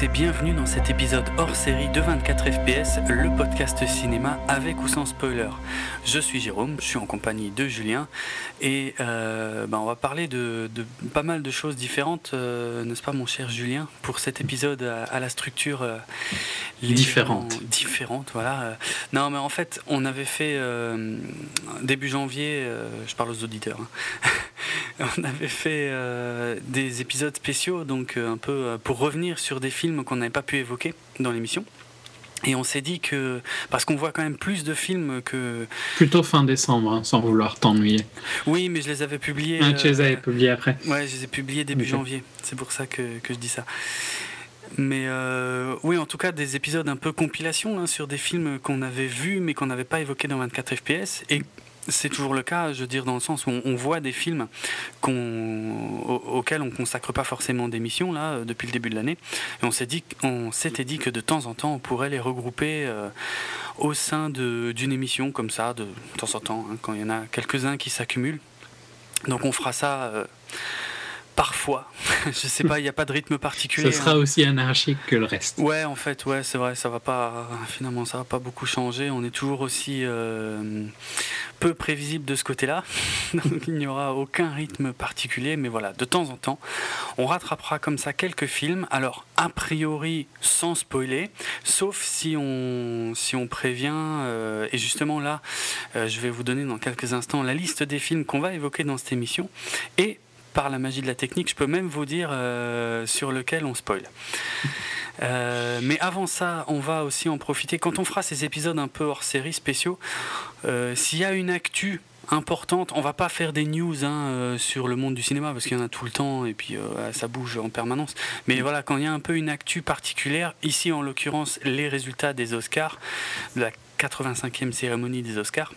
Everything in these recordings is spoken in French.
Et bienvenue dans cet épisode hors série de 24 FPS, le podcast cinéma avec ou sans spoiler. Je suis Jérôme, je suis en compagnie de Julien et euh, ben, on va parler de, pas mal de choses différentes, euh, n'est-ce pas mon cher Julien, pour cet épisode à, la structure euh, différente. Différente, voilà. Non mais en fait on avait fait début janvier, je parle aux auditeurs, hein. on avait fait des épisodes spéciaux donc un peu pour revenir sur des films qu'on n'avait pas pu évoquer dans l'émission. Et on s'est dit que, parce qu'on voit quand même plus de films que... Plutôt fin décembre, hein, sans vouloir t'ennuyer. Oui, mais je les avais publiés... Ah, tu les avais euh, publiés après Ouais, je les ai publiés début janvier. C'est pour ça que, que, je dis ça. Mais euh, oui, en tout cas, des épisodes un peu compilation hein, sur des films qu'on avait vus mais qu'on n'avait pas évoqués dans 24 FPS. Et c'est toujours le cas, je veux dire, dans le sens où on, voit des films auxquels on ne consacre pas forcément d'émissions là euh, depuis le début de l'année. Et on s'est dit, on s'était dit que de temps en temps, on pourrait les regrouper euh, au sein d'une émission comme ça, de, temps en temps, hein, quand il y en a quelques-uns qui s'accumulent. Donc on fera ça. Parfois. je sais pas, il n'y a pas de rythme particulier. Ce sera hein. aussi anarchique que le reste. Ouais, en fait, ouais, c'est vrai, ça va pas, finalement, ça va pas beaucoup changer. On est toujours aussi peu prévisible de ce côté-là. Donc il n'y aura aucun rythme particulier, mais voilà, de temps en temps, on rattrapera comme ça quelques films. Alors, a priori, sans spoiler, sauf si on, si on prévient. Euh, et justement là, euh, je vais vous donner dans quelques instants la liste des films qu'on va évoquer dans cette émission. Et par la magie de la technique, je peux même vous dire euh, sur lequel on spoil. Euh, mais avant ça, on va aussi en profiter. Quand on fera ces épisodes un peu hors série spéciaux, euh, s'il y a une actu importante, on va pas faire des news hein, sur le monde du cinéma parce qu'il y en a tout le temps et puis ça bouge en permanence. Mais voilà, quand il y a un peu une actu particulière, ici en l'occurrence les résultats des Oscars, de la 85e cérémonie des Oscars,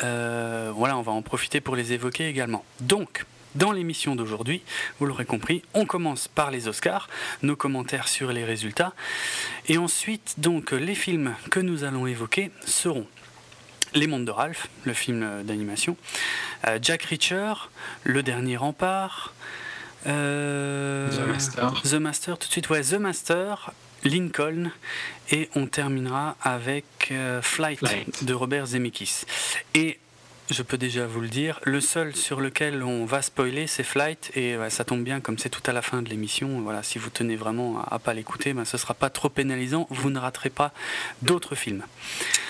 voilà, on va en profiter pour les évoquer également. Donc, dans l'émission d'aujourd'hui, vous l'aurez compris, on commence par les Oscars, nos commentaires sur les résultats, et ensuite, donc, les films que nous allons évoquer seront Les Mondes de Ralph, le film d'animation, euh, Jack Reacher, Le Dernier Rempart, euh, The Master. The Master, tout de suite, ouais, The Master, Lincoln, et on terminera avec euh, Flight, Flight, de Robert Zemeckis. Et je peux déjà vous le dire. Le seul sur lequel on va spoiler, c'est Flight, et ça tombe bien, comme c'est tout à la fin de l'émission. Voilà, si vous tenez vraiment à, pas l'écouter, ben, ce sera pas trop pénalisant. Vous ne raterez pas d'autres films.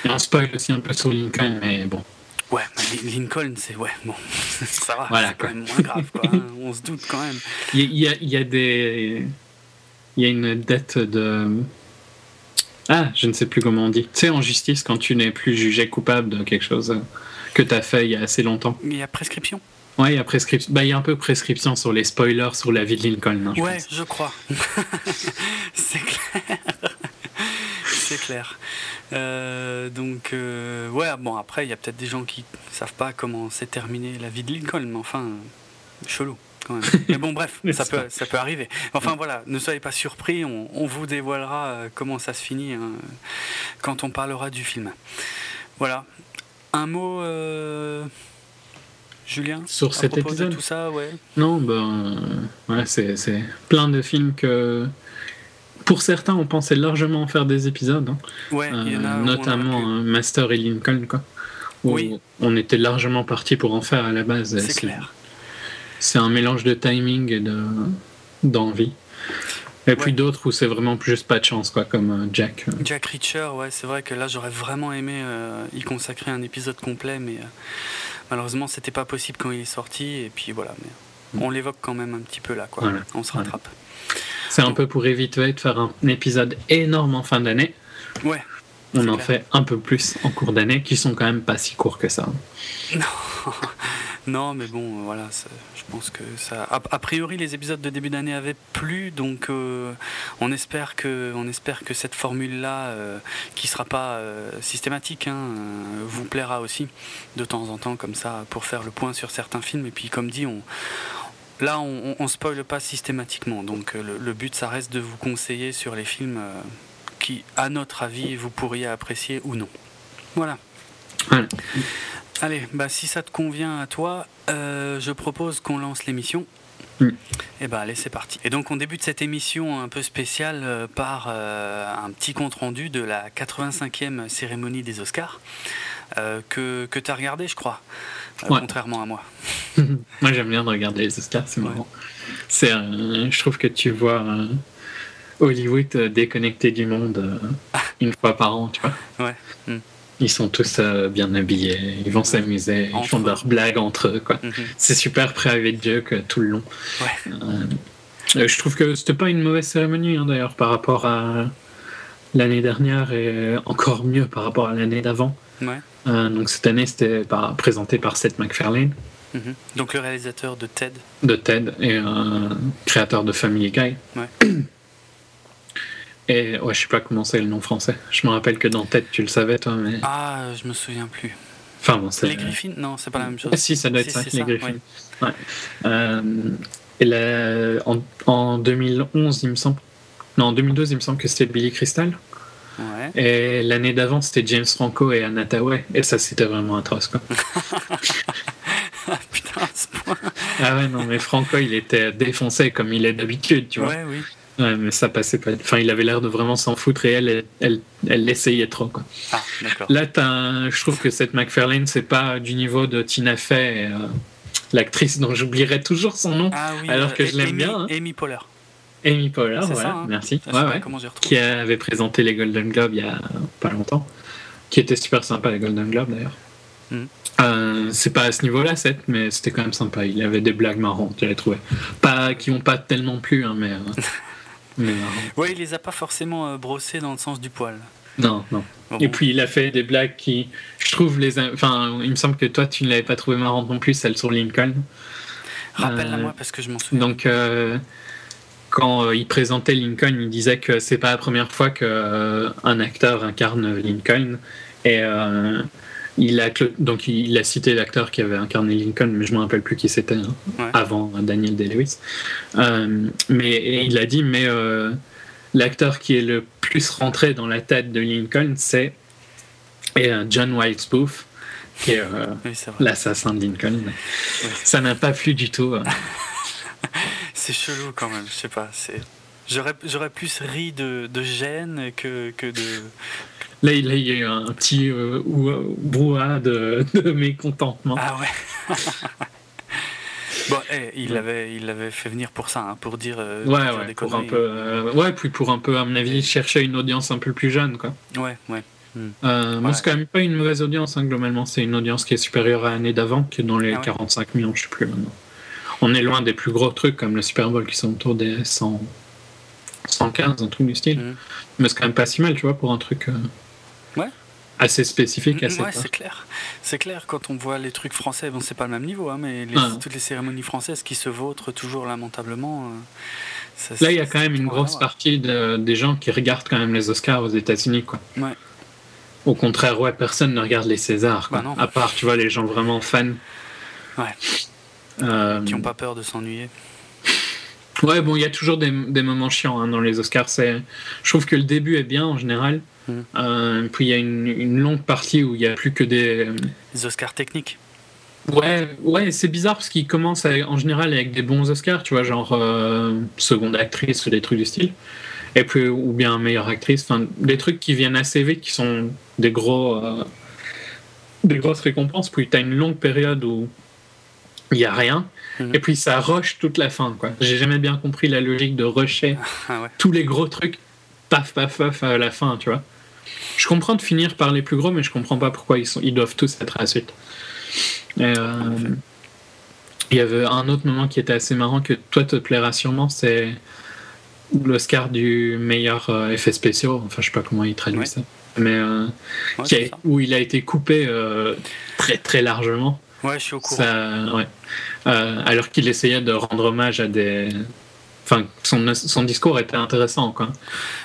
Il y a un spoil aussi un peu sur Lincoln, mais bon. Ouais, Lincoln, c'est ouais, bon, ça va, voilà, c'est quand même moins grave, quoi, hein. on se doute quand même. Il y, a, il y a des, il y a une dette de, ah, je ne sais plus comment on dit. Tu sais, en justice, quand tu n'es plus jugé coupable de quelque chose que tu as fait il y a assez longtemps. Il y a prescription Ouais, il y a prescription. Bah, il y a un peu prescription sur les spoilers sur la vie de Lincoln. Hein, je ouais, je crois. c'est clair. c'est clair. Euh, donc, euh, ouais, bon, après, il y a peut-être des gens qui savent pas comment s'est terminée la vie de Lincoln, mais enfin, chelou. Quand même. Mais bon, bref, ça peut, ça peut arriver. Enfin voilà, ne soyez pas surpris, on, vous dévoilera euh, comment ça se finit hein, quand on parlera du film. Voilà, un mot, euh, Julien Sur cet épisode tout ça, ouais. Non, ben, ouais, c'est plein de films que. Pour certains, on pensait largement faire des épisodes. Hein. Ouais, il y en a, euh, notamment Master et Lincoln, quoi. oui. On était largement parti pour en faire à la base. C'est clair. C'est un mélange de timing et d'envie. Et puis d'autres où c'est vraiment juste pas de chance, quoi, comme euh, Jack. Euh. Jack Reacher, ouais, c'est vrai que là j'aurais vraiment aimé euh, y consacrer un épisode complet, mais malheureusement c'était pas possible quand il est sorti, et puis voilà, mais mm. on l'évoque quand même un petit peu là, quoi. On se rattrape. C'est un peu pour éviter de faire un épisode énorme en fin d'année. Ouais. On en fait un peu plus en cours d'année, qui sont quand même pas si courts que ça. Non. Non, mais bon, voilà, je pense que ça. A, priori, les épisodes de début d'année avaient plu, donc euh, on espère que, on espère que cette formule-là, euh, qui sera pas euh, systématique, hein, vous plaira aussi de temps en temps, comme ça, pour faire le point sur certains films. Et puis, comme dit, là, on, on spoile pas systématiquement, donc le, but, ça reste de vous conseiller sur les films qui, à notre avis, vous pourriez apprécier ou non. Voilà. Allez, bah si ça te convient à toi, euh, je propose qu'on lance l'émission. Mm. Et ben allez, c'est parti. Et donc on débute cette émission un peu spéciale euh, par euh, un petit compte rendu de la 85e cérémonie des Oscars que, que tu as regardé, je crois, Ouais. contrairement à moi. Moi, j'aime bien de regarder les Oscars, c'est marrant. Euh, je trouve que tu vois Hollywood déconnecté du monde euh, une fois par an, tu vois. Ouais. Mm. Ils sont tous euh, bien habillés, ils vont s'amuser, ils font leurs blagues entre eux, quoi. Mhm. C'est super private joke euh, tout le long. Ouais. Euh, je trouve que c'était pas une mauvaise cérémonie, hein, d'ailleurs, par rapport à l'année dernière et encore mieux par rapport à l'année d'avant. Ouais. Euh, donc cette année, c'était par- présenté par Seth MacFarlane Mhm. Donc le réalisateur de Ted. de TED et créateur de Family Guy. Ouais. Et ouais, je sais pas comment c'est le nom français. Je me rappelle que dans TED, tu le savais, toi, mais. Ah, je me souviens plus. Enfin bon, c'est. Les Griffins Non, c'est pas la même chose. Ah, si, ça doit être ça, les ça, Griffins. ouais. Ouais. Euh, et là, en, en 2011, il me semble. Non, en 2012, il me semble que c'était Billy Crystal. Ouais. Et l'année d'avant, c'était James Franco et Anna Tawai. Et ça, c'était vraiment atroce, quoi. Putain, à ce point. Ah ouais, non, mais Franco, il était défoncé comme il est d'habitude, tu vois. Ouais, oui. Ouais, mais ça passait pas. Enfin, il avait l'air de vraiment s'en foutre et elle, elle, elle, l'essayait trop, quoi. Ah. Là, un- je trouve que cette McFarlane, c'est pas du niveau de Tina Fey, euh, l'actrice dont j'oublierai toujours son nom, Ah oui. alors que euh, je l'aime bien, hein. Amy Poehler. Amy Poehler, voilà, ça, hein. merci. Je Ouais, ouais. Qui avait présenté les Golden Globes il y a pas longtemps, qui était super sympa, les Golden Globes d'ailleurs. Mhm. Euh, c'est pas à ce niveau-là, Seth, mais c'était quand même sympa. Il avait des blagues marrantes, j'avais trouvé. Pas, qui ont pas tellement plu, hein, mais. mais. Ouais, il les a pas forcément euh, brossés dans le sens du poil. Non, non. Bon, Et puis il a fait des blagues qui, je trouve, les. Enfin, il me semble que toi, tu ne l'avais pas trouvé marrante non plus, celle sur Lincoln. Rappelle-la-moi euh, parce que je m'en souviens. Donc, euh, quand euh, il présentait Lincoln, il disait que c'est pas la première fois qu'un acteur incarne Lincoln. Et euh, il a, donc, il a cité l'acteur qui avait incarné Lincoln, mais je me rappelle plus qui c'était hein, Ouais. avant euh, Daniel Day-Lewis. Euh, mais il a dit, mais euh, l'acteur qui est le plus rentré dans la tête de Lincoln, c'est euh, John Wilkes Booth, qui est euh, Oui, l'assassin de Lincoln. Ça n'a pas plu du tout. euh. C'est chelou quand même, je sais pas. J'aurais plus ri de, de gêne que, que de. Là, il là, il y a eu un petit euh, ou- euh, brouhaha de, de mécontentement. Ah ouais Bon, eh, il, l'avait, il l'avait fait venir pour ça, hein, pour dire, euh, pour ouais, dire ouais, des pour un peu, euh, ouais, puis pour un peu, à mon avis, chercher une audience un peu plus jeune, quoi. Ouais, ouais. Euh, Moi, Ouais. c'est quand même pas une mauvaise audience, hein, globalement. C'est une audience qui est supérieure à l'année d'avant, qui est dans les Ah ouais. 45 millions, je sais plus maintenant. On est loin des plus gros trucs comme le Super Bowl qui sont autour des 100, 115, un truc du style. Mhm. Mais c'est quand même pas si mal, tu vois, pour un truc euh. Assez spécifique, assez Mm, ouais, c'est clair. C'est clair, quand on voit les trucs français, bon, c'est pas le même niveau, hein, mais les- Ah. toutes les cérémonies françaises qui se vautrent toujours lamentablement. euh, ça- Là, il y a quand même une à grosse partie de- des gens qui regardent quand même les Oscars aux États-Unis, quoi. Ouais. Au contraire, ouais, personne ne regarde les Césars, quoi. Bah non. à part, tu vois, les gens vraiment fans. Ouais. Euh, Qui n'ont pas peur de s'ennuyer. Ouais, bon, il y a toujours des, des moments chiants hein, dans les Oscars. C'est, je trouve que le début est bien en général. Euh, puis il y a une, une longue partie où il y a plus que des. Les Oscars techniques. Ouais, ouais, c'est bizarre parce qu'ils commencent avec- en général avec des bons Oscars, tu vois, genre euh, seconde actrice ou des trucs du style. Et puis, ou bien meilleure actrice, enfin, des trucs qui viennent assez vite, qui sont des gros. euh, des grosses récompenses. Puis tu as une longue période où il n'y a rien. Mhm. Et puis ça rush toute la fin, quoi. J'ai jamais bien compris la logique de rusher Ah ouais. tous les gros trucs, paf, paf, paf, à la fin, tu vois. Je comprends de finir par les plus gros, mais je comprends pas pourquoi ils, sont, ils doivent tous être à la suite. Euh, il y avait un autre moment qui était assez marrant que toi te plaira sûrement, c'est l'Oscar du meilleur euh, effet spéciaux. Enfin, je sais pas comment il traduit Ouais. ça. Mais euh, Ouais, qui a- c'est ça. où il a été coupé euh, très très largement. Ouais, je suis au courant. Ça, ouais. Alors qu'il essayait de rendre hommage à des. Enfin, son, son discours était intéressant, quoi.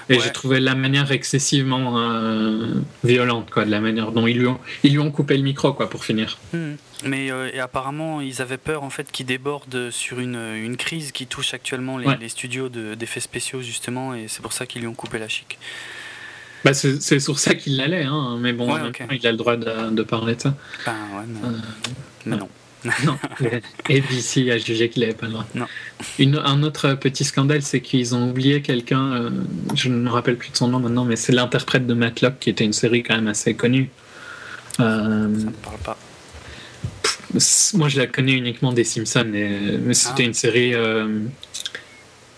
Et Ouais. j'ai trouvé la manière excessivement euh, violente, quoi, de la manière dont ils lui ont, ils lui ont coupé le micro, quoi, pour finir. Mhm. Mais euh, et apparemment, ils avaient peur en fait qu'ils débordent sur une, une crise qui touche actuellement les, Ouais. les studios de- d'effets spéciaux justement, et c'est pour ça qu'ils lui ont coupé la chic. Bah, c'est c'est sur ça qu'il allait, hein, mais bon, Ouais, temps, il a le droit de, de parler de ça. Ben ouais, mais, Euh, mais ouais. non. Non, ABC a jugé qu'il n'avait pas le droit. Non. Une, un autre petit scandale, c'est qu'ils ont oublié quelqu'un, euh, je ne me rappelle plus de son nom maintenant, mais c'est l'interprète de Matlock, qui était une série quand même assez connue. Euh, Ça me parle pas. pff, moi, je la connais uniquement des Simpsons, et, mais c'était Ah. une série. euh,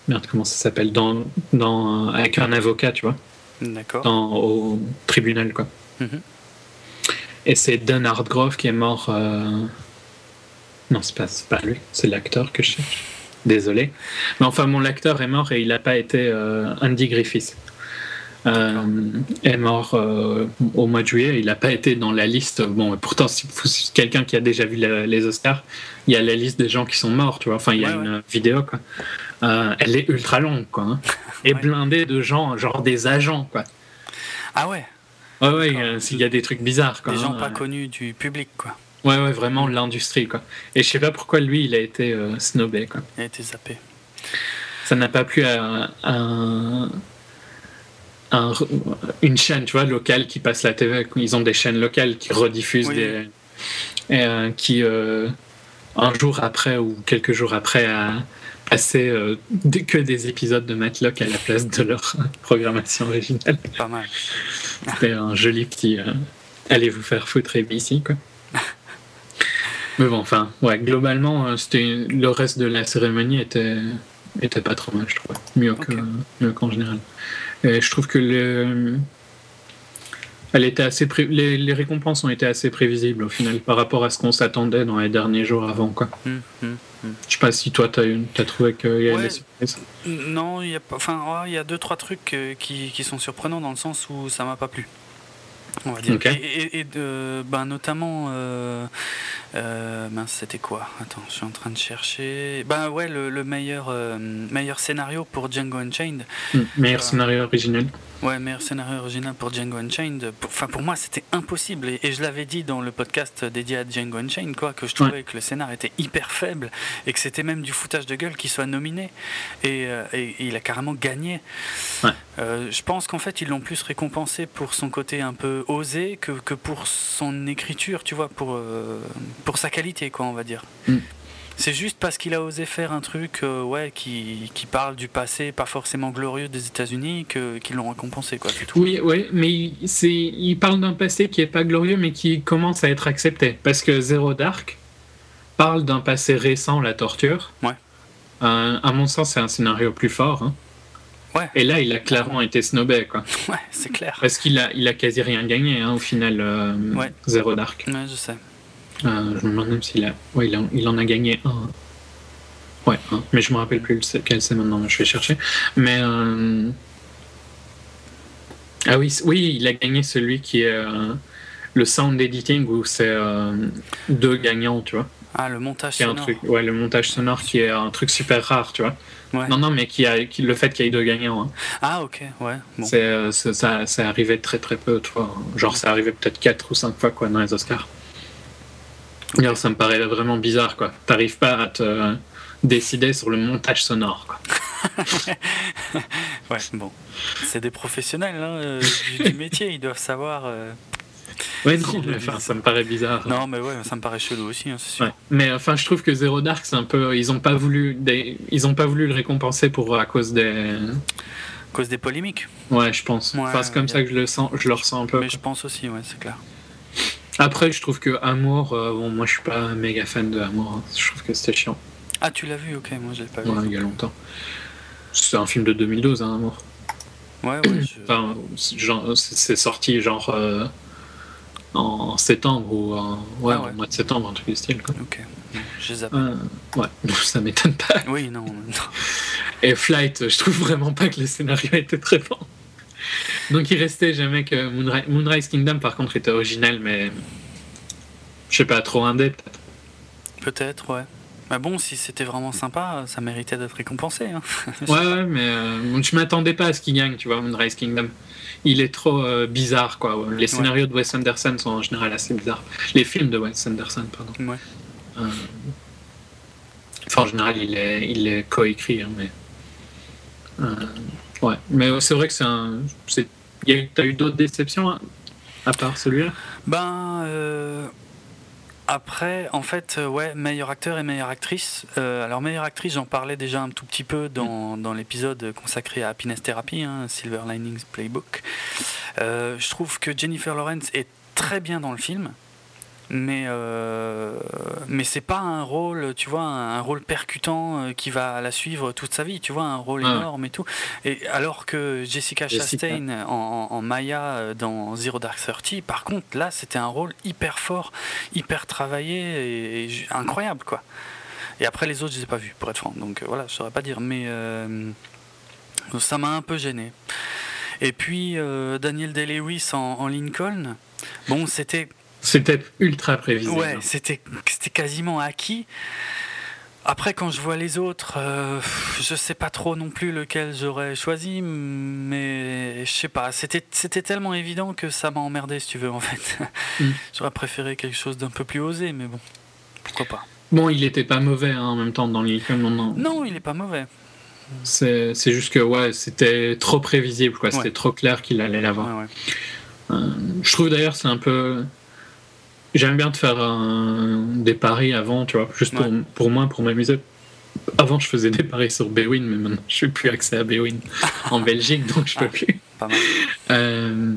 merde, comment ça s'appelle? Dans, dans, Avec un avocat, tu vois, D'accord. au tribunal, quoi. Mhm. Et c'est Don Hartgrove qui est mort. euh, Non, c'est pas, pas lui, c'est l'acteur que je cherche. Désolé. Mais enfin, mon l'acteur est mort et il n'a pas été euh, Andy Griffith. Euh, est mort euh, au mois de juillet. Il n'a pas été dans la liste. Bon, pourtant, si quelqu'un qui a déjà vu la- les Oscars, il y a la liste des gens qui sont morts, tu vois. Enfin, il y a Ouais, une vidéo, quoi. Euh, elle est ultra longue, quoi. hein. Et Ouais. blindée de gens, genre des agents, quoi. Ah ouais, Ouais, ouais, s'il y a des trucs bizarres, quoi. des gens hein. pas connus du public, quoi. Ouais, ouais, vraiment l'industrie, quoi. Et je sais pas pourquoi lui, il a été euh, snobé, quoi. Il a été zappé. Ça n'a pas plu à, à un- un- une chaîne, tu vois, locale qui passe la TV. Ils ont des chaînes locales qui rediffusent Oui, des. et, euh, qui, euh, un jour après ou quelques jours après, a passé que des épisodes de Matlock à la place de leur programmation originale. Pas mal. C'était un joli petit. allez vous faire foutre ABC, quoi. Mais bon, enfin, ouais, globalement, euh, c'était le reste de la cérémonie était était pas trop mal, je trouve. Mieux que Ok. mieux qu'en général. Et je trouve que le elle était assez pré- les, les récompenses ont été assez prévisibles au final par rapport à ce qu'on s'attendait dans les derniers jours avant quoi. Hum. Je sais pas si toi t'as eu- t'as trouvé qu'il y avait Ouais. des surprises. Non, il y a pas. Enfin, oh, il y a deux trois trucs euh, qui, qui sont surprenants dans le sens où ça m'a pas plu. On va dire. Et, et- et de, ben, notamment, euh, euh, mince, c'était quoi? Attends, je suis en train de chercher. Ben ouais, le, le meilleur, euh, meilleur scénario pour Django Unchained. Hmm, Meilleur scénario original. Ouais, meilleur scénario original pour Django Unchained. Enfin, pour moi, c'était impossible. Et, et je l'avais dit dans le podcast dédié à Django Unchained, quoi, que je trouvais que le scénar était hyper faible et que c'était même du foutage de gueule qu'il soit nominé. Et, euh, et- et il a carrément gagné. Ouais. Euh, je pense qu'en fait, ils l'ont plus récompensé pour son côté un peu osé que, que pour son écriture, tu vois, pour, euh, pour sa qualité, quoi, on va dire. Mm. C'est juste parce qu'il a osé faire un truc euh, ouais, qui, qui parle du passé, pas forcément glorieux des États-Unis, qu'ils l'ont récompensé, quoi, tout. Oui, mais il- c'est, il parle d'un passé qui est pas glorieux, mais qui commence à être accepté. Parce que Zero Dark parle d'un passé récent, la torture. Ouais. Euh, à mon sens, c'est un scénario plus fort. hein. Ouais. Et là, il a clairement été snobé, quoi. Ouais, c'est clair. Parce qu'il a, il a quasi rien gagné, hein, au final, euh, Ouais. Zero Dark. Ouais, je sais. Euh, je me demande même s'il a. Ouais, il, en- il en a gagné un. Ouais, un. Mais je me rappelle plus lequel c'est maintenant, je vais chercher. Mais. euh, Ah oui, oui, il a gagné celui qui est. euh, Le sound editing où c'est deux gagnants, tu vois. Ah, le montage un sonore. truc, ouais, le montage sonore qui est un truc super rare, tu vois. Ouais. Non, non, mais qui a, qui, le fait qu'il y ait deux gagnants, hein. Ah, ok, ouais. Bon. c'est, ça, c'est arrivé très très peu, tu vois. Genre, c'est arrivé peut-être 4 ou 5 fois, quoi, dans les Oscars. D'ailleurs, ça me paraît vraiment bizarre, quoi. T'arrives pas à te décider sur le montage sonore, quoi. Ouais, bon. C'est des professionnels hein, euh, du, du métier, ils doivent savoir. euh, Ouais, non, mais, enfin, ça me paraît bizarre. Non, mais ouais, ça me paraît chelou aussi, hein, c'est sûr. Ouais. Mais enfin, je trouve que Zero Dark, c'est un peu, ils ont pas voulu, des... ils ont pas voulu le récompenser pour à cause des, À cause des polémiques. ouais, je pense. Ouais, enfin, c'est comme a- ça que je le sens, je le ressens un peu. Mais je pense aussi, ouais, c'est clair. Après, je trouve que Amour, euh, bon, moi, je suis pas méga fan de Amour. hein. Je trouve que c'était chiant. Ah, tu l'as vu, ok, moi je l'ai pas vu. Ouais, il y a longtemps. C'est un film de 2012, hein, Amour. Ouais, ouais, je- Enfin, c'est sorti genre euh, en septembre ou en, ouais, Ah ouais. mois de septembre, un truc du style. Quoi. ok. Je les. Euh, ouais, ça m'étonne pas. Oui, non, non. Et Flight, je trouve vraiment pas que le scénario était très bon. Donc il restait jamais que Moonri- Moonrise Kingdom, par contre, était original, mais je sais pas, trop indé peut-être. Peut-être, ouais. Mais bon, si c'était vraiment sympa, ça méritait d'être récompensé. Hein. Ouais, ouais, mais euh, je m'attendais pas à ce qu'il gagne, tu vois, Moonrise Kingdom. Il est trop euh, bizarre, quoi. Les scénarios de Wes Anderson sont en général assez bizarres. Les films de Wes Anderson, pardon. Ouais. Euh, Enfin, en général, il est, il est coécrit, hein, mais. Ouais, mais c'est vrai que c'est un. T'as eu d'autres déceptions hein, à part celui-là? Ben, euh, Après, en fait, euh, ouais, meilleur acteur et meilleure actrice. Euh, alors, meilleure actrice, j'en parlais déjà un tout petit peu dans, dans l'épisode consacré à Happiness Therapy, hein, Silver Linings Playbook. Euh, je trouve que Jennifer Lawrence est très bien dans le film mais euh, mais c'est pas un rôle tu vois un, rôle percutant euh, qui va la suivre toute sa vie tu vois un rôle énorme et tout. Et alors que Jessica, Chastain en, en, Maya euh, dans Zero Dark Thirty par contre là c'était un rôle hyper fort hyper travaillé et, incroyable quoi. Et après les autres je les ai pas vus pour être franc. Donc voilà je saurais pas dire. Mais ça m'a un peu gêné. Et puis Daniel Day-Lewis en, en Lincoln. Bon c'était c'était ultra prévisible. Ouais, c'était quasiment acquis. Après, quand je vois les autres, euh, je sais pas trop non plus lequel j'aurais choisi, mais je sais pas. C'était tellement évident que ça m'a emmerdé, si tu veux, en fait. Mm. J'aurais préféré quelque chose d'un peu plus osé, mais bon, pourquoi pas. Bon, il était pas mauvais hein, en même temps dans les non, non. non, il est pas mauvais. C'est juste que ouais, c'était trop prévisible, quoi. C'était trop clair qu'il allait l'avoir. Ouais, euh, je trouve d'ailleurs c'est un peu J'aime bien te faire des paris avant, tu vois, juste pour, pour moi, pour m'amuser. Avant, je faisais des paris sur Bewin, mais maintenant, je n'ai plus accès à Bewin en Belgique, donc je peux ah, plus. Pas mal. Euh,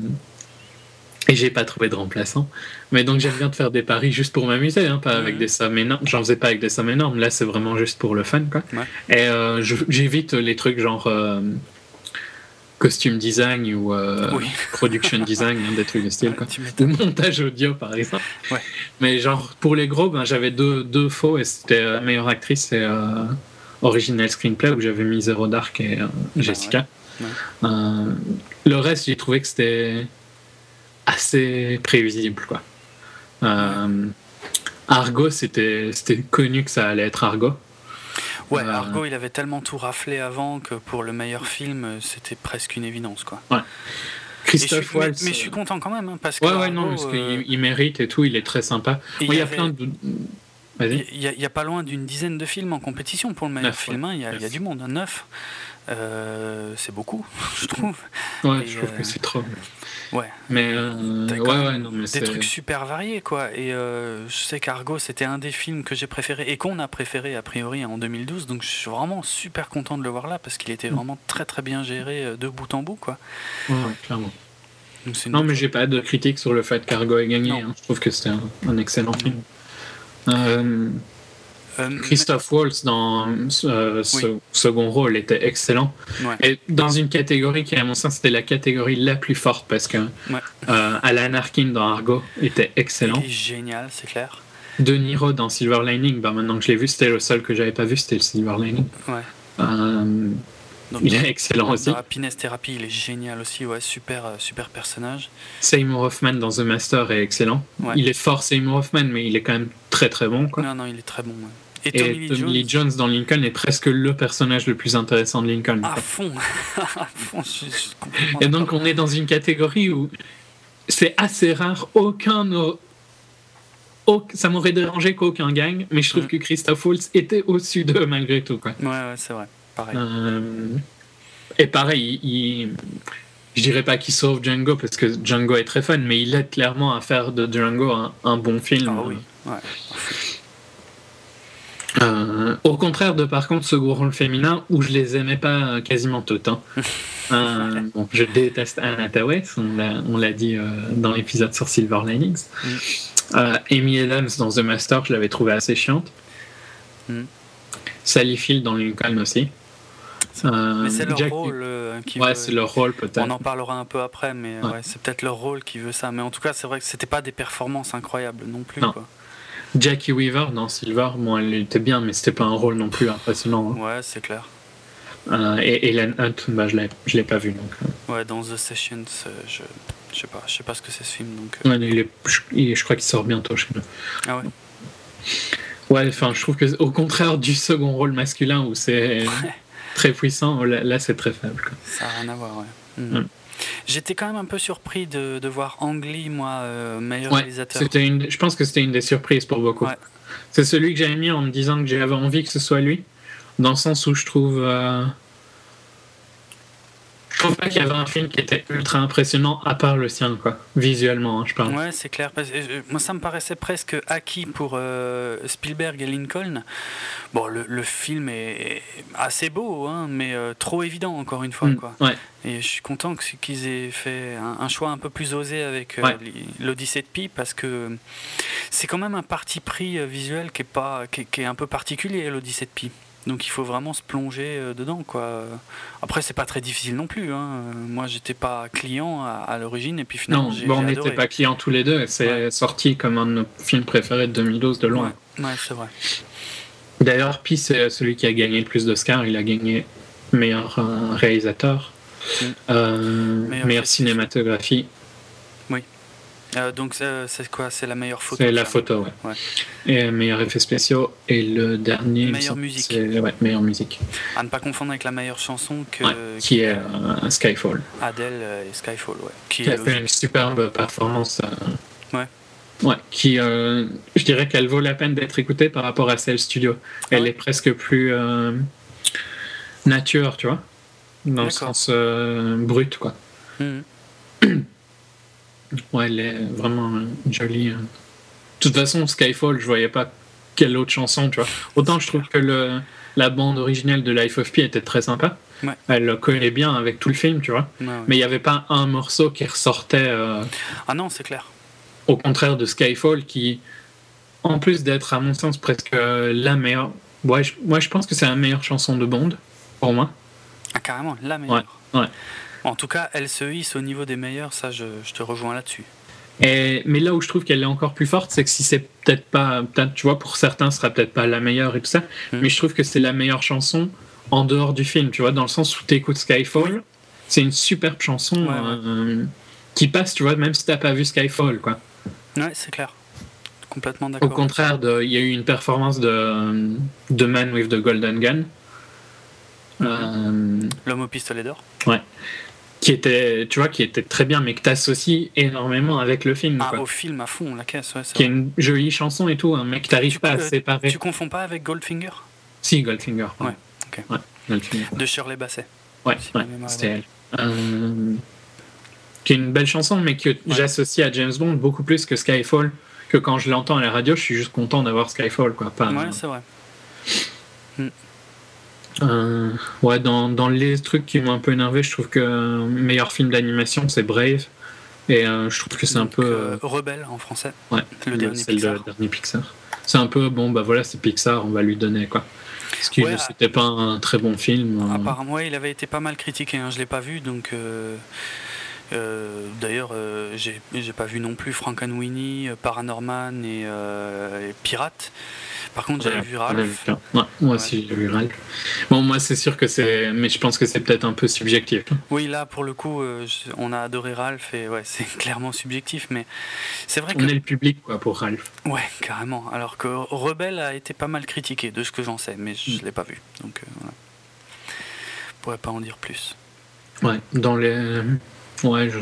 et j'ai pas trouvé de remplaçant. Mais donc, j'aime bien te faire des paris juste pour m'amuser, hein, pas avec des sommes énormes. J'en faisais pas avec des sommes énormes. Là, c'est vraiment juste pour le fun, quoi. Et euh, j'évite les trucs genre. Euh, costume design ou euh, production design, hein, des trucs de style, quoi. ou montage audio par exemple. Mais genre pour les gros, ben, j'avais deux, deux faux et c'était la euh, meilleure actrice et euh, original screenplay où j'avais mis Zero Dark et bah Jessica. le reste, j'ai trouvé que c'était assez prévisible, quoi. Argo, c'était connu que ça allait être Argo. Ouais, euh, Argo, il avait tellement tout raflé avant que pour le meilleur film, c'était presque une évidence, quoi. Ouais. Christophe mais, mais, je suis content quand même, hein, parce que. Ouais, ouais, non, parce qu'il euh, mérite et tout, il est très sympa. Il y, a plein de. Il n'y a, pas loin d'une dizaine de films en compétition pour le meilleur film. Hein. Il y, a, y, a du monde, hein, neuf. Euh, c'est beaucoup, je trouve. Ouais, je trouve que c'est trop. Ouais. Mais, euh, ouais, ouais, non, mais des trucs super variés, quoi. Et euh, je sais qu'Argo, c'était un des films que j'ai préféré et qu'on a préféré a priori en 2012. Donc je suis vraiment super content de le voir là parce qu'il était mm. vraiment très très bien géré euh, de bout en bout, quoi. Ouais, clairement. non, mais j'ai pas de critique sur le fait qu'Argo ait gagné. Hein. Je trouve que c'était un, excellent film. Euh, euh, Christophe Waltz dans euh, ce second rôle était excellent. Et dans une catégorie qui, à mon sens, c'était la catégorie la plus forte parce que euh, Alan Arkin dans Argo était excellent. génial, c'est clair. De Niro dans Silver Lining, bah, maintenant que je l'ai vu, c'était le seul que j'avais pas vu, c'était le Silver Lining. il est excellent aussi. Dans Happiness Therapy, il est génial aussi, ouais, super, super personnage. Seymour Hoffman dans The Master est excellent. Il est fort Seymour Hoffman, mais il est quand même très très bon. Quoi. Non, non, il est très bon. Et Tommy, Lee, Jones. dans Lincoln est presque le personnage le plus intéressant de Lincoln. À fond, Et donc on est dans une catégorie où c'est assez rare, aucun ça m'aurait dérangé qu'aucun gagne, mais je trouve que Christophe Waltz était au-dessus d'eux malgré tout. Quoi. Ouais, ouais c'est vrai. Pareil. Euh, et pareil, il, je dirais pas qu'il sauve Django parce que Django est très fun, mais il aide clairement à faire de Django un, un bon film. Ah oui, ouais. Euh, au contraire de par contre ce gros rôle féminin où je les aimais pas quasiment tout hein. euh, bon, je déteste Anna Tawes, on l'a dit euh, dans l'épisode sur Silver Linings. Mm. Euh, Amy Adams dans The Master, je l'avais trouvé assez chiante. Mm. Sally Field dans Lincoln aussi. mais c'est leur rôle qui ouais, c'est leur rôle peut-être. On en parlera un peu après, mais ouais. c'est peut-être leur rôle qui veut ça. Mais en tout cas, c'est vrai que c'était pas des performances incroyables non plus. Quoi. Jackie Weaver dans Silver, bon, elle était bien, mais c'était pas un rôle non plus impressionnant. Hein. Ouais, c'est clair. Euh, et Helen Hunt, bah, je l'ai pas vu. Donc, euh. Ouais, dans The Sessions, euh, je, je sais pas, je sais pas ce que c'est ce film. Donc, ouais, il est, je, crois qu'il sort bientôt chez nous. Ah ouais. Ouais, enfin, je trouve que au contraire du second rôle masculin où c'est très puissant, là, c'est très faible. Quoi. Ça n'a rien à voir, ouais. Mm. J'étais quand même un peu surpris de, de voir Ang Lee, moi, euh, meilleur réalisateur. Une, je pense que c'était une des surprises pour beaucoup. C'est celui que j'avais mis en me disant que j'avais envie que ce soit lui, dans le sens où je trouve. Euh, trouve pas qu'il y avait un film qui était ultra impressionnant à part le sien, quoi. Visuellement, hein, je parle. Ouais, c'est clair. Euh, moi, ça me paraissait presque acquis pour euh, Spielberg et Lincoln. Bon, le, film est assez beau, hein, mais euh, trop évident, encore une fois, mm, quoi. Ouais. Et je suis content qu'ils aient fait un, choix un peu plus osé avec l'Odyssée de Pi, parce que c'est quand même un parti pris visuel qui est, pas, qui est un peu particulier, l'Odyssée de Pi. Donc il faut vraiment se plonger euh, dedans. Quoi. Après, c'est pas très difficile non plus. Hein. Moi, j'étais pas client à, l'origine et puis finalement. Non, on n'était pas clients tous les deux. C'est sorti comme un de nos films préférés de 2012 de loin. Ouais, c'est vrai. D'ailleurs, Pi, c'est celui qui a gagné le plus d'Oscars. Il a gagné meilleur euh, réalisateur, mm. euh, meilleure cinématographie euh, donc c'est quoi? C'est la meilleure photo C'est la photo, ouais. Et meilleur effet spéciaux. Et le dernier. Meilleure musique. Ouais, meilleure musique. À ne pas confondre avec la meilleure chanson que. qui est euh, Skyfall. Adele et Skyfall, ouais. Qui, a fait une superbe performance. Euh, ouais. Ouais, qui, je dirais qu'elle vaut la peine d'être écoutée par rapport à celle studio. Ah Elle est presque plus nature, tu vois, dans le sens brut, quoi. Mmh. Ouais, elle est vraiment jolie. Hein. De toute façon, Skyfall, je voyais pas quelle autre chanson, tu vois. Autant je trouve que le, la bande originale de Life of Pi était très sympa. Elle collait bien avec tout le film, tu vois. Mais il n'y avait pas un morceau qui ressortait. Euh, ah non, c'est clair. Au contraire de Skyfall, qui, en plus d'être, à mon sens, presque la meilleure. Ouais, moi, je pense que c'est la meilleure chanson de Bond, pour moi. Ah, carrément, la meilleure. Ouais. En tout cas, elle se hisse au niveau des meilleurs, ça je, te rejoins là-dessus. Et, mais là où je trouve qu'elle est encore plus forte, c'est que si c'est peut-être pas, tu vois, pour certains, ce sera peut-être pas la meilleure et tout ça, hmm. mais je trouve que c'est la meilleure chanson en dehors du film, tu vois, dans le sens où tu écoutes Skyfall, c'est une superbe chanson euh, qui passe, tu vois, même si t'as pas vu Skyfall, quoi. Ouais, c'est clair. Complètement d'accord. Au contraire, il y a eu une performance de, de Man with the Golden Gun. Hmm. Euh, L'homme au pistolet d'or. Ouais qui était, tu vois, qui était très bien, mais que t'associes énormément avec le film. Ah, au film à fond, la caisse, ouais. Qui est une jolie chanson et tout, un mec, t'arrives pas à séparer. Tu confonds pas avec Goldfinger? Si, Goldfinger. Ouais, ok. Ouais, Goldfinger. De Shirley Basset. Ouais, ouais c'était elle. Euh, qui est une belle chanson, mais que j'associe à James Bond beaucoup plus que Skyfall. Que quand je l'entends à la radio, je suis juste content d'avoir Skyfall, quoi. Pas, ouais, c'est vrai. Euh, ouais, dans, dans, les trucs qui m'ont un peu énervé, je trouve que le meilleur film d'animation, c'est Brave. Et euh, je trouve que c'est un peu. Euh, Rebelle en français. Ouais, le, dernier Pixar. le dernier Pixar. C'est un peu, bon, bah voilà, c'est Pixar, on va lui donner quoi. Parce que c'était pas un très bon film. Apparemment, ouais, il avait été pas mal critiqué, hein, je l'ai pas vu, donc. D'ailleurs, j'ai pas vu non plus Frankenweenie, Paranorman et, et Pirate. Par contre, j'avais vu Ralph. moi aussi, j'ai vu Ralph. Bon, moi, c'est sûr que c'est. Mais je pense que c'est peut-être un peu subjectif. Oui, là, pour le coup, euh, on a adoré Ralph et ouais, c'est clairement subjectif, mais c'est vrai que. On est le public, quoi, pour Ralph. Ouais, carrément. Alors que Rebelle a été pas mal critiqué, de ce que j'en sais, mais je ne mm. l'ai pas vu. Donc, euh, voilà. Je pourrais pas en dire plus. Ouais, dans les. Ouais, je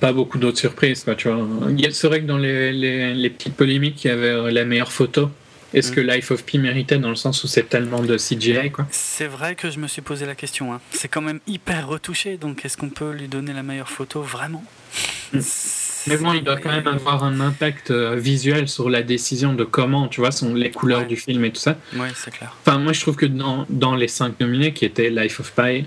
pas beaucoup d'autres surprises. Quoi, tu vois. C'est vrai que dans les, les, petites polémiques, il y avait la meilleure photo. Est-ce mm. que Life of Pi méritait dans le sens où c'est tellement de CGI quoi C'est vrai que je me suis posé la question. Hein. C'est quand même hyper retouché, donc est-ce qu'on peut lui donner la meilleure photo vraiment mm. Mais bon, il doit quand même avoir un impact euh, visuel sur la décision de comment, tu vois, sont les couleurs du film et tout ça. Oui, c'est clair. Enfin, moi, je trouve que dans, dans les cinq nominés, qui étaient Life of Pi,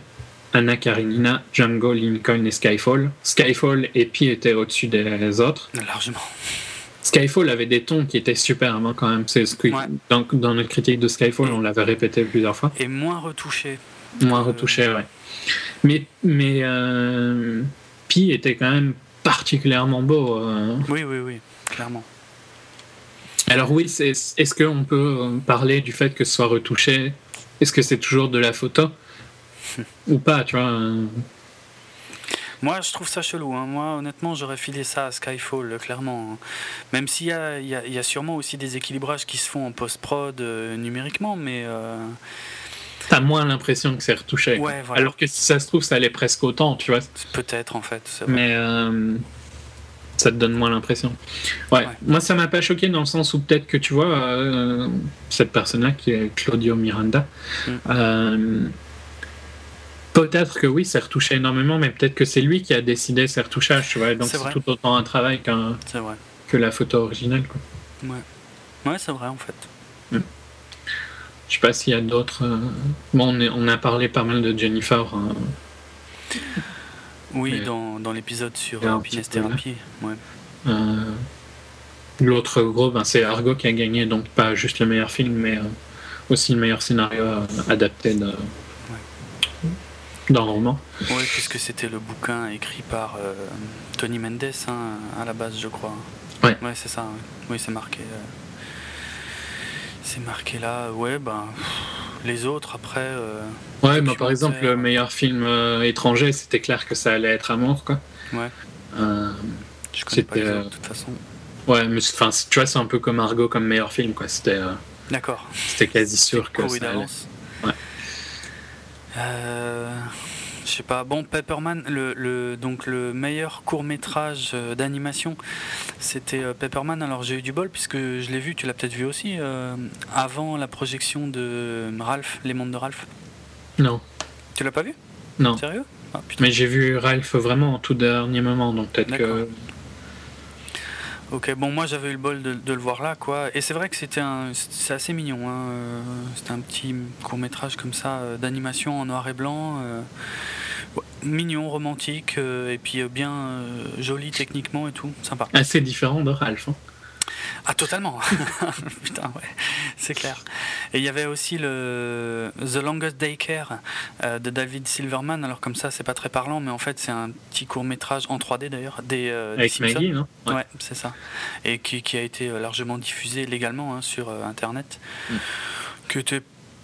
Anna Karenina, Django, Lincoln et Skyfall. Skyfall et Pi étaient au-dessus des autres. Largement. Skyfall avait des tons qui étaient super avant quand même. C'est ce que dans, notre critique de Skyfall, on l'avait répété plusieurs fois. Et moins retouché. Moins retouché, ouais. Mais, mais euh, Pi était quand même particulièrement beau. Euh. Oui, oui, oui, clairement. Alors oui, est-ce qu'on peut parler du fait que ce soit retouché? Est-ce que c'est toujours de la photo? Ou pas, tu vois. Euh. Moi, je trouve ça chelou. Hein. Moi, honnêtement, j'aurais filé ça à Skyfall, clairement. Même s'il y a, y, y a, sûrement aussi des équilibrages qui se font en post-prod euh, numériquement, mais. Euh... T'as moins l'impression que c'est retouché. Alors que si ça se trouve, ça allait presque autant, tu vois. Peut-être, en fait. Mais. Euh, ça te donne moins l'impression. Ouais. Moi, ça m'a pas choqué dans le sens où peut-être que tu vois, cette personne-là, qui est Claudio Miranda, mm Peut-être que oui, c'est retouché énormément, mais peut-être que c'est lui qui a décidé ces retouchages, tu vois. Donc C'est tout autant un travail qu'un- que la photo originale. Quoi. Ouais. Ouais, c'est vrai en fait. Je sais pas s'il y a d'autres. euh, Bon, on, est- on a parlé pas mal de Jennifer. hein. Oui, Mais- dans, dans l'épisode sur Happiness là. Therapy. Ouais. Euh, L'autre gros, ben, c'est Argo qui a gagné, donc pas juste le meilleur film, mais euh, aussi le meilleur scénario euh, adapté de- d'un roman. Ouais, puisque c'était le bouquin écrit par euh, Tony Mendes hein, à la base, je crois. Ouais. Ouais, c'est ça. ouais. Oui, c'est marqué. euh, C'est marqué là. Ouais, ben pff, les autres après. euh, Ouais, bah, par exemple, le meilleur film euh, étranger, c'était clair que ça allait être Amour, quoi. Ouais. Je connais pas les C'était, autres, de toute façon. ouais, mais enfin, tu vois, c'est un peu comme Argo comme meilleur film, quoi. C'était D'accord. c'était quasi sûr que ça allait. Ouais. Euh, je sais pas. Bon, Pepperman, le, le- donc le meilleur court métrage euh, d'animation, c'était euh, Pepperman. Alors j'ai eu du bol puisque je l'ai vu. Tu l'as peut-être vu aussi euh, avant la projection de Ralph, les mondes de Ralph. Non, Tu l'as pas vu? Non. Sérieux? Ah. Mais j'ai vu Ralph vraiment en tout dernier moment, donc peut-être que. Ok, bon, moi j'avais eu le bol de, le voir là, quoi. Et c'est vrai que c'était un, assez mignon. Hein. euh, C'était un petit court métrage comme ça euh, d'animation en noir et blanc, euh, mignon, romantique, et puis bien joli techniquement et tout, sympa. Assez différent de hein. Ah totalement. Putain, ouais, c'est clair. Et il y avait aussi le The Longest Daycare euh, de David Silverman. Alors comme ça, c'est pas très parlant, mais en fait, c'est un petit court métrage en 3D d'ailleurs des, euh, Avec. Maggie, non? Ouais. Ouais, c'est ça. Et qui, qui a été euh, largement diffusé légalement hein, sur euh, Internet. Mm. Que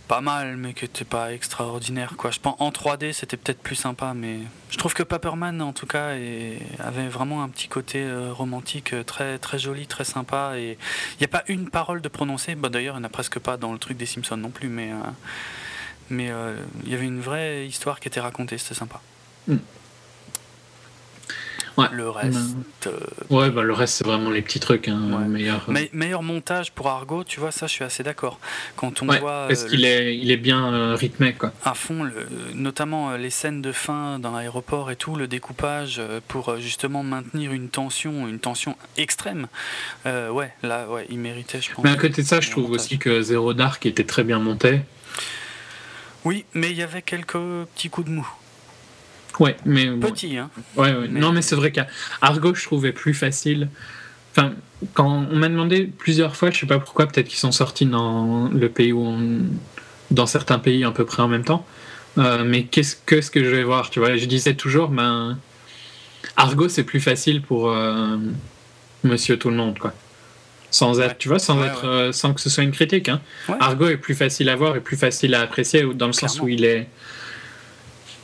pas mal, mais qui était pas extraordinaire. Quoi. Je pense en 3D, c'était peut-être plus sympa, mais je trouve que Paperman, en tout cas, est- avait vraiment un petit côté euh, romantique euh, très, très joli, très sympa. Et il n'y a pas une parole de prononcée. Bah, D'ailleurs, il n'y en a presque pas dans le truc des Simpsons non plus, mais. euh, mais il y avait une vraie histoire qui était racontée, c'était sympa. Mm. Ouais. Le reste. euh, Ouais, bah le reste, c'est vraiment les petits trucs. Hein, Ouais. meilleur, euh, meilleur montage pour Argo, tu vois, ça je suis assez d'accord. Quand on Ouais, voit parce euh, qu'il est, il est bien rythmé, quoi. à fond, le- notamment les scènes de fin dans l'aéroport et tout, le découpage pour justement maintenir une tension, une tension extrême. Ouais, là, ouais, il méritait, je pense. Mais à côté de ça, je trouve montage. aussi que Zero Dark était très bien monté. Oui, mais il y avait quelques petits coups de mou. Ouais, mais bon, Petits, hein. Ouais, ouais. Mais- Non, mais c'est vrai qu'Argo, je trouvais plus facile. Enfin, quand on m'a demandé plusieurs fois, je sais pas pourquoi, peut-être qu'ils sont sortis dans le pays où on... dans certains pays à peu près en même temps. Euh, mais qu'est-ce que ce que je vais voir, tu vois? Je disais toujours, ben Argo, c'est plus facile pour euh, Monsieur Tout le Monde, quoi. Sans être, Ouais. tu vois, sans Ouais, être, euh, sans que ce soit une critique. Hein. Argo est plus facile à voir et plus facile à apprécier, dans le sens où il est,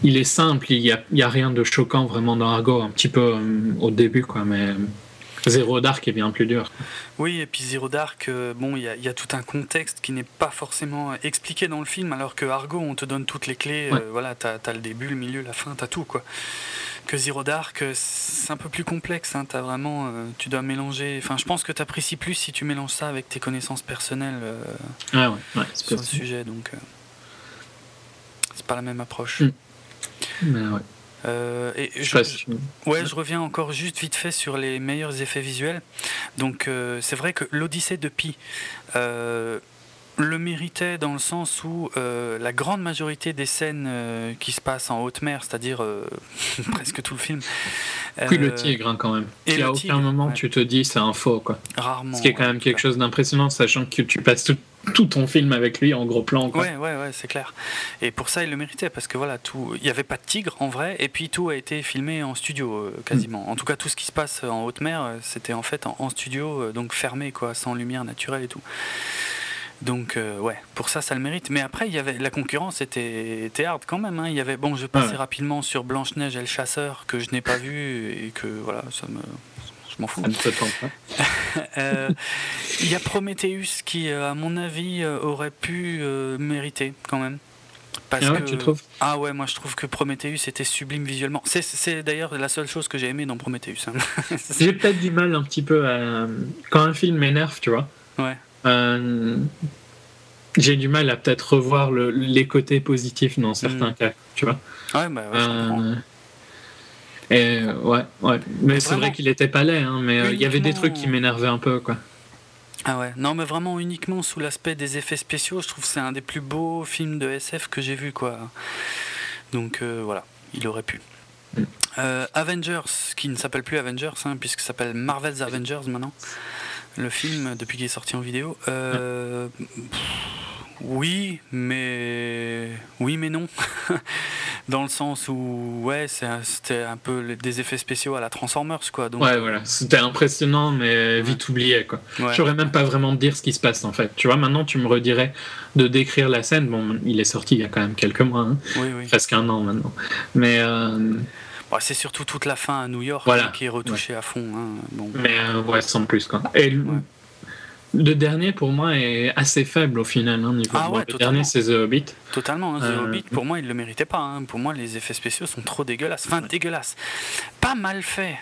il est simple. Il y a, rien de choquant vraiment dans Argo, un petit peu euh, au début, quoi. Mais Zero Dark est bien plus dur. Oui, et puis Zero Dark, euh, bon, il y, a- il y a tout un contexte qui n'est pas forcément euh, expliqué dans le film, alors que Argo, on te donne toutes les clés. Ouais. euh, voilà, t'as as le début, le milieu, la fin, t'as tout, quoi. Que Zero Dark, euh, c'est un peu plus complexe. Hein, t'as vraiment, euh, tu dois mélanger. Enfin, je pense que t'apprécies plus si tu mélanges ça avec tes connaissances personnelles euh, Ah ouais, ouais, c'est sur le sujet, donc euh, c'est pas la même approche. Mm. Mais ouais, Euh, et je Ouais, je reviens encore juste vite fait sur les meilleurs effets visuels. Donc, euh, c'est vrai que l'Odyssée de Pi euh, le méritait dans le sens où euh, la grande majorité des scènes euh, qui se passent en haute mer, c'est-à-dire euh, presque tout le film. Puis euh, le tigre, hein, quand même. et le aucun tigre, moment ouais. tu te dis c'est un faux, quoi. Rarement. Ce qui est quand ouais, même quelque chose d'impressionnant, sachant que tu passes tout, tout ton film avec lui en gros plan, quoi. Ouais, ouais, ouais, c'est clair. Et pour ça, il le méritait parce que voilà, tout, il n'y avait pas de tigre en vrai, et puis tout a été filmé en studio quasiment. En tout cas, tout ce qui se passe en haute mer, c'était en fait en, en studio, donc fermé quoi, sans lumière naturelle et tout. Donc euh, ouais, pour ça, ça le mérite. Mais après, il y avait la concurrence était, était hard quand même. hein. Il y avait bon, je passais Ouais. rapidement sur Blanche Neige et le chasseur que je n'ai pas vu et que voilà, ça me, je m'en fous. Euh, Il y a Prometheus qui, euh, à mon avis, euh, aurait pu euh, mériter quand même. Parce Ah ouais, que... tu trouves? Ah ouais, moi je trouve que Prometheus était sublime visuellement. C'est- C'est d'ailleurs la seule chose que j'ai aimé dans Prometheus. hein. J'ai peut-être du mal un petit peu à. Quand un film m'énerve, tu vois. ouais, Euh, j'ai du mal à peut-être revoir le, les côtés positifs dans certains Mm. cas, tu vois. Ouais, bah, ouais. Euh, et ouais, ouais. Mais c'est vrai qu'il était pas laid, hein, mais euh, il y avait des trucs qui m'énervaient un peu, quoi. Ah ouais, non mais vraiment uniquement sous l'aspect des effets spéciaux, je trouve que c'est un des plus beaux films de SF que j'ai vu quoi. Donc euh, voilà, il aurait pu. Mm. Euh, Avengers, qui ne s'appelle plus Avengers, hein, puisque s'appelle Marvel's Avengers maintenant, le film depuis qu'il est sorti en vidéo. Euh, pff, oui, mais oui, mais non, dans le sens où ouais, c'était un peu des effets spéciaux à la Transformers quoi. Donc Ouais, voilà. C'était impressionnant, mais vite oublié, quoi. ouais. Je saurais même pas vraiment te dire ce qui se passe, en fait. Tu vois, maintenant, tu me redirais de décrire la scène. Bon, il est sorti il y a quand même quelques mois, hein. oui, oui. presque un an maintenant. Mais, euh, Bon, c'est surtout toute la fin à New York Voilà. qui est retouchée à fond. hein. Bon. mais euh, ouais, sans plus, quoi. Et le, Ouais. le dernier, pour moi, est assez faible au final. Hein, niveau... Ah ouais, le totalement. dernier, c'est The Hobbit. Totalement, hein, The Euh, Hobbit, pour moi, il le méritait pas. Pour moi, les effets spéciaux sont trop dégueulasses. Enfin, dégueulasses. Pas mal fait,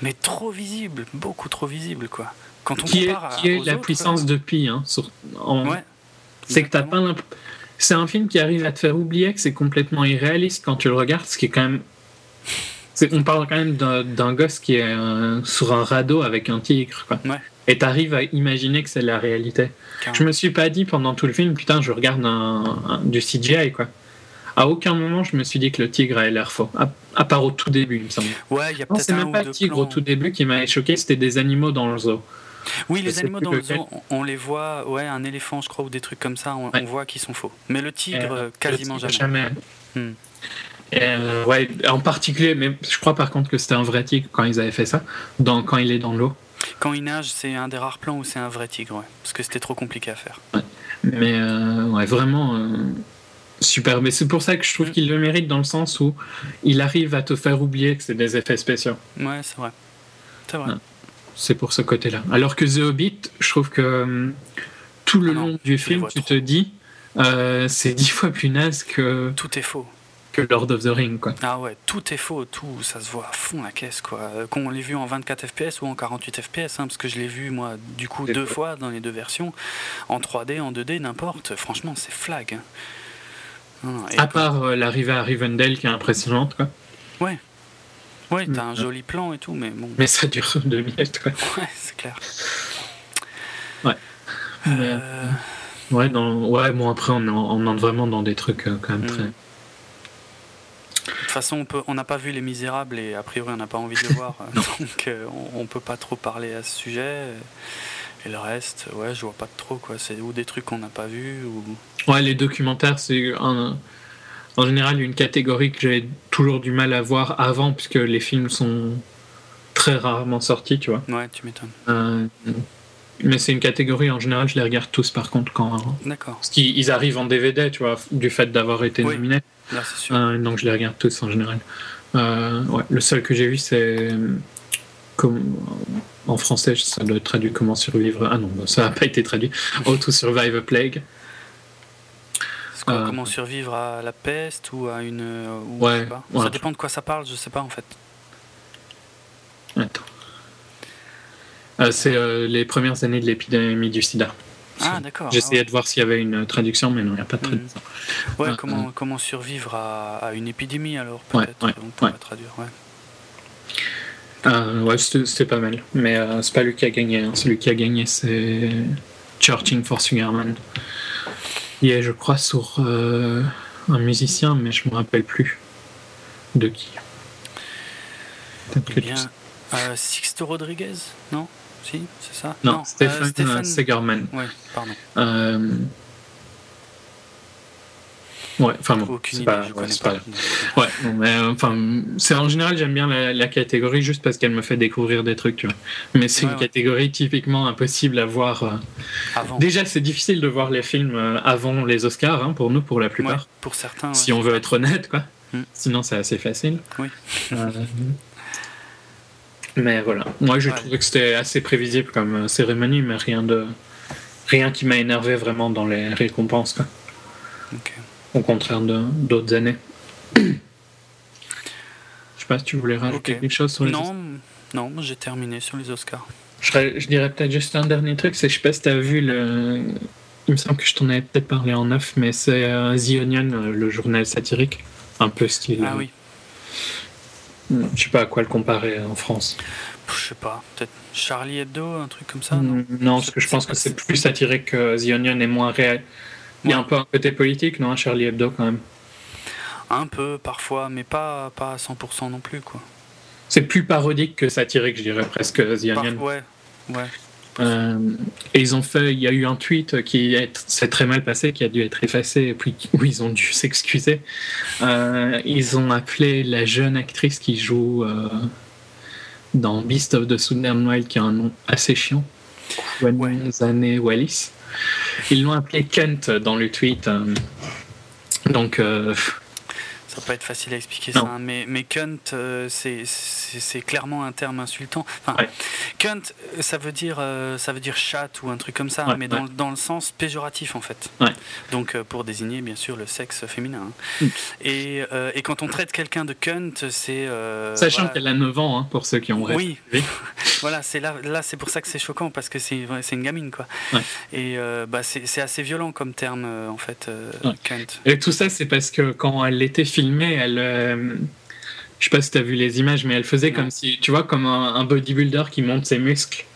mais trop visible, beaucoup trop visible, quoi. Quand on Qui est, à- qui est la autres, puissance de Pi. Sur- en- Ouais. C'est que t'as Exactement. pas C'est un film qui arrive à te faire oublier que c'est complètement irréaliste quand tu le regardes, ce qui est quand même. On parle quand même d'un gosse qui est euh, sur un radeau avec un tigre, quoi. Ouais. Et t'arrives à imaginer que c'est la réalité. Carrément. Je me suis pas dit pendant tout le film, putain, je regarde un, un- du CGI, quoi. À aucun moment, je me suis dit que le tigre avait l'air faux. À, à part au tout début, il me semble. Ouais, il y a peut-être même pas le tigre plans. au tout début qui m'avait choqué, c'était des animaux dans le zoo. Oui, Je les animaux dans le zoo, on, les voit, ouais, un éléphant, je crois, ou des trucs comme ça, on, Ouais. on voit qu'ils sont faux. Mais le tigre, Euh, euh, quasiment le tigre, jamais. jamais. Hmm. Euh, ouais, en particulier, mais je crois par contre que c'était un vrai tigre quand ils avaient fait ça, dans, quand il est dans l'eau. Quand il nage, c'est un des rares plans où c'est un vrai tigre, ouais. Parce que c'était trop compliqué à faire. Mais euh, ouais, vraiment euh, super. Mais c'est pour ça que je trouve Mm. qu'il le mérite dans le sens où il arrive à te faire oublier que c'est des effets spéciaux. Ouais, c'est vrai. C'est vrai. Ouais. C'est pour ce côté-là. Alors que The Hobbit, je trouve que euh, tout le Ah non, long du film, tu trop. te dis, c'est dix fois plus naze que, Tout est faux. Que Lord of the Ring, quoi. Ah ouais, tout est faux, tout, ça se voit à fond la caisse quoi. Euh, Qu'on l'ait vu en 24 fps ou en 48 fps, hein, parce que je l'ai vu moi du coup deux vrai. fois dans les deux versions, en 3D, en 2D, n'importe. Franchement, c'est flag. hein. Non, non, et À part euh, l'arrivée à Rivendell qui est impressionnante, quoi. Ouais, t'as un Mm. joli plan et tout, mais bon, Mais ça dure deux minutes, quoi. ouais, c'est clair. Ouais. Euh, Ouais, dans... ouais, bon, après, on, en- on entre vraiment dans des trucs euh, quand même Mm. De toute façon, on n'a pas vu Les Misérables et a priori on n'a pas envie de le voir, donc euh, on, on peut pas trop parler à ce sujet. Et le reste, ouais, je vois pas trop quoi. C'est ou des trucs qu'on n'a pas vus ou. Ouais, les documentaires, c'est un- en général une catégorie que j'ai toujours du mal à voir avant, puisque les films sont très rarement sortis, tu vois. Ouais, tu m'étonnes. Euh, mais c'est une catégorie, en général, je les regarde tous par contre quand. D'accord, Parce qu'ils ils arrivent en DVD, tu vois, du fait d'avoir été Oui. là c'est sûr. Euh, donc je les regarde tous en général. Euh, ouais, le seul que j'ai vu, c'est. Comme, en français, ça doit être traduit comment survivre. Ah non, bah, ça n'a pas été traduit. How to survive a plague. Quoi, euh, comment survivre à la peste ou à une. ou je Ouais, sais pas? ouais. Ça dépend de quoi ça parle, je sais pas en fait. Attends. Euh, c'est euh, les premières années de l'épidémie du sida. Ah d'accord. J'essayais ah de voir s'il y avait une traduction, mais non, il n'y a pas de Mhm. traduction. ouais, euh, comment, comment survivre à, à une épidémie alors Ouais, peut-être ouais, on ouais. traduire. Ouais. Euh, ouais, c'était pas mal. Mais euh, c'est pas lui qui a gagné. hein. Celui qui a gagné, c'est Searching for Sugarman. Il est, je crois, sur un musicien, mais je me rappelle plus de qui. Peut-être Eh que bien, Sixto Rodriguez, non? Si, c'est ça Non, euh, Stephen, Stéphane- Segerman. Ouais, pardon. Euh, Ouais, enfin bon, c'est pas, ouais, pas. Ouais, non, mais euh, enfin, c'est en général j'aime bien la, la catégorie juste parce qu'elle me fait découvrir des trucs, tu vois. Mais c'est Ouais, une ouais. catégorie typiquement impossible à voir. euh. Avant. Déjà, c'est difficile de voir les films euh, avant les Oscars hein, pour nous, pour la plupart. pour certains. Si on veut être honnête, quoi. Mm. Sinon, c'est assez facile. Oui. Euh, Mais voilà. Moi, je Ouais. trouvais que c'était assez prévisible comme euh, cérémonie, mais rien de rien qui m'a énervé vraiment dans les récompenses, quoi. Au contraire d'autres années. Je sais pas si tu voulais rajouter Ok. quelque chose sur les Non, non, j'ai terminé sur les Oscars. Je, dirais peut-être juste un dernier truc, c'est que je sais pas si t'as vu le, il me semble que je t'en avais peut-être parlé en neuf, mais c'est The Onion, le journal satirique, un peu style. Ah oui. Je sais pas à quoi le comparer en France. Je sais pas, peut-être Charlie Hebdo, un truc comme ça Non, non parce que je pense que c'est plus satirique que The Onion et moins réel. Il y a un peu un côté politique, non, Charlie Hebdo quand même? Un peu, parfois, mais pas, pas à 100% non plus, quoi. C'est plus parodique que satirique, je dirais presque, The Onion. ouais, ouais. Euh, et ils ont fait, il y a eu un tweet qui s'est très mal passé, qui a dû être effacé, et puis où ils ont dû s'excuser. Euh, ils ont appelé la jeune actrice qui joue euh, dans Beast of the Southern Wild, qui a un nom assez chiant, Zane Wallis. Ils l'ont appelé Kent dans le tweet. donc pas être facile à expliquer ça, hein, mais, mais cunt, euh, c'est clairement un terme insultant. Enfin, cunt, euh, ça veut dire euh, ça veut dire chat ou un truc comme ça, mais dans, dans, le sens péjoratif en fait. Donc pour désigner bien sûr le sexe féminin. Hein. Mm. Et, et, quand on traite quelqu'un de cunt, c'est sachant qu'elle a 9 ans hein, pour ceux qui ont rêvé. Oui. voilà, c'est là là c'est pour ça que c'est choquant parce que c'est une gamine quoi. Et bah, c'est assez violent comme terme en fait cunt. Et tout ça c'est parce que quand elle était filmée, elle. Euh, je sais pas si tu as vu les images, mais elle faisait comme si, tu vois, comme un, bodybuilder qui monte ses muscles.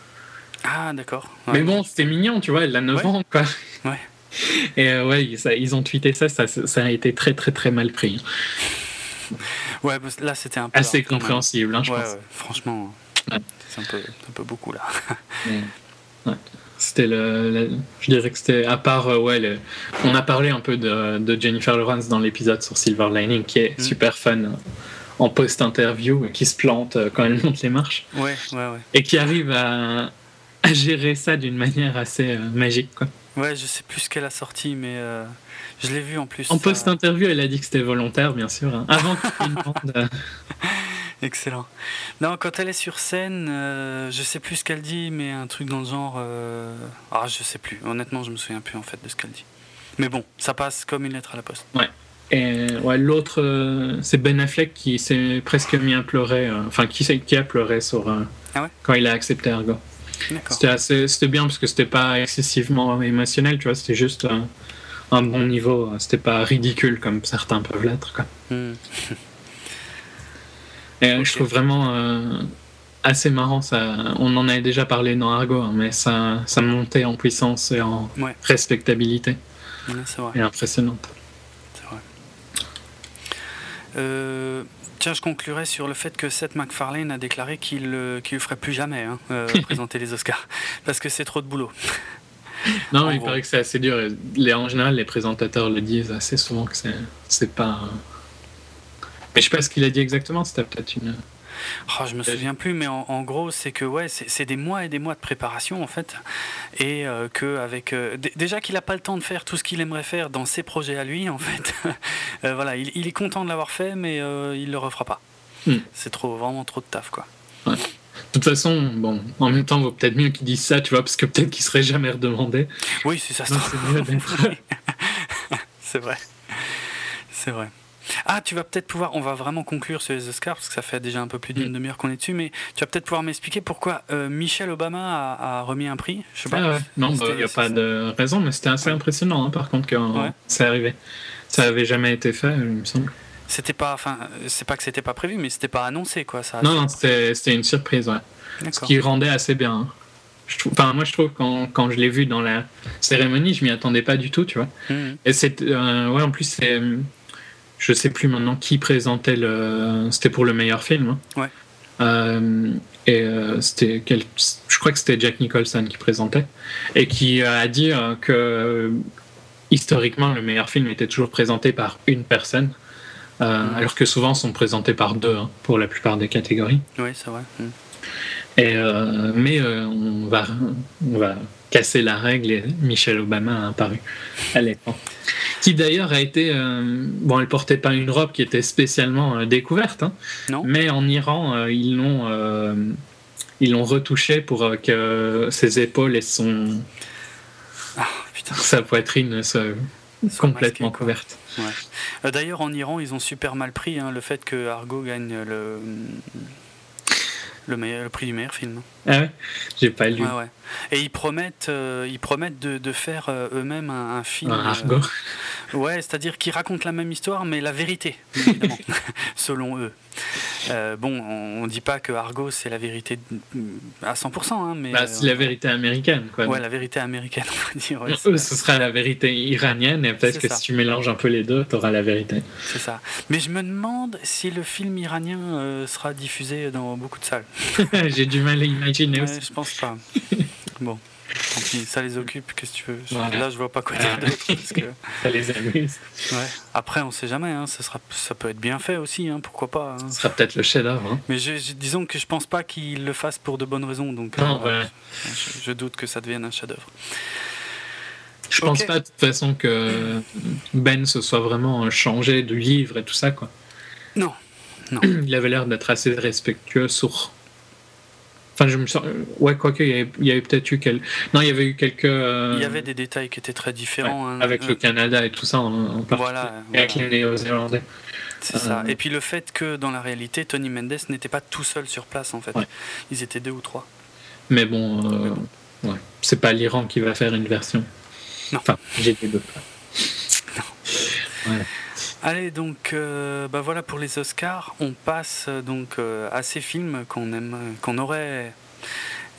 Ah, d'accord. Mais bon, c'était mignon, tu vois, elle a 9 ans, quoi. Ouais. Et euh, ouais, ils ont tweeté ça, ça, ça, a été très, très, très mal pris. Ouais, là, c'était un peu. Assez compréhensible, hein, je pense. franchement, c'est un peu, un peu beaucoup, là. C'était le, je dirais que c'était à part euh, ouais, on a parlé un peu de, de Jennifer Lawrence dans l'épisode sur Silver Lining qui est mm. super fun euh, en post-interview et qui se plante euh, quand elle monte les marches. Ouais, ouais, ouais. Et qui arrive à, à gérer ça d'une manière assez magique quoi. Ouais, je sais plus ce qu'elle a sorti mais je l'ai vu en plus. En post-interview, elle a dit que c'était volontaire bien sûr hein. avant qu'il Excellent. Non, quand elle est sur scène, euh, je sais plus ce qu'elle dit, mais un truc dans le genre. Euh, ah, je sais plus. Honnêtement, je me souviens plus en fait de ce qu'elle dit. Mais bon, ça passe comme une lettre à la poste. Ouais. Et ouais, l'autre, euh, c'est Ben Affleck qui s'est presque mis à pleurer. Enfin, qui, qui a pleuré sur, ah quand il a accepté Argo. C'était assez, c'était bien parce que c'était pas excessivement émotionnel, tu vois. C'était juste un bon niveau. C'était pas ridicule comme certains peuvent l'être. Quoi. Hmm. Et je trouve vraiment euh, assez marrant ça. On en avait déjà parlé dans Argo, hein, mais ça, ça montait en puissance et en respectabilité. c'est vrai. Et impressionnante. C'est vrai. Euh, tiens, je conclurai sur le fait que Seth MacFarlane a déclaré qu'il ne le ferait plus jamais hein, euh, présenter les Oscars parce que c'est trop de boulot. Non, il paraît que c'est assez dur. Les, en général, les présentateurs le disent assez souvent que c'est pas mais je sais pas ce qu'il a dit exactement, c'était peut-être une. Oh, je me souviens plus, mais en, gros, c'est que ouais, c'est des mois et des mois de préparation en fait, et euh, que avec euh, déjà qu'il n'a pas le temps de faire tout ce qu'il aimerait faire dans ses projets à lui en fait. Euh, voilà, il, est content de l'avoir fait, mais il le refera pas. Hmm. C'est trop, vraiment trop de taf quoi. De toute façon, bon, en même temps, vaut peut-être mieux qu'il dise ça, tu vois, parce que peut-être qu'il serait jamais redemandé. Oui, c'est ça. C'est vrai. C'est vrai. Ah, tu vas peut-être pouvoir, on va vraiment conclure sur les Oscars, parce que ça fait déjà un peu plus d'une mm. demi-heure qu'on est dessus, mais tu vas peut-être pouvoir m'expliquer pourquoi euh, Michelle Obama a, remis un prix Je sais pas. Ah non, il n'y bah, a pas de raison, mais c'était assez impressionnant, hein, par contre, quand c'est arrivé. Ça avait jamais été fait, il me semble. C'était pas, enfin, c'est pas que c'était pas prévu, mais c'était pas annoncé, quoi. Ça non, non, c'était une surprise, ouais. Ce qui rendait assez bien. Hein. Je trouve, enfin, moi, je trouve quand, quand je l'ai vu dans la cérémonie, je m'y attendais pas du tout, tu vois. Mm. Et c'est, euh, ouais, en plus, c'est je sais plus maintenant qui présentait le. C'était pour le meilleur film. Hein. Ouais. Euh, et euh, c'était quel... je crois que c'était Jack Nicholson qui présentait et qui a dit euh, que historiquement le meilleur film était toujours présenté par une personne alors que souvent sont présentés par deux hein, pour la plupart des catégories. Oui, c'est vrai. Mm. Et, mais on va on va casser la règle et Michelle Obama a apparu à l'époque qui d'ailleurs a été euh, bon elle portait pas une robe qui était spécialement euh, découverte hein, mais en Iran euh, ils l'ont ils l'ont retouché pour que ses épaules et son ah, sa poitrine soient complètement couvertes. D'ailleurs en Iran ils ont super mal pris hein, le fait que Argo gagne le le, meilleur, le prix du meilleur film. Ah ouais J'ai pas lu. Ouais, ouais. Et ils promettent, euh, ils promettent de, de faire euh, eux-mêmes un, un film. Un euh, Argo. Ouais, c'est-à-dire qu'ils racontent la même histoire, mais la vérité, évidemment, selon eux. Euh, bon, on, on dit pas que Argo c'est la vérité à 100%, hein, mais. Bah, euh, c'est la vérité américaine, quoi. Ouais, la vérité américaine, on va dire. ouais, Non, c'est- eux, ce sera la vérité iranienne, et peut-être que ça. si tu mélanges un peu les deux, t'auras la vérité. C'est ça. Mais je me demande si le film iranien euh, sera diffusé dans beaucoup de salles. J'ai du mal à imaginer Ouais, aussi. je pense pas. Bon, tant pis, ça les occupe, qu'est-ce que tu veux? Je- Voilà. Là, je vois pas quoi dire d'autre. que- Ça les amuse. ouais. Après, on sait jamais, hein, ça, sera, ça peut être bien fait aussi, hein, pourquoi pas. hein. Ce sera peut-être le chef-d'œuvre. Mais je- je- disons que je pense pas qu'il le fasse pour de bonnes raisons, donc Non, euh, ouais. je, doute que ça devienne un chef-d'œuvre. Je pense Ok. pas de toute façon que Ben se soit vraiment changé du livre et tout ça, quoi. Non, non. Il avait l'air d'être assez respectueux sur. Enfin, je me sens. Ouais, quoique, il y avait, avait peut-être eu quelques. Non, il y avait eu quelques. euh, Il y avait des détails qui étaient très différents. hein. Avec Euh, le Canada et tout ça, en, en. Voilà, Et avec voilà. les Néo-Zélandais. C'est ça. Euh, Et puis le fait que dans la réalité, Tony Mendes n'était pas tout seul sur place en fait. Ouais. Ils étaient deux ou trois. Mais bon, euh, Mais bon. ouais. c'est pas l'Iran qui va faire une version. Non. Enfin, j'ai des doutes. Allez, donc euh, bah voilà pour les Oscars. On passe euh, donc euh, à ces films qu'on aime, qu'on aurait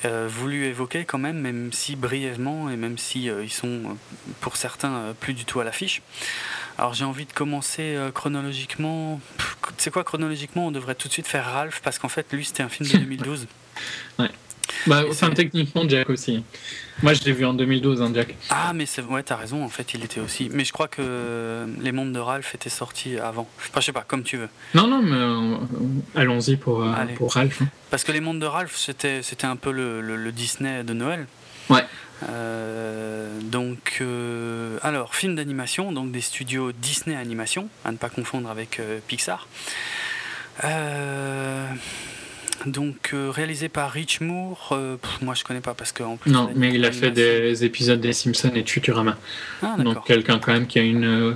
euh, voulu évoquer quand même, même si brièvement et même si ils sont pour certains plus du tout à l'affiche. Alors j'ai envie de commencer chronologiquement. C'est quoi chronologiquement? On devrait tout de suite faire Ralph parce qu'en fait lui c'était un film de 2012. Bah, enfin, techniquement, Jack aussi. Moi, je l'ai vu en 2012, hein, Jack. Ah, mais c'est ouais, t'as raison, en fait, il était aussi. Mais je crois que euh, Les Mondes de Ralph étaient sortis avant. Enfin, je sais pas, comme tu veux. Non, non, mais euh, allons-y pour, euh, pour Ralph. hein. Parce que Les Mondes de Ralph, c'était, c'était un peu le, le- le Disney de Noël. Ouais. Euh, donc, alors, film d'animation, donc des studios Disney Animation, à ne pas confondre avec Pixar. Euh, donc, euh, réalisé par Rich Moore, euh, pff, moi je connais pas parce que en plus. Non, mais il a fait des épisodes des Simpsons et de Futurama. Ah, Donc, quelqu'un quand même qui a une. euh,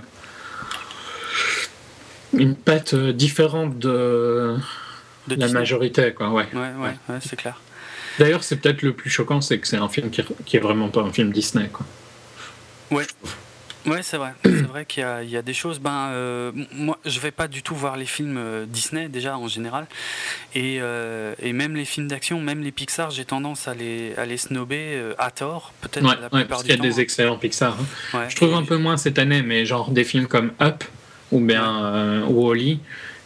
Une patte différente de De la majorité, quoi, ouais. Ouais, ouais, ouais, c'est clair. D'ailleurs, c'est peut-être le plus choquant, c'est que c'est un film qui, qui est vraiment pas un film Disney, quoi. Ouais, c'est vrai. C'est vrai qu'il y a, il y a des choses. Ben, euh, moi, je vais pas du tout voir les films euh, Disney déjà en général, et, euh, et même les films d'action, même les Pixar, j'ai tendance à les, à les snober à tort, peut-être Ouais, la ouais, parce qu'il y a temps. des excellents Pixar. hein. hein. Ouais. Je trouve un peu moins cette année, mais genre des films comme Up ou bien euh, Wall-E,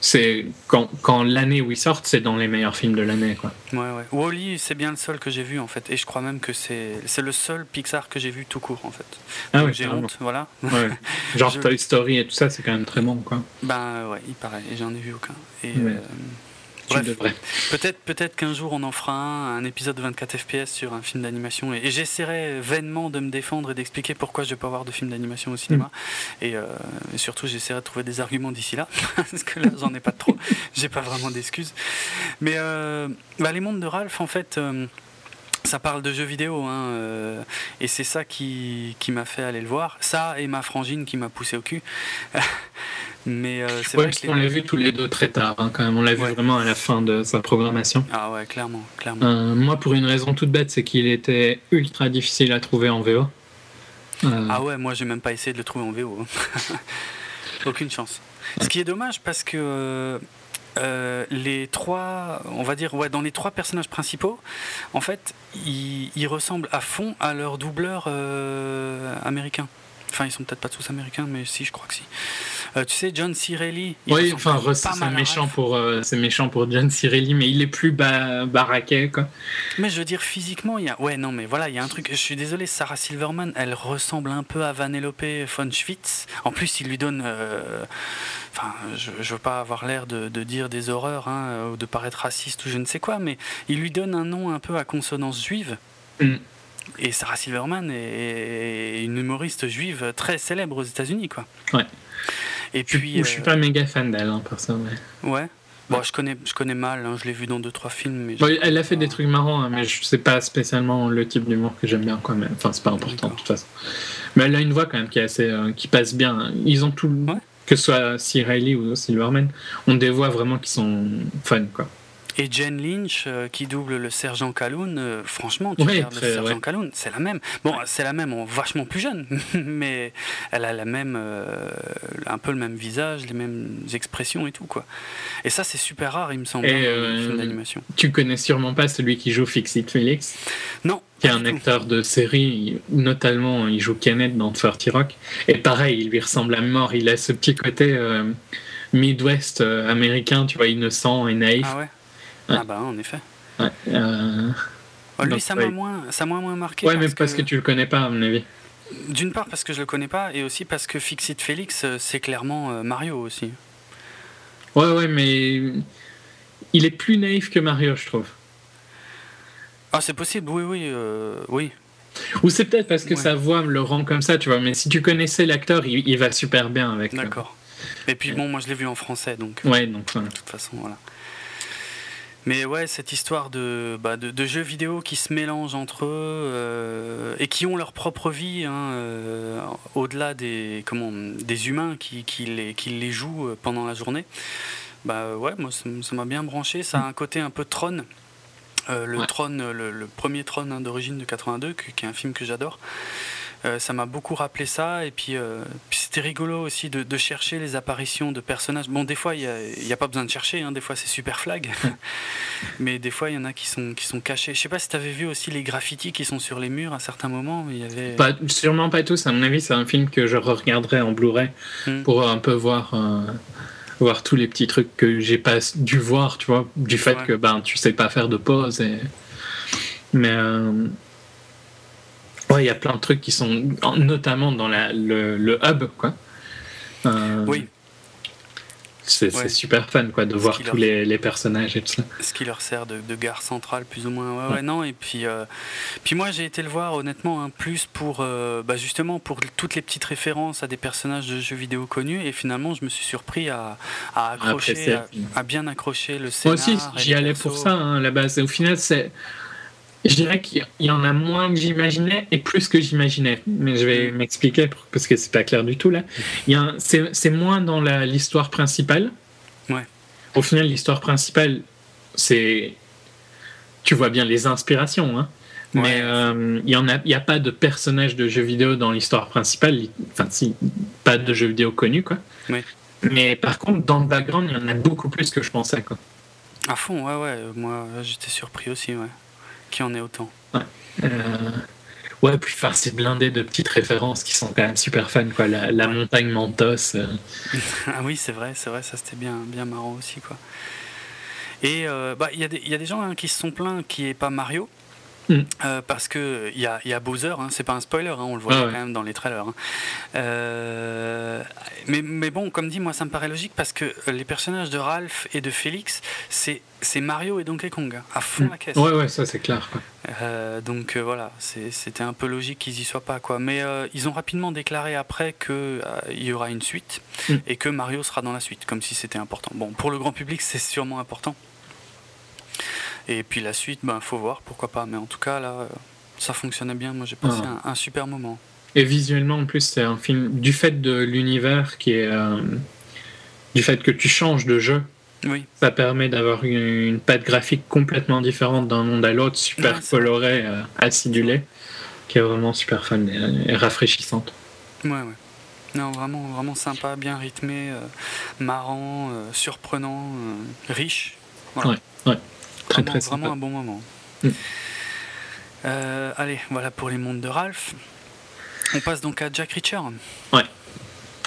c'est quand, quand l'année où ils sortent, c'est dans les meilleurs films de l'année, quoi. Ouais, ouais. Wall-E, c'est bien le seul que j'ai vu en fait, et je crois même que c'est, c'est le seul Pixar que j'ai vu tout court en fait. Ah Donc j'ai honte, voilà. Ouais. Genre Je- Toy Story et tout ça, c'est quand même très bon, quoi. Ben ouais, il paraît, et j'en ai vu aucun. Et, Ouais. euh, Bref. Peut-être peut-être qu'un jour on en fera un, un épisode de 24 FPS sur un film d'animation. Et, et j'essaierai vainement de me défendre et d'expliquer pourquoi je vais pas voir de film d'animation au cinéma. Et, euh, et surtout j'essaierai de trouver des arguments d'ici là. Parce que là j'en ai pas trop. J'ai pas vraiment d'excuses. Mais euh, bah, les mondes de Ralph en fait euh, ça parle de jeux vidéo, hein, euh, et c'est ça qui, qui m'a fait aller le voir. Ça et ma frangine qui m'a poussé au cul. Mais euh, c'est Ouais, vrai que les- l'a vu tous les deux très tard, hein, quand même. On l'a vu vraiment à la fin de sa programmation. Ah ouais, clairement, clairement. Euh, moi, pour une raison toute bête, c'est qu'il était ultra difficile à trouver en VO. Ah ouais, moi j'ai même pas essayé de le trouver en VO. Aucune chance. Ce qui est dommage parce que euh, les trois, on va dire, ouais, dans les trois personnages principaux, en fait, ils, ils ressemblent à fond à leur doubleur euh, américain. Enfin, ils sont peut-être pas tous américains, mais si, je crois que si. Euh, tu sais, John C. Reilly. il Oui, enfin, c'est méchant pour, euh, méchant pour John Cirelli, mais il est plus ba baraquet, quoi. Mais je veux dire, physiquement, il y a. Ouais, non, mais voilà, il y a un truc. Je suis désolé, Sarah Silverman, elle ressemble un peu à Vanellope von Schwitz. En plus, il lui donne. euh, Enfin, je, je veux pas avoir l'air de, de dire des horreurs, hein, ou de paraître raciste ou je ne sais quoi, mais il lui donne un nom un peu à consonance juive. Mm. Et Sarah Silverman est une humoriste juive très célèbre aux États-Unis, quoi. Ouais. Et Je, puis. je suis euh, pas méga fan d'elle, hein, perso. mais- Ouais. Bon, je connais, je connais mal, hein, je l'ai vu dans deux trois films. Mais Bon, elle a fait des trucs marrants, hein, mais je sais pas spécialement le type d'humour que j'aime bien quand même. Enfin, c'est pas important de toute façon. Mais elle a une voix quand même qui est assez, euh, qui passe bien. hein. Ils ont tout, Ouais. que ce soit C. Reilly ou Silverman, ont des voix vraiment qui sont fun, quoi. Et Jen Lynch, euh, qui double le sergent Calhoun, euh, franchement, tu regardes le sergent ouais. Calhoun, c'est la même. Bon, c'est la même, en vachement plus jeune, mais elle a la même, euh, un peu le même visage, les mêmes expressions et tout, quoi. Et ça, c'est super rare, il me semble, hein, dans les films d'animation. Tu connais sûrement pas celui qui joue Fixit Felix, Non, qui est un acteur de série, notamment il joue Kenneth dans 30 Rock. Et pareil, il lui ressemble à mort. Il a ce petit côté Midwest américain, tu vois, innocent et naïf. Ah ouais Ouais. Ah bah, en effet. Ouais, euh, Ouais, lui, Donc, ça m'a ouais. moins, ça m'a moins marqué. ouais, mais parce que tu le connais pas, à mon avis. D'une part parce que je le connais pas, et aussi parce que Fixit Félix, euh, c'est clairement euh, Mario aussi. Ouais, ouais, mais il est plus naïf que Mario, je trouve. Ah, c'est possible, oui, oui, euh, oui. Ou c'est peut-être parce que Ouais. sa voix me le rend comme ça, tu vois. Mais si tu connaissais l'acteur, il, il va super bien avec. euh, D'accord. Et puis bon, moi je l'ai vu en français, donc Ouais, donc voilà. de toute façon, voilà. Mais ouais, cette histoire de, bah, de, de jeux vidéo qui se mélangent entre eux euh, et qui ont leur propre vie, hein, euh, au-delà des, comment, des humains qui, qui, les, qui les jouent euh, pendant la journée. Bah ouais, moi ça m'a bien branché. Ça a un côté un peu Tron. Euh, le Ouais. Tron, le, le premier Tron hein, d'origine de 82, que- qui est un film que j'adore. Euh, ça m'a beaucoup rappelé ça et puis, euh, puis c'était rigolo aussi de, de chercher les apparitions de personnages. Bon, des fois il n'y a, pas besoin de chercher, hein, des fois c'est super flag, mais des fois il y en a qui sont, qui sont cachés. Je sais pas si tu avais vu aussi les graffitis qui sont sur les murs à certains moments, il y avait. Pas, sûrement pas tous, à mon avis, c'est un film que je regarderai en Blu-ray Hmm. pour un peu voir, euh, voir tous les petits trucs que j'ai pas dû voir, tu vois, du fait Ouais. que ben, tu sais pas faire de pause. Et... Mais euh, ouais, il y a plein de trucs qui sont, notamment dans la, le, le hub, quoi. Euh, Oui, C'est Ouais. super fun, quoi, de voir tous les, les personnages et tout ça. ce qui leur sert de, de gare centrale plus ou moins ouais, non et puis euh, puis moi j'ai été le voir honnêtement un plus pour euh, bah, justement pour toutes les petites références à des personnages de jeux vidéo connus et finalement je me suis surpris à, à accrocher à, à bien accrocher le Moi scénar aussi, j'y allais pour ça, hein, à la base. Et au final, c'est. Je dirais qu'il y en a moins que j'imaginais et plus que j'imaginais. Mais je vais m'expliquer parce que c'est pas clair du tout là. C'est moins dans l'histoire principale. Ouais. Au final, l'histoire principale, c'est. Tu vois bien les inspirations, hein. Ouais. Mais euh, il y en a, y a pas de personnage de jeu vidéo dans l'histoire principale. Enfin, si, pas de jeu vidéo connu, quoi. Oui. Mais par contre, dans le background, il y en a beaucoup plus que je pensais, quoi. à fond ouais ouais moi j'étais surpris aussi ouais qu'il y en ait autant Euh, Ouais, puis enfin, c'est blindé de petites références qui sont quand même super fun, quoi. La, montagne Mentos. euh, Ah oui, c'est vrai, c'est vrai, ça c'était bien, bien marrant aussi quoi. Et euh, bah il y, a des- il y a des gens hein, qui se sont plaints qu'il n'y ait pas Mario. Mm. euh, parce que il y a, il y a Bowser, hein, c'est pas un spoiler, hein, on le voit Ah quand même dans les trailers. hein. Euh, mais, mais bon, comme dit, moi ça me paraît logique parce que les personnages de Ralph et de Félix, c'est Mario et Donkey Kong, à fond la caisse. Ouais, ouais, ça c'est clair, quoi. Euh, donc voilà, c'était un peu logique qu'ils y soient pas quoi. Mais ils ont rapidement déclaré après que euh, il y aura une suite Mm. et que Mario sera dans la suite, comme si c'était important. Bon, pour le grand public, c'est sûrement important. Et puis la suite, ben faut voir, pourquoi pas. Mais en tout cas là, euh, ça fonctionnait bien. Moi, j'ai passé Ah. un, un super moment. Et visuellement, en plus, c'est un film du fait de l'univers qui est. euh, du fait que tu changes de jeu, Oui, ça permet d'avoir une, une patte graphique complètement différente d'un monde à l'autre, super Ouais, colorée, euh, acidulée, qui est vraiment super fun et, et rafraîchissante. ouais, ouais. Non, vraiment, vraiment sympa, bien rythmé, euh, marrant, euh, surprenant, riche. Voilà. Ouais, ouais. Très vraiment, très sympa. vraiment un bon moment. Mm. Euh, allez, voilà pour les mondes de Ralph. On passe donc à Jack Reacher.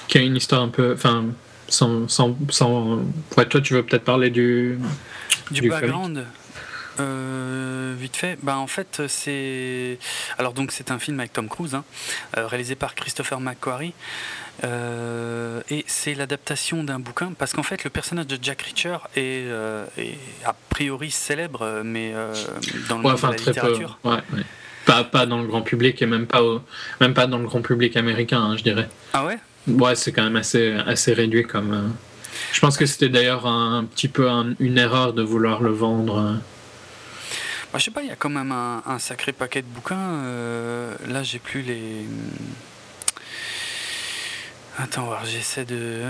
Qui a une histoire un peu. Enfin, sans. sans, sans ouais, toi, tu veux peut-être parler du. Du, Du background. Euh, vite fait, bah en fait c'est alors donc c'est un film avec Tom Cruise, hein, euh, réalisé par Christopher McQuarrie, euh, et c'est l'adaptation d'un bouquin parce qu'en fait le personnage de Jack Reacher est, euh, est a priori célèbre, mais dans le Ouais, monde enfin, de la très peu. littérature. Ouais, ouais. Pas, pas dans le grand public et même pas, au- même pas dans le grand public américain, hein, je dirais. Ah ouais? Ouais, c'est quand même assez, assez réduit comme. Je pense que c'était d'ailleurs un, petit peu un- une erreur de vouloir le vendre. Bah, je sais pas, il y a quand même un, un sacré paquet de bouquins. euh, là, j'ai plus les. Attends, voir, j'essaie de,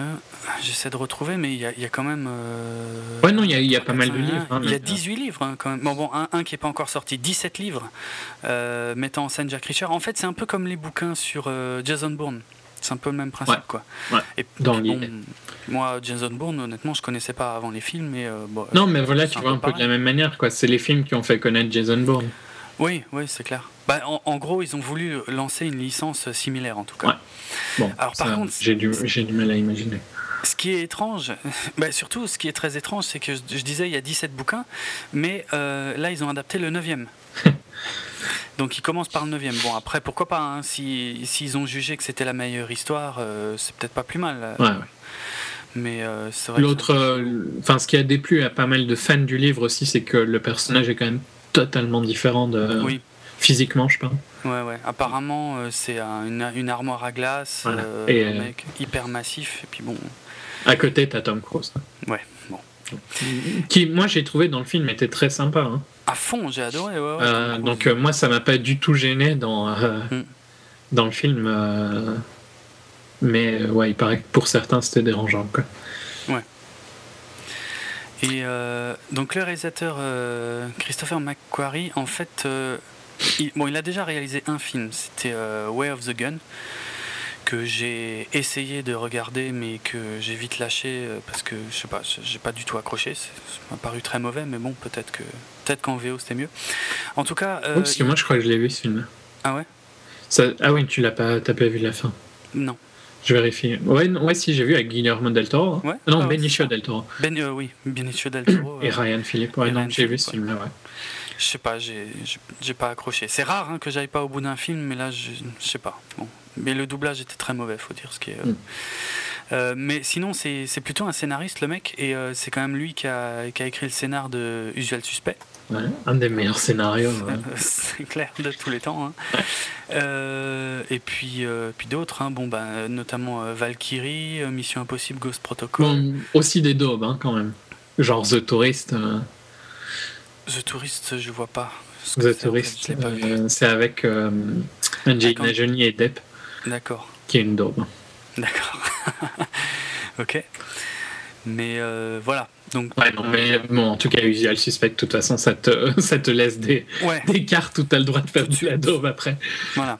j'essaie de retrouver, mais il y a, il y a quand même. euh, Ouais, non, il y a, il y a pas mal de livres. hein, il y a mais- 18 livres hein, quand même. Bon, bon un, un qui n'est pas encore sorti, 17 livres euh, mettant en scène Jack Reacher. En fait, c'est un peu comme les bouquins sur euh, Jason Bourne. C'est un peu le même principe, Ouais. quoi. Ouais. Et Dans l'idée. moi, Jason Bourne, honnêtement, je connaissais pas avant les films, mais euh, bon, Non, mais voilà, tu vois un peu de la même manière, quoi. C'est les films qui ont fait connaître Jason Bourne. Oui, oui, c'est clair. Bah, en, en gros, ils ont voulu lancer une licence similaire, en tout cas. Ouais. Bon, Alors, par contre, j'ai du, j'ai du mal à imaginer. Ce qui est étrange, bah, surtout ce qui est très étrange, c'est que je, je disais il y a 17 bouquins, mais euh, là ils ont adapté le 9e. Donc ils commencent par le 9e. Bon, après pourquoi pas, hein, si- s'ils ont jugé que c'était la meilleure histoire, euh, c'est peut-être pas plus mal. Ouais, ouais. Mais euh, c'est vrai. que L'autre, euh, enfin, ce qui a déplu à pas mal de fans du livre aussi, c'est que le personnage est quand même totalement différent de Oui, physiquement, je pense. ouais, ouais. Apparemment, euh, c'est un- une, une armoire à glace, Voilà. euh, Et, un euh, mec hyper massif, et puis bon. À côté, t'as Tom Cruise. Ouais, bon. Qui, moi, j'ai trouvé dans le film était très sympa. hein. À fond, j'ai adoré, ouais, ouais, Euh, donc euh, moi, ça m'a pas du tout gêné dans euh, Mm. dans le film. mais ouais, il paraît que pour certains, c'était dérangeant. Quoi. Et euh, donc le réalisateur euh, Christopher McQuarrie, en fait, euh, il, bon, il a déjà réalisé un film, c'était Way of the Gun, que j'ai essayé de regarder, mais que j'ai vite lâché parce que je sais pas, j'ai pas du tout accroché. Ça m'a paru très mauvais, mais bon, peut-être que peut-être qu'en VO c'était mieux. En tout cas, euh, parce que moi, je crois que je l'ai vu ce film. ah ouais, Ça, ah oui, tu l'as pas, t'as pas vu la fin. non, Je vérifie. Ouais, non, ouais, si j'ai vu avec Guillermo del Toro. Ouais. Non, Ah Benicio del Toro Ben, euh, oui, Benicio del Toro. et euh, Ryan Philippe. Ouais, j'ai vu ce film-là. Ouais. Je sais pas, j'ai pas accroché. C'est rare hein, que j'aille pas au bout d'un film, mais là, je, je sais pas. Bon. Mais le doublage était très mauvais, faut dire ce qui est. euh. Mm. Euh, mais sinon, c'est plutôt un scénariste, le mec, et euh, c'est quand même lui qui a, qui a écrit le scénar de Usual Suspect. Ouais, un des meilleurs scénarios. ouais. C'est clair, de tous les temps. hein. Euh, et puis, puis d'autres, hein, bon, bah, notamment Valkyrie, Mission Impossible, Ghost Protocol, Bon, aussi des daubes, hein, quand même. Genre The Tourist. The Tourist, je vois pas. The c'est, en fait, Tourist, c'est avec Angelina. Jolie et Depp, D'accord. qui est une daube. D'accord. ok. Mais euh, voilà. Donc, Ouais, non, mais bon, en tout cas, Usual Suspect, de toute façon, ça te, ça te laisse des, ouais, des cartes où tu as le droit de faire de la daube après. voilà.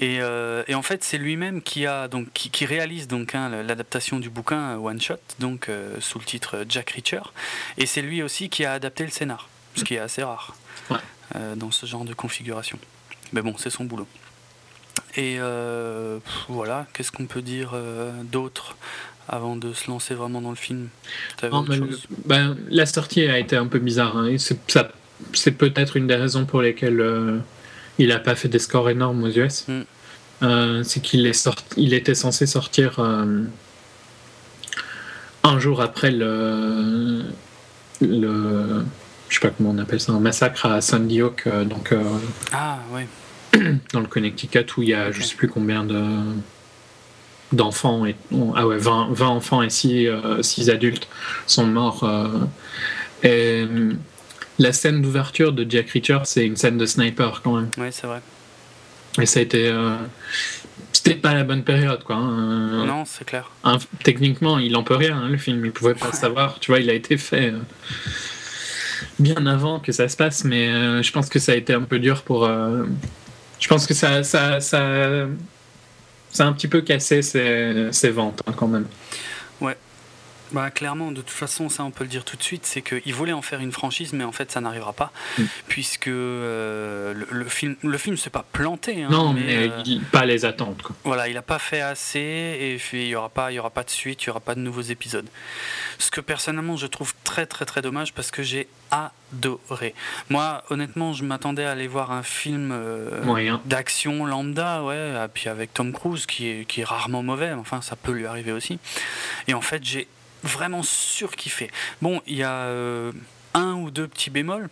Et, euh, et en fait, c'est lui-même qui a donc qui, qui réalise donc hein, l'adaptation du bouquin euh, One Shot, donc euh, sous le titre Jack Reacher. Et c'est lui aussi qui a adapté le scénar, ce qui est assez rare Ouais. dans ce genre de configuration. Mais bon, c'est son boulot. Et euh, voilà, qu'est-ce qu'on peut dire euh, d'autre avant de se lancer vraiment dans le film? Non, ben, la sortie a été un peu bizarre. hein, c'est, peut-être une des raisons pour lesquelles euh, il n'a pas fait des scores énormes aux US. Mm. Euh, c'est qu'il il était censé sortir un jour après le, le, je sais pas comment on appelle ça, un massacre à Sandy Hook, donc Ah, ouais. Dans le Connecticut où il y a Ok. je sais plus combien de d'enfants et ah ouais 20, 20 enfants et 6, adultes sont morts euh, et euh, la scène d'ouverture de Jack Reacher c'est une scène de sniper quand même Ouais, c'est vrai. et ça a été euh, c'était pas la bonne période quoi hein. Non, c'est clair. Un- techniquement il en peut rien hein, le film il pouvait pas Ouais. savoir tu vois il a été fait euh, bien avant que ça se passe mais euh, je pense que ça a été un peu dur pour euh, je pense que ça ça ça ça a un petit peu cassé ses, ses ventes hein, quand même Bah, clairement, de toute façon, ça on peut le dire tout de suite, c'est qu'il voulait en faire une franchise, mais en fait ça n'arrivera pas, Mm. puisque euh, le, le film le film s'est pas planté. hein, non mais, euh, il- pas les attentes quoi voilà, il n'a pas fait assez, et puis il y aura pas, il y aura pas de suite, il y aura pas de nouveaux épisodes. Ce que personnellement je trouve très très très dommage parce que j'ai adoré. Moi, honnêtement, je m'attendais à aller voir un film. euh, d'action lambda, ouais, et puis avec Tom Cruise qui est, qui est rarement mauvais, enfin ça peut lui arriver aussi. Et en fait, j'ai vraiment surkiffé. Bon, il y a euh, un ou deux petits bémols,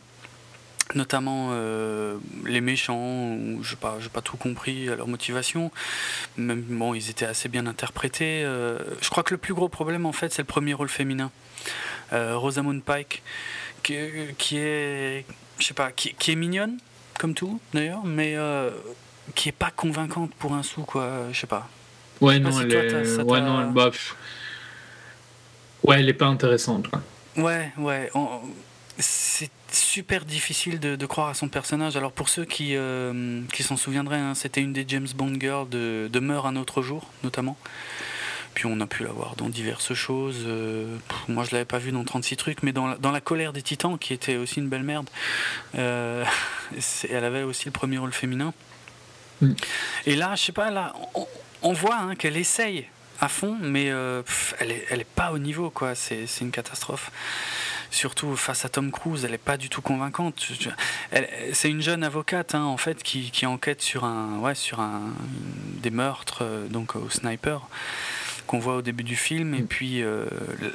notamment euh, les méchants, où je n'ai pas, pas tout compris à leur motivation. Même, bon, ils étaient assez bien interprétés. euh, je crois que le plus gros problème, en fait, c'est le premier rôle féminin. Euh, Rosamund Pike, qui, qui est, je sais pas, qui, qui est mignonne, comme tout d'ailleurs, mais qui est pas convaincante pour un sou, quoi. Je sais pas. Ouais, non, elle est... ouais, non, bah, ouais, elle est pas intéressante. Quoi. Ouais, ouais. C'est super difficile de, croire à son personnage. Alors pour ceux qui, euh, qui s'en souviendraient, hein, c'était une des James Bond girls de, de Meurt un autre jour, notamment. Puis on a pu la voir dans diverses choses. Euh, moi, je l'avais pas vue dans 36 trucs, mais dans la, dans la colère des titans, qui était aussi une belle merde, euh, elle avait aussi le premier rôle féminin. Mm. Et là, je sais pas, là, on, voit hein, qu'elle essaye à fond, mais euh, elle, est, elle est pas au niveau, quoi. C'est une catastrophe. Surtout face à Tom Cruise, elle est pas du tout convaincante. C'est une jeune avocate, hein, en fait, qui, qui, enquête sur un, ouais, sur un, des meurtres, donc au sniper qu'on voit au début du film. Et mm. puis euh,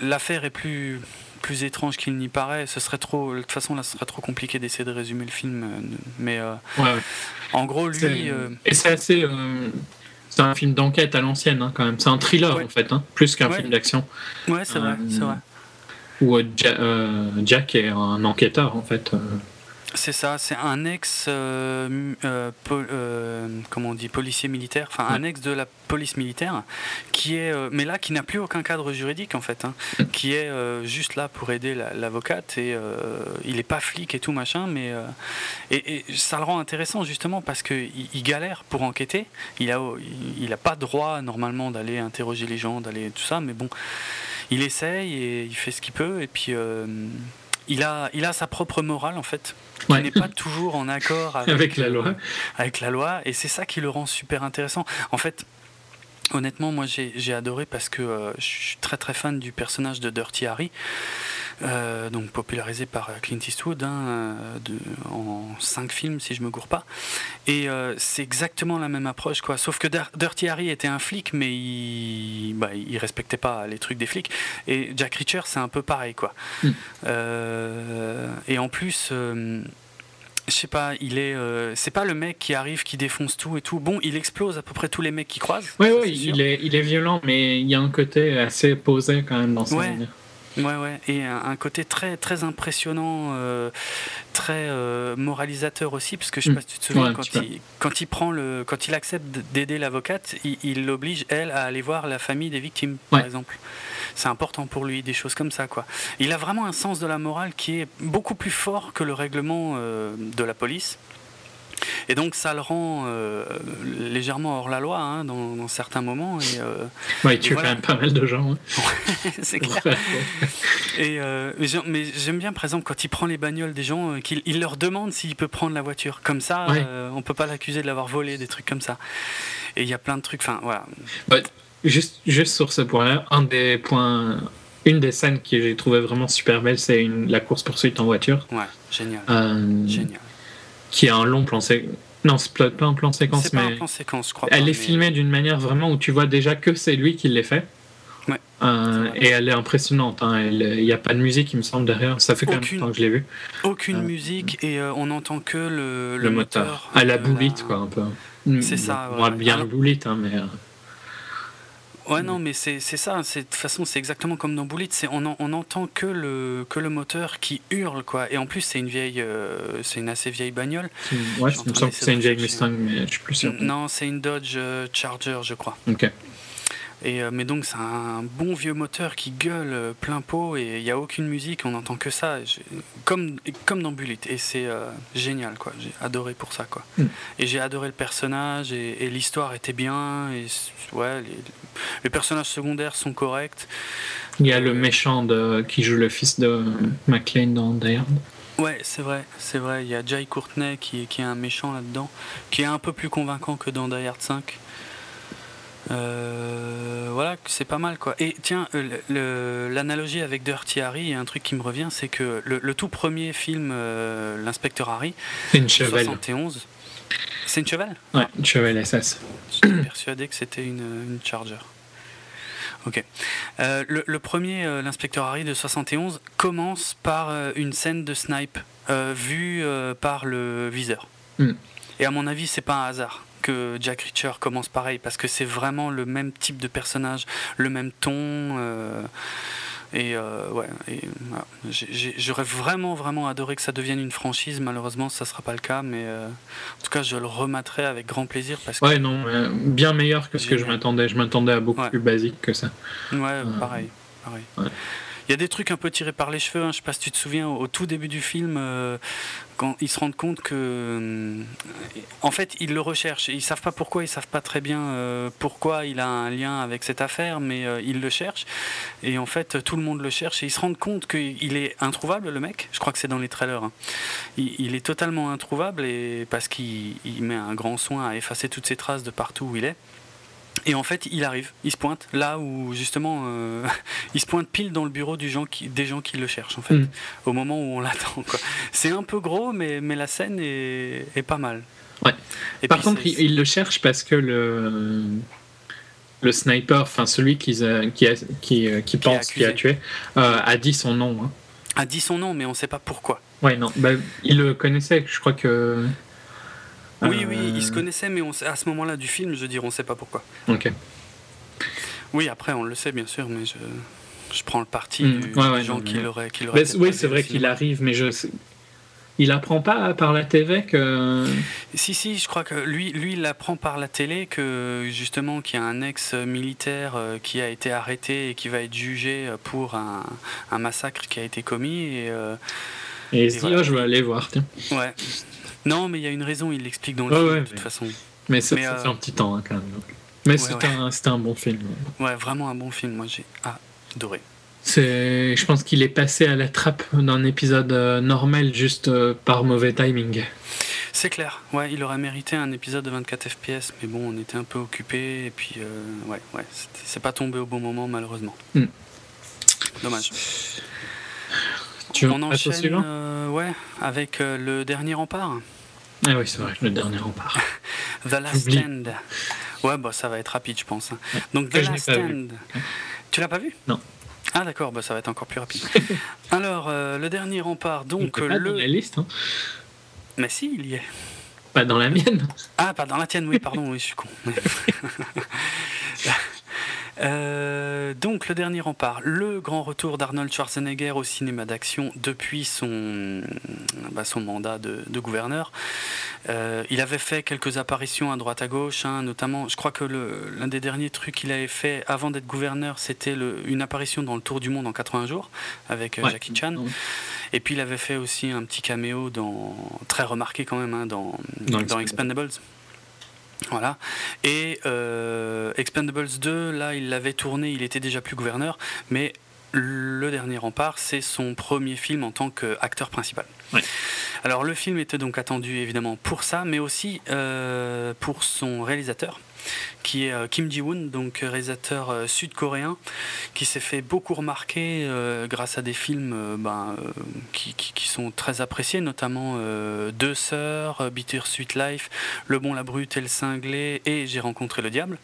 l'affaire est plus plus étrange qu'il n'y paraît. Ce serait trop, de toute façon, là, ce serait trop compliqué d'essayer de résumer le film. Euh, mais euh, en gros, lui. Et c'est assez. C'est un film d'enquête à l'ancienne, hein, quand même. C'est un thriller, en fait, hein, plus qu'un film d'action. Ouais, c'est vrai, c'est vrai. Où Jack est un enquêteur, en fait. C'est ça, c'est un ex, euh, euh, euh, comment on dit, policier militaire, enfin un ex de la police militaire, qui est, mais là qui n'a plus aucun cadre juridique en fait, hein, qui est juste là pour aider l'avocate et il n'est pas flic et tout machin, mais et, ça le rend intéressant justement parce qu'il il galère pour enquêter, il a, il, a pas droit normalement d'aller interroger les gens, d'aller tout ça, mais bon, il essaye et il fait ce qu'il peut et puis il a, il a sa propre morale en fait, qui n'est pas toujours en accord avec, la loi. Avec la loi, et c'est ça qui le rend super intéressant. En fait, honnêtement, moi j'ai adoré parce que euh, je suis très très fan du personnage de Dirty Harry. Euh, donc popularisé par Clint Eastwood hein, euh, de, en cinq films si je me gourre pas. Et euh, c'est exactement la même approche quoi. Sauf que Dirty Harry était un flic mais il, bah, il respectait pas les trucs des flics. Et Jack Reacher c'est un peu pareil quoi. Mm. et en plus je sais pas, il est, c'est pas le mec qui arrive, qui défonce tout et tout. Bon, il explose à peu près tous les mecs qui croisent. Oui, oui, il est, il est violent, mais il y a un côté assez posé quand même dans son ouais. Ouais, ouais, et un, côté très, très impressionnant, euh, très euh, moralisateur aussi, parce que je sais mm. pas si tu te souviens, quand, il, quand, il, prend le, quand il accepte d'aider l'avocate, il l'oblige, elle, à aller voir la famille des victimes, par exemple. C'est important pour lui, des choses comme ça, quoi. Il a vraiment un sens de la morale qui est beaucoup plus fort que le règlement euh, de la police. Et donc ça le rend euh, légèrement hors la loi hein, dans, certains moments. Et, euh, ouais, il tue quand même pas mal de gens. Hein. c'est clair. et, euh, mais j'aime bien, par exemple, quand il prend les bagnoles des gens, qu'il il leur demande s'il peut prendre la voiture. Comme ça, on peut pas l'accuser de l'avoir volé, des trucs comme ça. Et il y a plein de trucs. Enfin, voilà. juste, juste sur ce point-là, un des points une des scènes que j'ai trouvé vraiment super belle, c'est la course poursuite en voiture. Ouais, génial. génial qui est un long plan séquence. Non, c'est pas un plan séquence, mais. Pas un plan séquence, je crois. Elle est filmée d'une manière vraiment où tu vois déjà que c'est lui qui l'a fait. Ouais, euh, et elle est impressionnante. Hein. Il n'y a pas de musique, il me semble, derrière. Ça fait quand même longtemps que je l'ai vu. Aucune euh, musique et euh, on n'entend que le, le, moteur. À la boulite, quoi, un peu. C'est ça. Ouais. bien la boulite, hein, mais. Ouais, non, mais c'est ça. De toute façon, c'est exactement comme dans Bullet. On, on entend que le, que le moteur qui hurle, quoi. Et en plus, c'est une vieille, euh, c'est une assez vieille bagnole. Ouais, il me semble que c'est une vieille Mustang, mais je suis plus sûr. Non, c'est une Dodge euh, Charger, je crois. Ok. Et, euh, mais donc c'est un bon vieux moteur qui gueule euh, plein pot et il n'y a aucune musique, on n'entend que ça, comme, comme dans Bullet. Et c'est euh, génial, quoi. J'ai adoré pour ça, quoi. Hmm. Et j'ai adoré le personnage et, l'histoire était bien. Et ouais, les, personnages secondaires sont corrects. Il y a le méchant de, qui joue le fils de McLean dans Die Ouais, c'est vrai, c'est vrai. Il y a Jay Courtney qui, qui est un méchant là-dedans, qui est un peu plus convaincant que dans Die Hard 5. Euh, voilà, c'est pas mal quoi. Et tiens, euh, l'analogie avec Dirty Harry, il y a un truc qui me revient, c'est que le, tout premier film, euh, l'inspecteur Harry, c'est une cheval. 71. C'est une cheval Ouais, une cheval SS. J'étais persuadé que c'était une, une, Charger. Ok. le, le, premier, l'inspecteur Harry de 71, commence par une scène de snipe vue par le viseur. Hmm. Et à mon avis, c'est pas un hasard que Jack Reacher commence pareil, parce que c'est vraiment le même type de personnage, le même ton. Euh, Et ouais, et, j'aurais vraiment, vraiment adoré que ça devienne une franchise. Malheureusement, ça sera pas le cas, mais en tout cas, je le remettrai avec grand plaisir. Parce ouais, non, bien meilleur que ce que je m'attendais. Je m'attendais à beaucoup plus basique que ça. Ouais, pareil. pareil. Il y a des trucs un peu tirés par les cheveux. Hein. Je sais pas si tu te souviens, au tout début du film, euh, quand ils se rendent compte que, euh, en fait, ils le recherchent. Ils savent pas pourquoi, ils savent pas très bien euh, pourquoi il a un lien avec cette affaire, mais ils le cherchent. Et en fait, tout le monde le cherche et ils se rendent compte qu'il est introuvable, le mec. Je crois que c'est dans les trailers. Hein. Il, est totalement introuvable et parce qu'il met un grand soin à effacer toutes ses traces de partout où il est. Et en fait, il arrive, il se pointe là où justement, euh, il se pointe pile dans le bureau du gens qui, des gens qui le cherchent en fait, mm. au moment où on l'attend. C'est un peu gros, mais, mais la scène est, est pas mal. Ouais. Et Par contre, il, le cherche parce que le le sniper, enfin celui qui, qui, qui, euh, qui, pense qu'il a tué, euh, a dit son nom. Hein. A dit son nom, mais on ne sait pas pourquoi. Ouais, non, bah, il le connaissait. Je crois que oui, oui, ils se euh. connaissaient, mais on à ce moment-là du film, je veux dire, on ne sait pas pourquoi. Ok. Oui, après, on le sait, bien sûr, mais je, je prends le parti mm. des gens qui l'auraient. oui, c'est vrai qu'il arrive, mais je. Il apprend pas par la TV que. Si, si, je crois que lui, lui il apprend par la télé que justement qu'il y a un ex-militaire euh, qui a été arrêté et qui va être jugé pour un, un massacre qui a été commis. Et, euh, et il se dit, oh, je vais aller voir, tiens. Ouais, non, mais il y a une raison, il l'explique dans le film, de toute façon. Mais ça, fait euh, un petit temps, hein, quand même. Mais c'était un, un, bon film. Ouais, vraiment un bon film, moi j'ai adoré. C'est, je pense qu'il est passé à la trappe d'un épisode euh, normal juste euh, par mauvais timing. C'est clair, ouais, il aurait mérité un épisode de 24 FPS, mais bon, on était un peu occupé et puis ouais, ouais, c'est pas tombé au bon moment malheureusement. Hmm. Dommage. Tu on enchaîne, ouais, avec le dernier rempart. Ah oui, c'est vrai, le dernier rempart. The Last Stand. Ouais, bah, ça va être rapide, je pense. Hein. Donc, The Last Stand. Tu l'as pas vu? Non. Ah d'accord, bah, ça va être encore plus rapide. Alors, euh, le dernier rempart, donc pas le... dans la liste. Hein. Mais si, il y est. Pas dans la mienne. Ah, pas dans la tienne, oui, pardon, oui, je suis con. Euh, donc le dernier rempart, le grand retour d'Arnold Schwarzenegger au cinéma d'action depuis son, bah, son mandat de, gouverneur. Euh, il avait fait quelques apparitions à droite à gauche, hein, notamment, je crois que l'un des derniers trucs qu'il avait fait avant d'être gouverneur, c'était une apparition dans le Tour du Monde en 80 jours avec euh, Jackie Chan. Et puis il avait fait aussi un petit caméo dans, très remarqué quand même hein, dans, dans Expendables. Voilà. Et euh, Expendables 2, là, il l'avait tourné, il était déjà plus gouverneur, mais le dernier rempart, c'est son premier film en tant qu'acteur principal. Alors le film était donc attendu évidemment pour ça, mais aussi euh, pour son réalisateur, qui est euh, Kim Ji-woon, donc réalisateur euh, sud-coréen, qui s'est fait beaucoup remarquer euh, grâce à des films ben, qui, sont très appréciés, notamment Deux Sœurs, Bittersweet Life, Le Bon, la Brute et le Cinglé, et J'ai rencontré le Diable.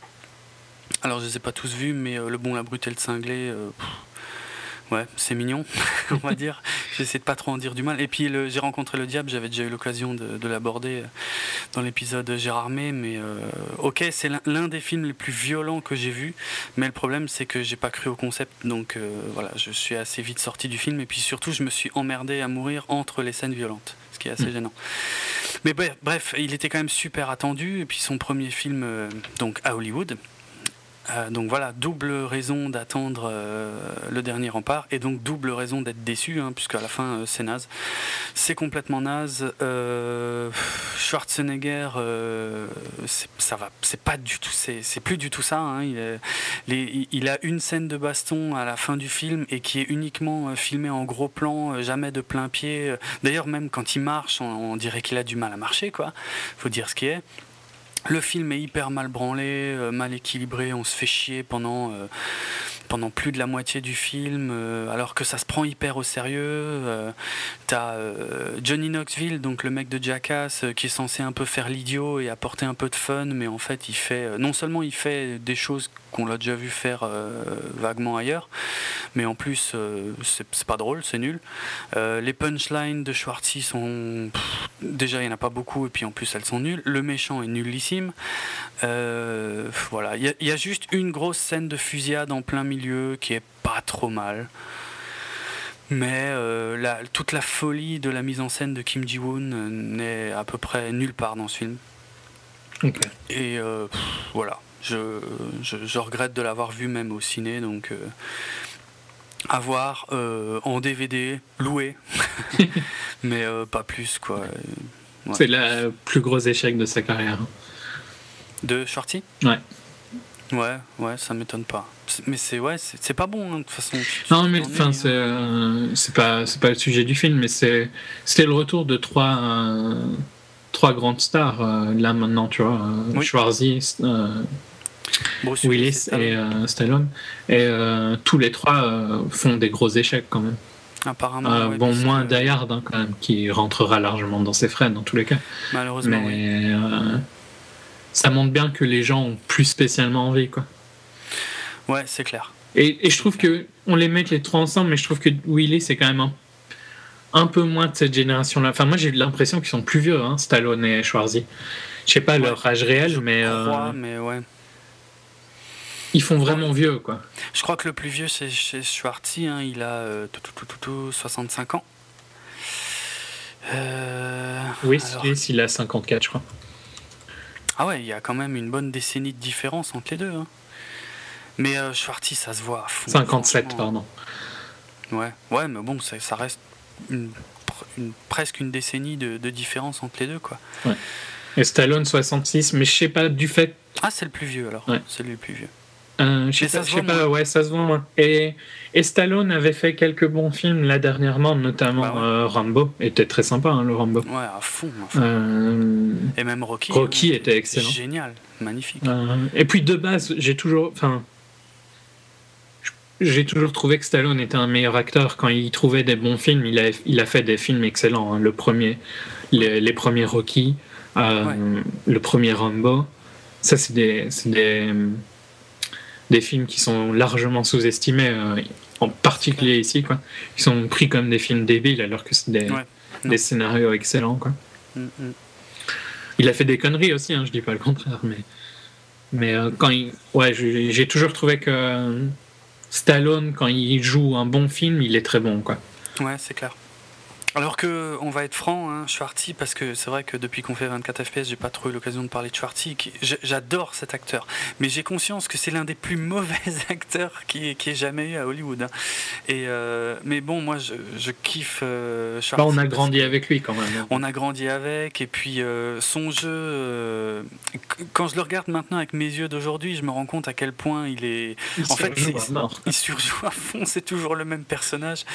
Alors je ne les ai pas tous vus, mais Le Bon, la Brute et le Cinglé... Ouais, c'est mignon, on va dire. J'essaie de pas trop en dire du mal. Et puis j'ai rencontré le diable, j'avais déjà eu l'occasion de, l'aborder euh, dans l'épisode Gérardmer, mais euh, ok, c'est l'un des films les plus violents que j'ai vu, mais le problème c'est que j'ai pas cru au concept, donc euh, voilà, je suis assez vite sorti du film, et puis surtout je me suis emmerdé à mourir entre les scènes violentes, ce qui est assez mm. gênant. Mais bref, bref, il était quand même super attendu, et puis son premier film donc à Hollywood, euh, donc voilà, double raison d'attendre euh, le dernier rempart et donc double raison d'être déçu, hein, puisque à la fin euh, c'est naze. C'est complètement naze. Schwarzenegger, ça va, c'est pas du tout, c'est plus du tout ça. Hein. Il, a une scène de baston à la fin du film et qui est uniquement filmée en gros plan, jamais de plein pied. D'ailleurs même quand il marche, on, on dirait qu'il a du mal à marcher, quoi. Faut dire ce qui est. Le film est hyper mal branlé, euh, mal équilibré, on se fait chier pendant, euh, pendant plus de la moitié du film, euh, alors que ça se prend hyper au sérieux. T'as Johnny Knoxville, donc le mec de Jackass, qui est censé un peu faire l'idiot et apporter un peu de fun, mais en fait il fait, non seulement il fait des choses qu'on l'a déjà vu faire vaguement ailleurs, mais en plus c'est pas drôle, c'est nul. les punchlines de Schwartzy sont... déjà il n'y en a pas beaucoup, et puis en plus elles sont nulles. Le méchant est nullissime euh, voilà, il y, a juste une grosse scène de fusillade en plein milieu qui est pas trop mal. Mais euh, la, toute la folie de la mise en scène de Kim Ji-woon euh, n'est à peu près nulle part dans ce film. Et euh, pff, voilà, je, je, je regrette de l'avoir vu même au ciné, donc à voir en DVD, loué, mais pas plus quoi. Ouais. C'est le plus gros échec de sa carrière. De Shorty Ouais. Ouais, ouais, ça m'étonne pas. Mais c'est ouais, c'est pas bon hein, de toute façon. Non, mais enfin, hein. c'est euh, c'est pas c'est pas le sujet du film, mais c'est c'était le retour de trois euh, trois grandes stars euh, là maintenant, tu vois, Oui. Schwarzy, Bruce Willis et Stallone, et tous les trois font des gros échecs quand même. Apparemment. Ouais, bon, moins Hard hein, quand même, qui rentrera largement dans ses frais dans tous les cas. Malheureusement. Mais ça montre bien que les gens ont plus spécialement envie, quoi. Ouais, c'est clair. Et, et je trouve que on les met les trois ensemble, mais je trouve que Willy c'est quand même un, un peu moins de cette génération-là. Enfin, moi j'ai l'impression qu'ils sont plus vieux, hein, Stallone et Schwarzy. Je sais pas Ouais, leur âge réel, Je mais euh, crois, mais ouais. ils font vraiment vieux, quoi. Je crois que le plus vieux, c'est chez Schwartzy. hein, il a euh, tout, tout, tout, tout, tout, 65 ans. Euh, Oui, alors- il a 54, je crois. Ah ouais, il y a quand même une bonne décennie de différence entre les deux. hein. Mais euh, ça se voit à fond. 57, franchement. pardon. Ouais, ouais, mais bon, ça, ça reste une, pr- une- presque une décennie de, de différence entre les deux, quoi. Et Stallone 66, mais je sais pas du fait. Ah, c'est le plus vieux alors. Ouais. C'est le plus vieux. Euh, je sais pas, je sais pas, ouais, ça se voit moins. Et, et Stallone avait fait quelques bons films là dernièrement, notamment Bah ouais. euh, Rambo. était très sympa, hein, le Rambo. Ouais, à fond. à fond. Euh, Et même Rocky. Rocky était excellent. Génial, magnifique. Et puis de base, j'ai toujours, enfin, j'ai toujours trouvé que Stallone était un meilleur acteur quand il trouvait des bons films. Il a, il a fait des films excellents. hein. Le premier, les, les premiers Rocky, le premier Rambo. Ça, c'est des, c'est des, des films qui sont largement sous-estimés, euh, en particulier ici, quoi. Ils sont pris comme des films débiles alors que c'est des, Ouais, non. des scénarios excellents, quoi. Mm, mm. Il a fait des conneries aussi, hein, je dis pas le contraire, mais mais euh, quand il, ouais, j'ai j'ai toujours trouvé que euh, Stallone, quand il joue un bon film, il est très bon, quoi. Ouais, c'est clair. Alors que, on va être franc, hein, Schwartzy, parce que c'est vrai que depuis qu'on fait 24 FPS, j'ai pas trop eu l'occasion de parler de j'- J'adore cet acteur, mais j'ai conscience que c'est l'un des plus mauvais acteurs qui, qui ait jamais eu à Hollywood. hein. Et euh, mais bon, moi, je, je kiffe euh, Bah, Schwartzy. on a grandi avec lui quand même. hein. On a grandi avec, et puis euh, son jeu, euh, qu- quand je le regarde maintenant avec mes yeux d'aujourd'hui, je me rends compte à quel point il est. Il En fait, mort. Il surjoue à fond, c'est toujours le même personnage.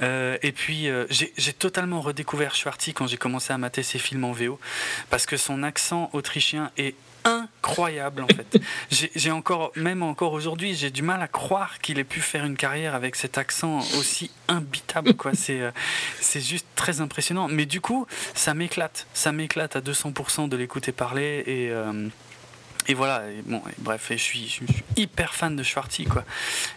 Euh, et puis, euh, j'ai totalement redécouvert Schwartzy quand j'ai commencé à mater ses films en VO, parce que son accent autrichien est incroyable en fait. J'ai encore, même encore aujourd'hui, j'ai du mal à croire qu'il ait pu faire une carrière avec cet accent aussi imbitable. quoi. C'est euh, c'est juste très impressionnant. Mais du coup, ça m'éclate. Ça m'éclate à 200% de l'écouter parler. Et, euh, et voilà. Et bon, et bref, et je, suis, je suis hyper fan de Schwartzy. Quoi.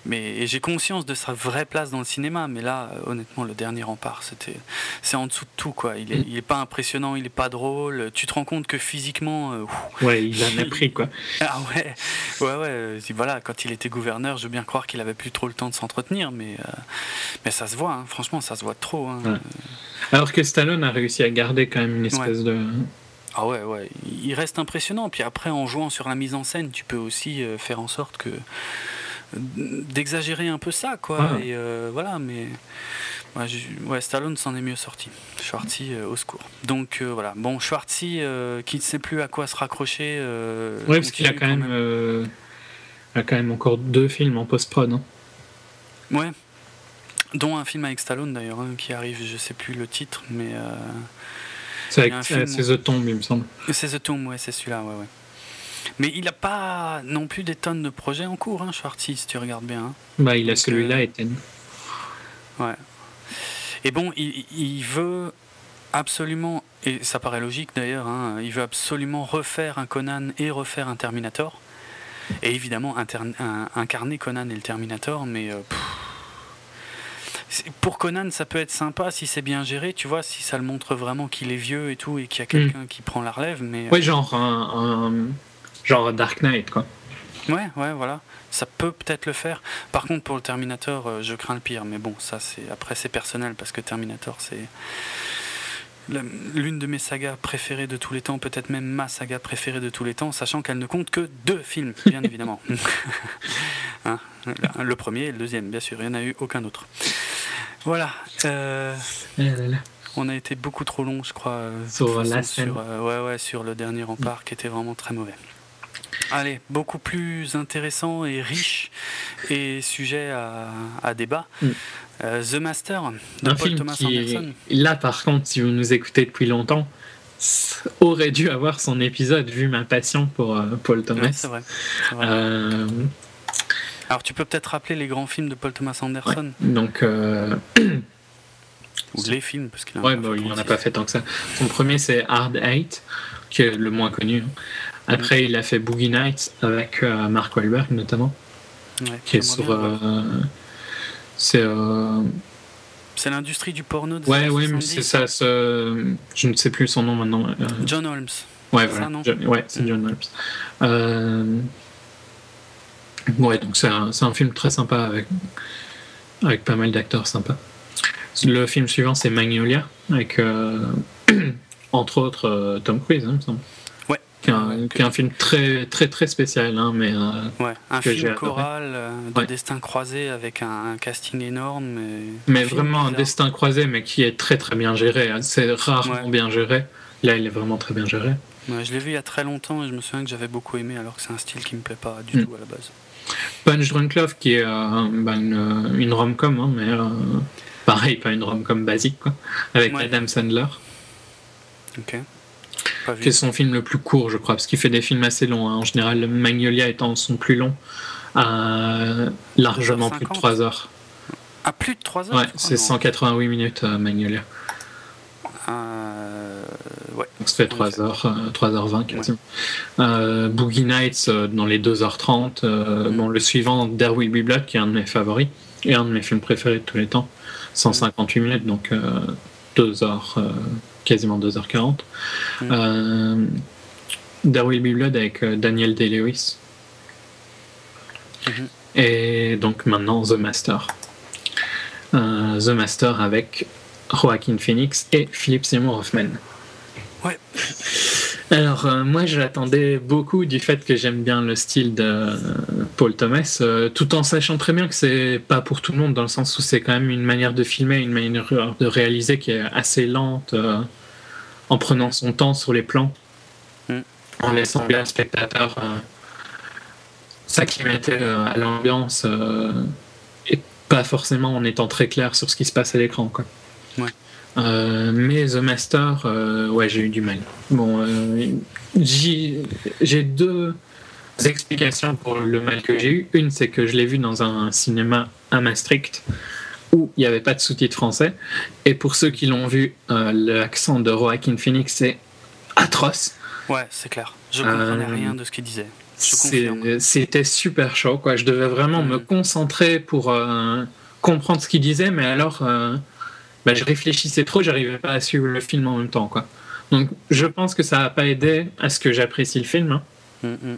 Mais, et j'ai conscience de sa vraie place dans le cinéma. Mais là, honnêtement, le dernier rempart, c'était, c'est en dessous de tout. Quoi. Il, est, il est pas impressionnant, il est pas drôle. Tu te rends compte que physiquement. euh, ouf, Ouais, il en a pris, quoi. ah ouais, ouais, ouais. euh, Voilà, quand il était gouverneur, je veux bien croire qu'il avait plus trop le temps de s'entretenir, mais, euh, mais ça se voit, hein, franchement, ça se voit trop. hein. Ouais. Alors que Stallone a réussi à garder quand même une espèce de. Ah ouais, ouais, il reste impressionnant. Puis après, en jouant sur la mise en scène, tu peux aussi euh, faire en sorte que d'exagérer un peu ça, quoi. Ouais. Et euh, voilà, mais ouais, Stallone s'en est mieux sorti. Schwartzy euh, au secours. Donc euh, voilà, bon, Schwartzy qui ne sait plus à quoi se raccrocher. Ouais, parce qu'il a quand même, a quand même encore deux films en post-prod. hein. Ouais. Dont un film avec Stallone d'ailleurs, hein, qui arrive, je sais plus le titre, mais C'est euh, c'est The Tomb, il me semble. c'est The Tomb, ouais, c'est celui-là, ouais, ouais. Mais il n'a pas non plus des tonnes de projets en cours, hein, Schwartzy, si tu regardes bien. hein. Bah, il a celui-là, euh. Ouais. Et bon, il, il veut absolument, et ça paraît logique d'ailleurs, hein, il veut absolument refaire un Conan et refaire un Terminator. Et évidemment, incarner Conan et le Terminator, mais. euh, pff, pour Conan, ça peut être sympa si c'est bien géré, tu vois, si ça le montre vraiment qu'il est vieux et tout, et qu'il y a quelqu'un qui prend la relève, mais. euh, Ouais, genre un, un- genre Dark Knight, quoi. Ouais, ouais, voilà. Ça peut peut-être le faire. Par contre, pour le Terminator, euh, je crains le pire. Mais bon, ça, c'est après, c'est personnel parce que Terminator, c'est l'une de mes sagas préférées de tous les temps, peut-être même ma saga préférée de tous les temps, sachant qu'elle ne compte que deux films, bien évidemment. Hein, le premier et le deuxième, bien sûr. Il n'y en a eu aucun autre. Voilà. euh, là là. on a été beaucoup trop long, je crois, euh, Sur façon, la scène. sur, euh, ouais, ouais, sur le dernier rempart qui était vraiment très mauvais. Allez, beaucoup plus intéressant et riche et sujet à, à débat. Mm. Euh, The Master de Un Paul film Thomas qui, Anderson. là par contre, si vous nous écoutez depuis longtemps, aurait dû avoir son épisode vu ma passion pour euh, Paul Ouais, Thomas. c'est vrai. c'est vrai. Euh, Alors, tu peux peut-être rappeler les grands films de Paul Thomas Anderson donc, euh, ou les films parce qu'il en a ouais, pas bah, fait il n'en a 36. pas fait tant que ça. Son premier, c'est Hard Eight, qui est le moins connu. hein. Après, il a fait Boogie Nights avec euh, Mark Wahlberg notamment, Ouais, qui est sur. euh, c'est. euh, C'est l'industrie du porno Ouais, ouais, mais 70. c'est ça. ce- Je ne sais plus son nom maintenant. John Holmes. Ouais, voilà. ça, non John- ouais, c'est Mm. John Holmes. Euh, Ouais, donc c'est un, un film très sympa avec, avec pas mal d'acteurs sympas. Le film suivant, c'est Magnolia, avec euh, entre autres euh, Tom Cruise, hein, il me semble. Ouais. Qui est un, qui est un film très, très, très spécial, hein, mais euh, Ouais, un film choral de Ouais. destin croisé avec un, un casting énorme. et- mais vraiment un destin croisé, mais qui est très, très bien géré. hein. C'est rarement Ouais. bien géré. Là, il est vraiment très bien géré. Ouais, je l'ai vu il y a très longtemps et je me souviens que j'avais beaucoup aimé alors que c'est un style qui me plaît pas du Mm. tout à la base. Punch Drunk Love qui est euh, bah, une, une rom-com, hein, mais euh, pareil, pas une rom-com basique, quoi, avec Ouais. Adam Sandler, Ok. Pas vu. qui est son film le plus court, je crois, parce qu'il fait des films assez longs. hein. En général, Magnolia étant son plus long, euh, largement plus de 2h50. 3 heures. Ah, plus de 3 heures Ouais, c'est non 188 minutes, euh, Magnolia. Euh, ouais. Donc ça fait En 3 effet. heures, euh, 3h20 quasiment. Euh, Boogie Nights euh, dans les 2h30. euh, Mm. Bon, le suivant, There Will Be Blood, qui est un de mes favoris et un de mes films préférés de tous les temps. 158 minutes, donc 2 heures, quasiment 2h40. Mm. There Will Be Blood avec Daniel Day-Lewis. Mhm. Et donc maintenant The Master. Euh, The Master avec Joaquin Phoenix et Philip Seymour Hoffman. Ouais. Alors, euh, moi, j'attendais beaucoup du fait que j'aime bien le style de euh, Paul Thomas, euh, tout en sachant très bien que c'est pas pour tout le monde, dans le sens où c'est quand même une manière de filmer, une manière de réaliser qui est assez lente, euh, en prenant son temps sur les plans, Mm. en laissant bien le spectateur s'acclimater euh, à l'ambiance, et pas forcément en étant très clair sur ce qui se passe à l'écran. quoi. Ouais. Euh, mais The Master, euh, ouais, j'ai eu du mal. Bon, euh, j'ai deux explications pour le mal que j'ai eu. Une, c'est que je l'ai vu dans un cinéma à Maastricht où il n'y avait pas de sous-titres français. Et pour ceux qui l'ont vu, l'accent de Joaquin Phoenix est atroce. Ouais, c'est clair. Je comprenais Euh, rien de ce qu'il disait. C'était super chaud, quoi. Je devais vraiment me concentrer pour comprendre ce qu'il disait, mais alors, bah, je réfléchissais trop, j'arrivais pas à suivre le film en même temps, quoi. Donc, je pense que ça n'a pas aidé à ce que j'apprécie le film. hein. Mm, mm.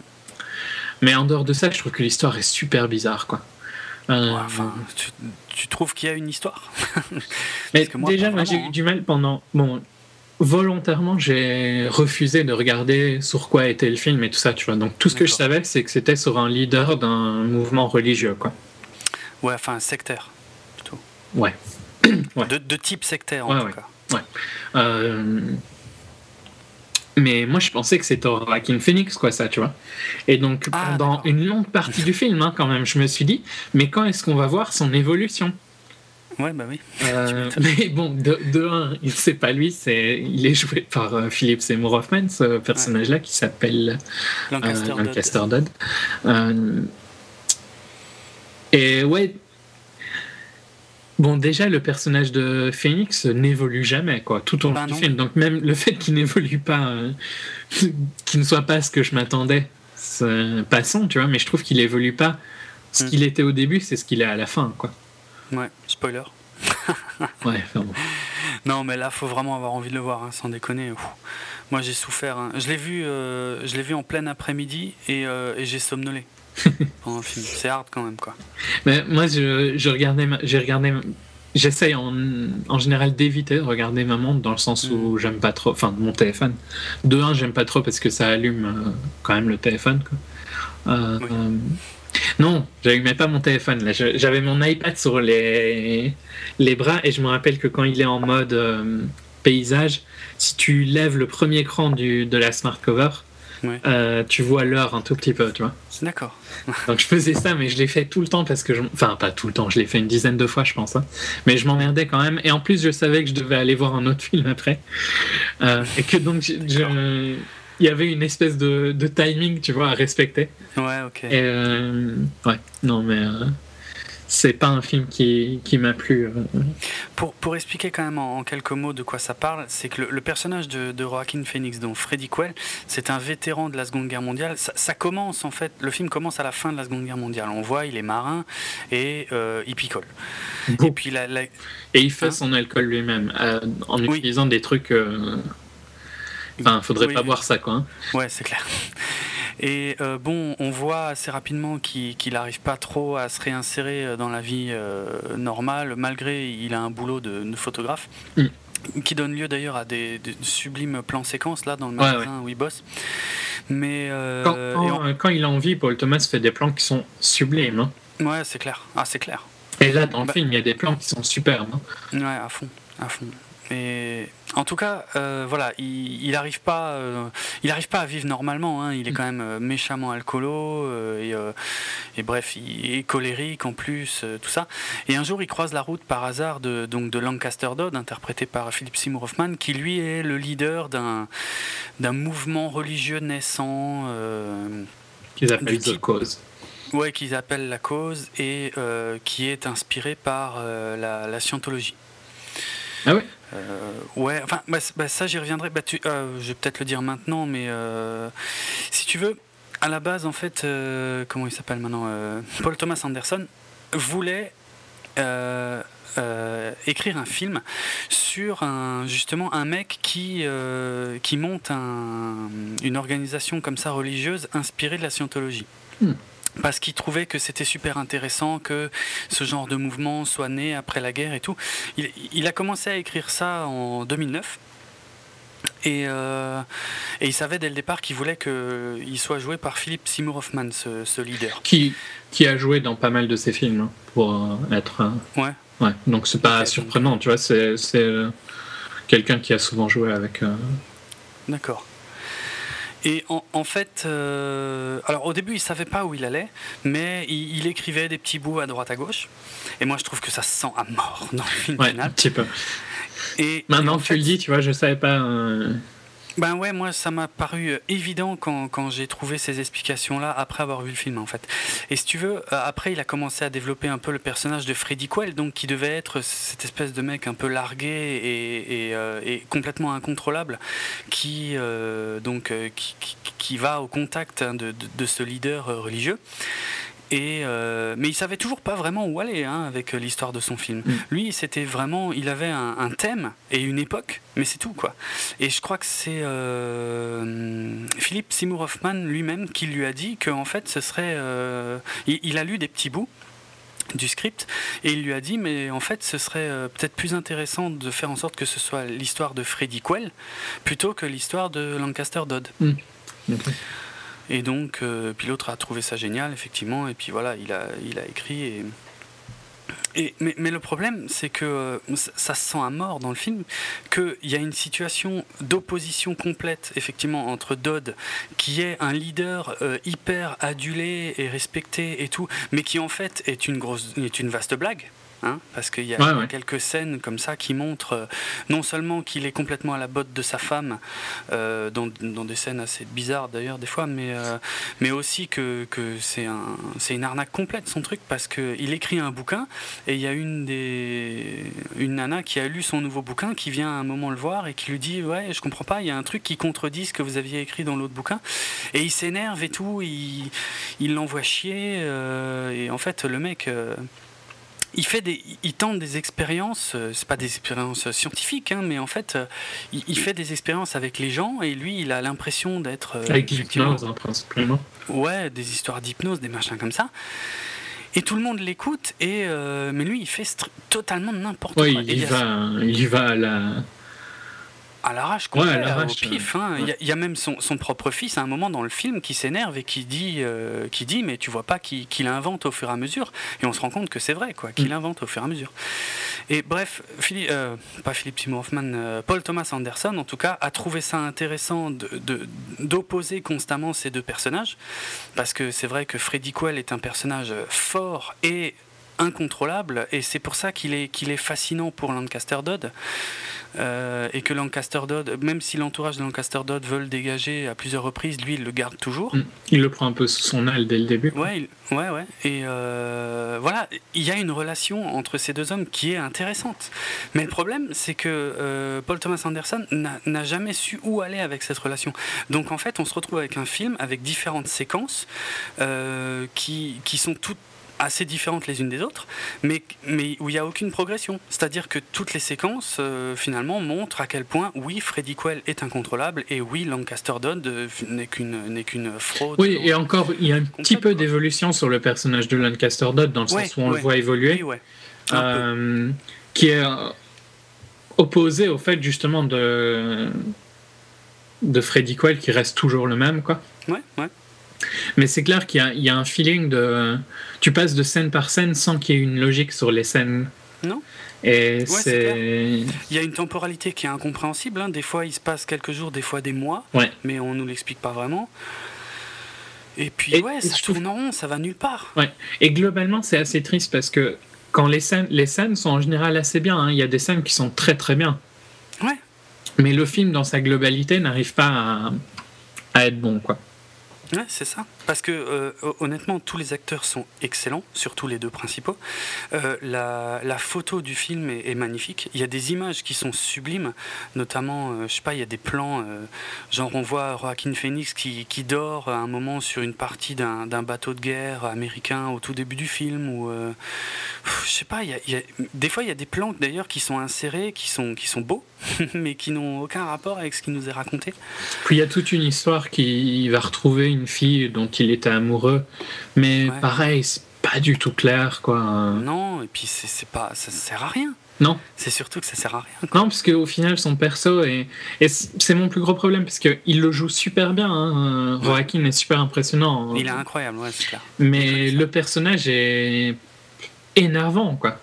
Mais en dehors de ça, je trouve que l'histoire est super bizarre, quoi. Euh, Ouais, enfin, tu, tu trouves qu'il y a une histoire? Mais moi, déjà, moi, j'ai eu du mal pendant. Bon, volontairement, j'ai refusé de regarder sur quoi était le film et tout ça, tu vois. Donc, tout ce que je savais, c'est que c'était sur un leader d'un mouvement religieux, quoi. Ouais, enfin, sectaire, plutôt. Ouais. Ouais. De, de type sectaire, en tout cas. Euh, Mais moi, je pensais que c'était Joaquin Phoenix, quoi, ça, tu vois. Et donc, Ah, pendant une longue partie du film, hein, quand même, je me suis dit, mais quand est-ce qu'on va voir son évolution? Ouais, bah oui. Euh. Mais bon, de, de un, c'est pas lui, c'est il est joué par euh, Philip Seymour Hoffman, ce personnage-là, qui s'appelle euh, Lancaster, Dodd. Lancaster Dodd. Euh, et ouais. Bon, déjà, le personnage de Phoenix n'évolue jamais, quoi, tout au long Bah du film. Donc, même le fait qu'il n'évolue pas, euh, qu'il ne soit pas ce que je m'attendais, c'est passant, tu vois, mais je trouve qu'il évolue pas. Ce Mm. qu'il était au début, c'est ce qu'il est à la fin, quoi. Ouais, spoiler. Ouais. Non, mais là, faut vraiment avoir envie de le voir, hein, sans déconner. Ouh. Moi, j'ai souffert. hein. Je l'ai vu, euh, je l'ai vu en plein après-midi et, euh, et j'ai somnolé. pendant le film. C'est hard quand même, quoi. Mais moi, je, je regardais, j'ai regardé, j'essaye en, en, général d'éviter de regarder ma montre dans le sens où mm. j'aime pas trop, enfin mon téléphone. De un, j'aime pas trop parce que ça allume euh, quand même le téléphone. Quoi. Euh, euh, non, j'allumais pas mon téléphone. Là, j'avais mon iPad sur les les bras et je me rappelle que quand il est en mode paysage, si tu lèves le premier écran du, de la smart cover, euh, tu vois l'heure un tout petit peu, tu vois. D'accord. Donc je faisais ça, mais je l'ai fait tout le temps parce que je. Enfin, pas tout le temps, je l'ai fait une dizaine de fois, je pense. Hein. Mais je m'emmerdais quand même. Et en plus, je savais que je devais aller voir un autre film après. Euh, et que donc, il y avait une espèce de, de, timing, tu vois, à respecter. Ouais, ok. Et euh, ouais, non, mais c'est pas un film qui, qui m'a plu. Euh. Pour, pour, expliquer quand même en, quelques mots de quoi ça parle, c'est que le, personnage de, de, Joaquin Phoenix, donc Freddy Quell, c'est un vétéran de la Seconde Guerre mondiale. Ça, commence en fait, le film commence à la fin de la Seconde Guerre mondiale. On voit, il est marin et euh, il picole. Et puis la, et il fait hein son alcool lui-même euh, en utilisant des trucs. Enfin, faudrait pas boire ça, quoi. Hein. Ouais, c'est clair. Et euh, bon, on voit assez rapidement qu'il n'arrive pas trop à se réinsérer euh, dans la vie euh, normale, malgré il a un boulot de, photographe. Mm. Qui donne lieu d'ailleurs à des, sublimes plans séquences là dans le magasin où il bosse. Mais quand, il a envie, Paul Thomas fait des plans qui sont sublimes. Hein. Ouais, c'est clair. Ah, c'est clair. Et là, dans le bah film, il y a des plans qui sont superbes. Hein. Ouais, à fond, à fond. Mais en tout cas, euh, voilà, il n'arrive pas, euh, il arrive pas à vivre normalement. Hein. Il est quand même euh, méchamment alcoolo et, et, bref, il est colérique en plus, tout ça. Et un jour, il croise la route par hasard de donc de Lancaster Dodd, interprété par Philip Seymour Hoffman, qui lui est le leader d'un d'un mouvement religieux naissant. qu'ils appellent The Cause. Ouais, qu'ils appellent la cause et qui est inspiré par la, la scientologie. Ah ouais euh, ouais, enfin, bah, bah, ça j'y reviendrai. Bah, tu, euh, je vais peut-être le dire maintenant, mais euh, si tu veux, à la base, en fait, comment il s'appelle maintenant Paul Thomas Anderson voulait écrire un film sur un, justement un mec qui, qui monte une organisation comme ça religieuse inspirée de la scientologie. Hmm parce qu'il trouvait que c'était super intéressant que ce genre de mouvement soit né après la guerre et tout. Il, a commencé à écrire ça en 2009. Euh, et, il savait dès le départ qu'il voulait qu'il soit joué par Philippe Seymour Hoffman, ce, leader. Qui, qui a joué dans pas mal de ses films, hein, pour euh, être... Euh, ouais. Ouais, donc c'est pas surprenant, tu vois, c'est quelqu'un qui a souvent joué avec... D'accord. Et en, fait, euh, alors au début, il savait pas où il allait, mais il, écrivait des petits bouts à droite à gauche. Et moi, je trouve que ça se sent à mort dans le film ouais, Un petit peu. Et, Maintenant que tu le dis, tu vois, je savais pas. Euh, ben ouais, moi ça m'a paru euh, évident quand, quand j'ai trouvé ces explications-là après avoir vu le film en fait. Et si tu veux, euh, après il a commencé à développer un peu le personnage de Freddy Quell, donc qui devait être cette espèce de mec un peu largué et, et, euh, complètement incontrôlable, qui donc qui, qui, va au contact hein, de, de, ce leader religieux. Et euh, mais il savait toujours pas vraiment où aller hein, avec l'histoire de son film. Mm. Lui, c'était vraiment, il avait un, thème et une époque, mais c'est tout quoi. Et je crois que c'est euh, Philippe Seymour Hoffman lui-même qui lui a dit qu'en fait, ce serait, euh, il, a lu des petits bouts du script et il lui a dit mais en fait ce serait peut-être plus intéressant de faire en sorte que ce soit l'histoire de Freddy Quell plutôt que l'histoire de Lancaster Dodd. Mm. Et donc, euh, puis l'autre a trouvé ça génial, effectivement, et puis voilà, il a, il a écrit. Et, mais, le problème, c'est que euh, ça se sent à mort dans le film, qu'il y a une situation d'opposition complète, effectivement, entre Dodd, qui est un leader euh, hyper adulé et respecté et tout, mais qui en fait est une, grosse, est une vaste blague. Hein, parce qu'il y, a quelques scènes comme ça qui montrent euh, non seulement qu'il est complètement à la botte de sa femme, euh, dans, des scènes assez bizarres d'ailleurs des fois, mais, euh, mais aussi que, que c'est un, une arnaque complète son truc, parce qu'il écrit un bouquin et il y a une, des, une nana qui a lu son nouveau bouquin qui vient à un moment le voir et qui lui dit Ouais, je comprends pas, il y a un truc qui contredit ce que vous aviez écrit dans l'autre bouquin. Et il s'énerve et tout, il l'envoie chier, et en fait le mec il fait des, il tente des expériences. euh, c'est pas des expériences scientifiques, hein, mais en fait, euh, il, il fait des expériences avec les gens et lui, il a l'impression d'être euh, Avec l'hypnose, hein, principalement. Ouais, des histoires d'hypnose, des machins comme ça. Et tout le monde l'écoute, et euh, mais lui, il fait totalement n'importe Ouais, quoi. il Et il va, il y va à la. À l'arrache, Ouais, l'arrache, au pif. hein. Il y a- il y, a même son, son propre fils à un moment dans le film qui s'énerve et qui dit, euh, qui dit mais tu vois pas qu'il qu'il invente au fur et à mesure. Et on se rend compte que c'est vrai, quoi, qu'il Mm. invente au fur et à mesure. Et bref, Philippe, euh, pas Philippe Seymour Hoffman, euh, Paul Thomas Anderson, en tout cas, a trouvé ça intéressant de- de- d'opposer constamment ces deux personnages, parce que c'est vrai que Freddy Quell est un personnage fort et incontrôlable, et c'est pour ça qu'il est, qu'il est fascinant pour Lancaster Dodd. Euh, et que Lancaster Dodd, même si l'entourage de Lancaster Dodd veut le dégager à plusieurs reprises, lui il le garde toujours. Mm. Il le prend un peu sous son aile dès le début. Ouais, il- ouais, ouais. Et euh, voilà, il y a une relation entre ces deux hommes qui est intéressante. Mais le problème, c'est que euh, Paul Thomas Anderson n'a jamais su où aller avec cette relation. Donc en fait, on se retrouve avec un film avec différentes séquences qui, qui sont toutes assez différentes les unes des autres, mais, mais où il n'y a aucune progression. C'est-à-dire que toutes les séquences, euh, finalement, montrent à quel point, oui, Freddy Quell est incontrôlable, et oui, Lancaster Dodd euh, n'est qu'une n'est qu'une fraude. Oui, et encore, il y a un petit peu d'évolution sur le personnage de Lancaster Dodd, dans le Ouais, sens où on ouais. le voit évoluer. Oui, euh, qui est opposé au fait justement de de Freddy Quell qui reste toujours le même quoi. Ouais, ouais. Mais c'est clair qu'il y, y a un feeling de tu passes de scène par scène sans qu'il y ait une logique sur les scènes. Non. Et c'est c'est Il y a une temporalité qui est incompréhensible. hein. Des fois, il se passe quelques jours, des fois des mois, ouais. mais on nous l'explique pas vraiment. Et puis, Et- ouais, et ça je trouve- tourne en rond, ça va nulle part. Et globalement, c'est assez triste parce que quand les scènes, les scènes sont en général assez bien, hein, il y a des scènes qui sont très très bien. Ouais. Mais le film, dans sa globalité, n'arrive pas à, à être bon, quoi. Ouais, c'est ça. Parce que euh, honnêtement, tous les acteurs sont excellents, surtout les deux principaux. Euh, la, photo du film est, magnifique. Il y a des images qui sont sublimes, notamment, euh, je sais pas, il y a des plans, euh, genre on voit Joaquin Phoenix qui, dort à un moment sur une partie d'un bateau de guerre américain au tout début du film, ou je sais pas, des fois il y a des plans d'ailleurs qui sont insérés, qui sont, qui sont beaux, mais qui n'ont aucun rapport avec ce qui nous est raconté. Puis il y a toute une histoire qui va retrouver une fille dont il était amoureux, mais Ouais. pareil, c'est pas du tout clair, quoi. Non, et puis c'est c'est pas, ça sert à rien. Non. C'est surtout que ça sert à rien. quoi. Non, parce qu'au final, son perso, est... et c'est mon plus gros problème, parce qu'il le joue super bien. Hein. Ouais. Est super impressionnant. Il est incroyable, ouais, c'est clair. Mais le personnage est énervant, quoi.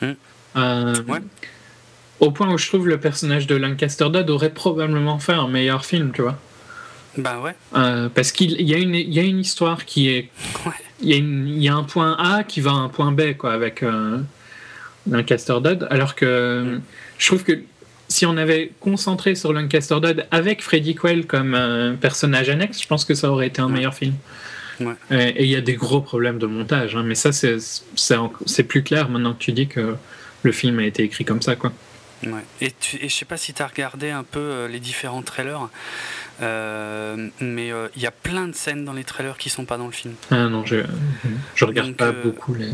Hmm. Euh, Ouais. Au point où je trouve le personnage de Lancaster Dodd aurait probablement fait un meilleur film, tu vois. Bah ouais, Euh, parce qu'il il y, a une- y a une histoire qui est. ouais. Il y, a y un point A qui va à un point B, quoi, avec euh, Lancaster Dodd. Alors que Mm. je trouve que si on avait concentré sur Lancaster Dodd avec Freddy Quell comme euh, personnage annexe, je pense que ça aurait été un Ouais. meilleur film. Ouais. Et il y a des gros problèmes de montage, hein, mais ça, c'est plus clair maintenant que tu dis que le film a été écrit comme ça, quoi. Ouais. Et, tu- et je sais pas si tu as regardé un peu euh, les différents trailers, euh, mais euh, il y a plein de scènes dans les trailers qui sont pas dans le film. Ah non, je, je regarde Donc, pas beaucoup les.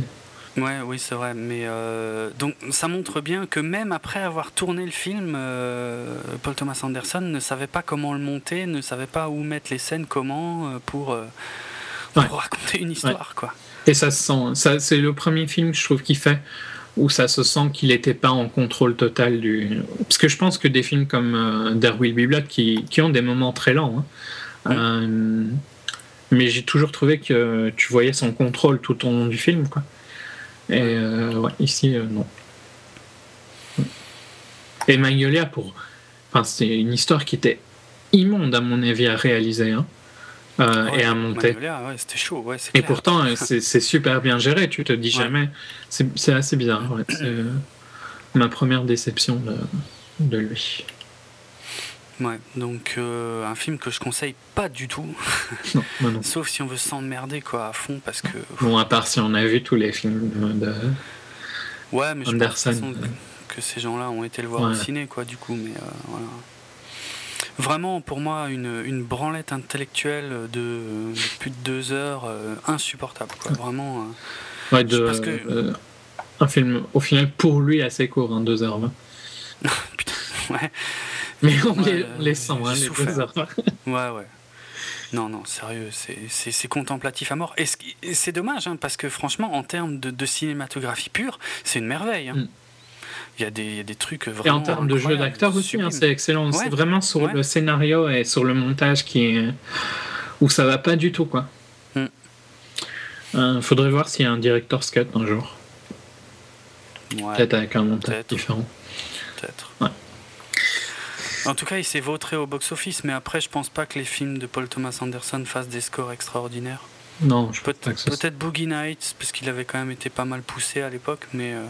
Ouais, oui, c'est vrai. Mais donc ça montre bien que même après avoir tourné le film, Paul Thomas Anderson ne savait pas comment le monter, ne savait pas où mettre les scènes, comment pour, pour Ouais. raconter une histoire, quoi. Et ça se sent. Ça, c'est le premier film, je trouve, qui fait où ça se sent qu'il n'était pas en contrôle total du. Parce que je pense que des films comme euh, There Will Be Blood, qui, qui ont des moments très lents, hein, Ouais. euh, mais j'ai toujours trouvé que tu voyais son contrôle tout au long du film, quoi. Et euh, ouais, ici, euh, non. Et Magnolia, pour. Enfin, c'est une histoire qui était immonde, à mon avis, à réaliser hein, euh, Ouais, et à monter. Ouais, c'était chaud, ouais, Et clair. pourtant, euh, c'est super bien géré, tu te dis jamais. C'est assez bizarre. C'est euh, ma première déception de, de lui. Ouais, donc euh, un film que je conseille pas du tout, Non, non. sauf si on veut s'emmerder quoi à fond parce que Bon, à part si on a vu tous les films de. ouais, mais je pense Anderson, euh. que ces gens-là ont été le voir au ciné quoi du coup, mais voilà. Vraiment pour moi une, une branlette intellectuelle de, de plus de deux heures euh, insupportable quoi, vraiment. euh, Ouais, de, Parce que- euh, un film, au final, pour lui, assez court, hein, 2h20. Putain, ouais. Mais on, Ouais, les, sent, hein, les souffert. 2h20. Ouais, ouais. Non, non, sérieux, c'est- contemplatif à mort. Et c'est dommage, hein, parce que franchement, en termes de, de cinématographie pure, c'est une merveille. hein. Mm. Il y, a des- il y a des trucs Et vraiment. en termes de jeu d'acteur aussi, hein, c'est excellent. Ouais. C'est vraiment sur Ouais. le scénario et sur le montage qui est... où ça va pas du tout, quoi. Hmm. Euh, faudrait voir s'il y a un director's cut un jour. Ouais, Peut-être avec un montage différent. peut-être. Ouais. En tout cas, il s'est vautré au box-office, mais après, je pense pas que les films de Paul Thomas Anderson fassent des scores extraordinaires. Non, je Peut- Peut-être Boogie Nights, parce qu'il avait quand même été pas mal poussé à l'époque, mais euh,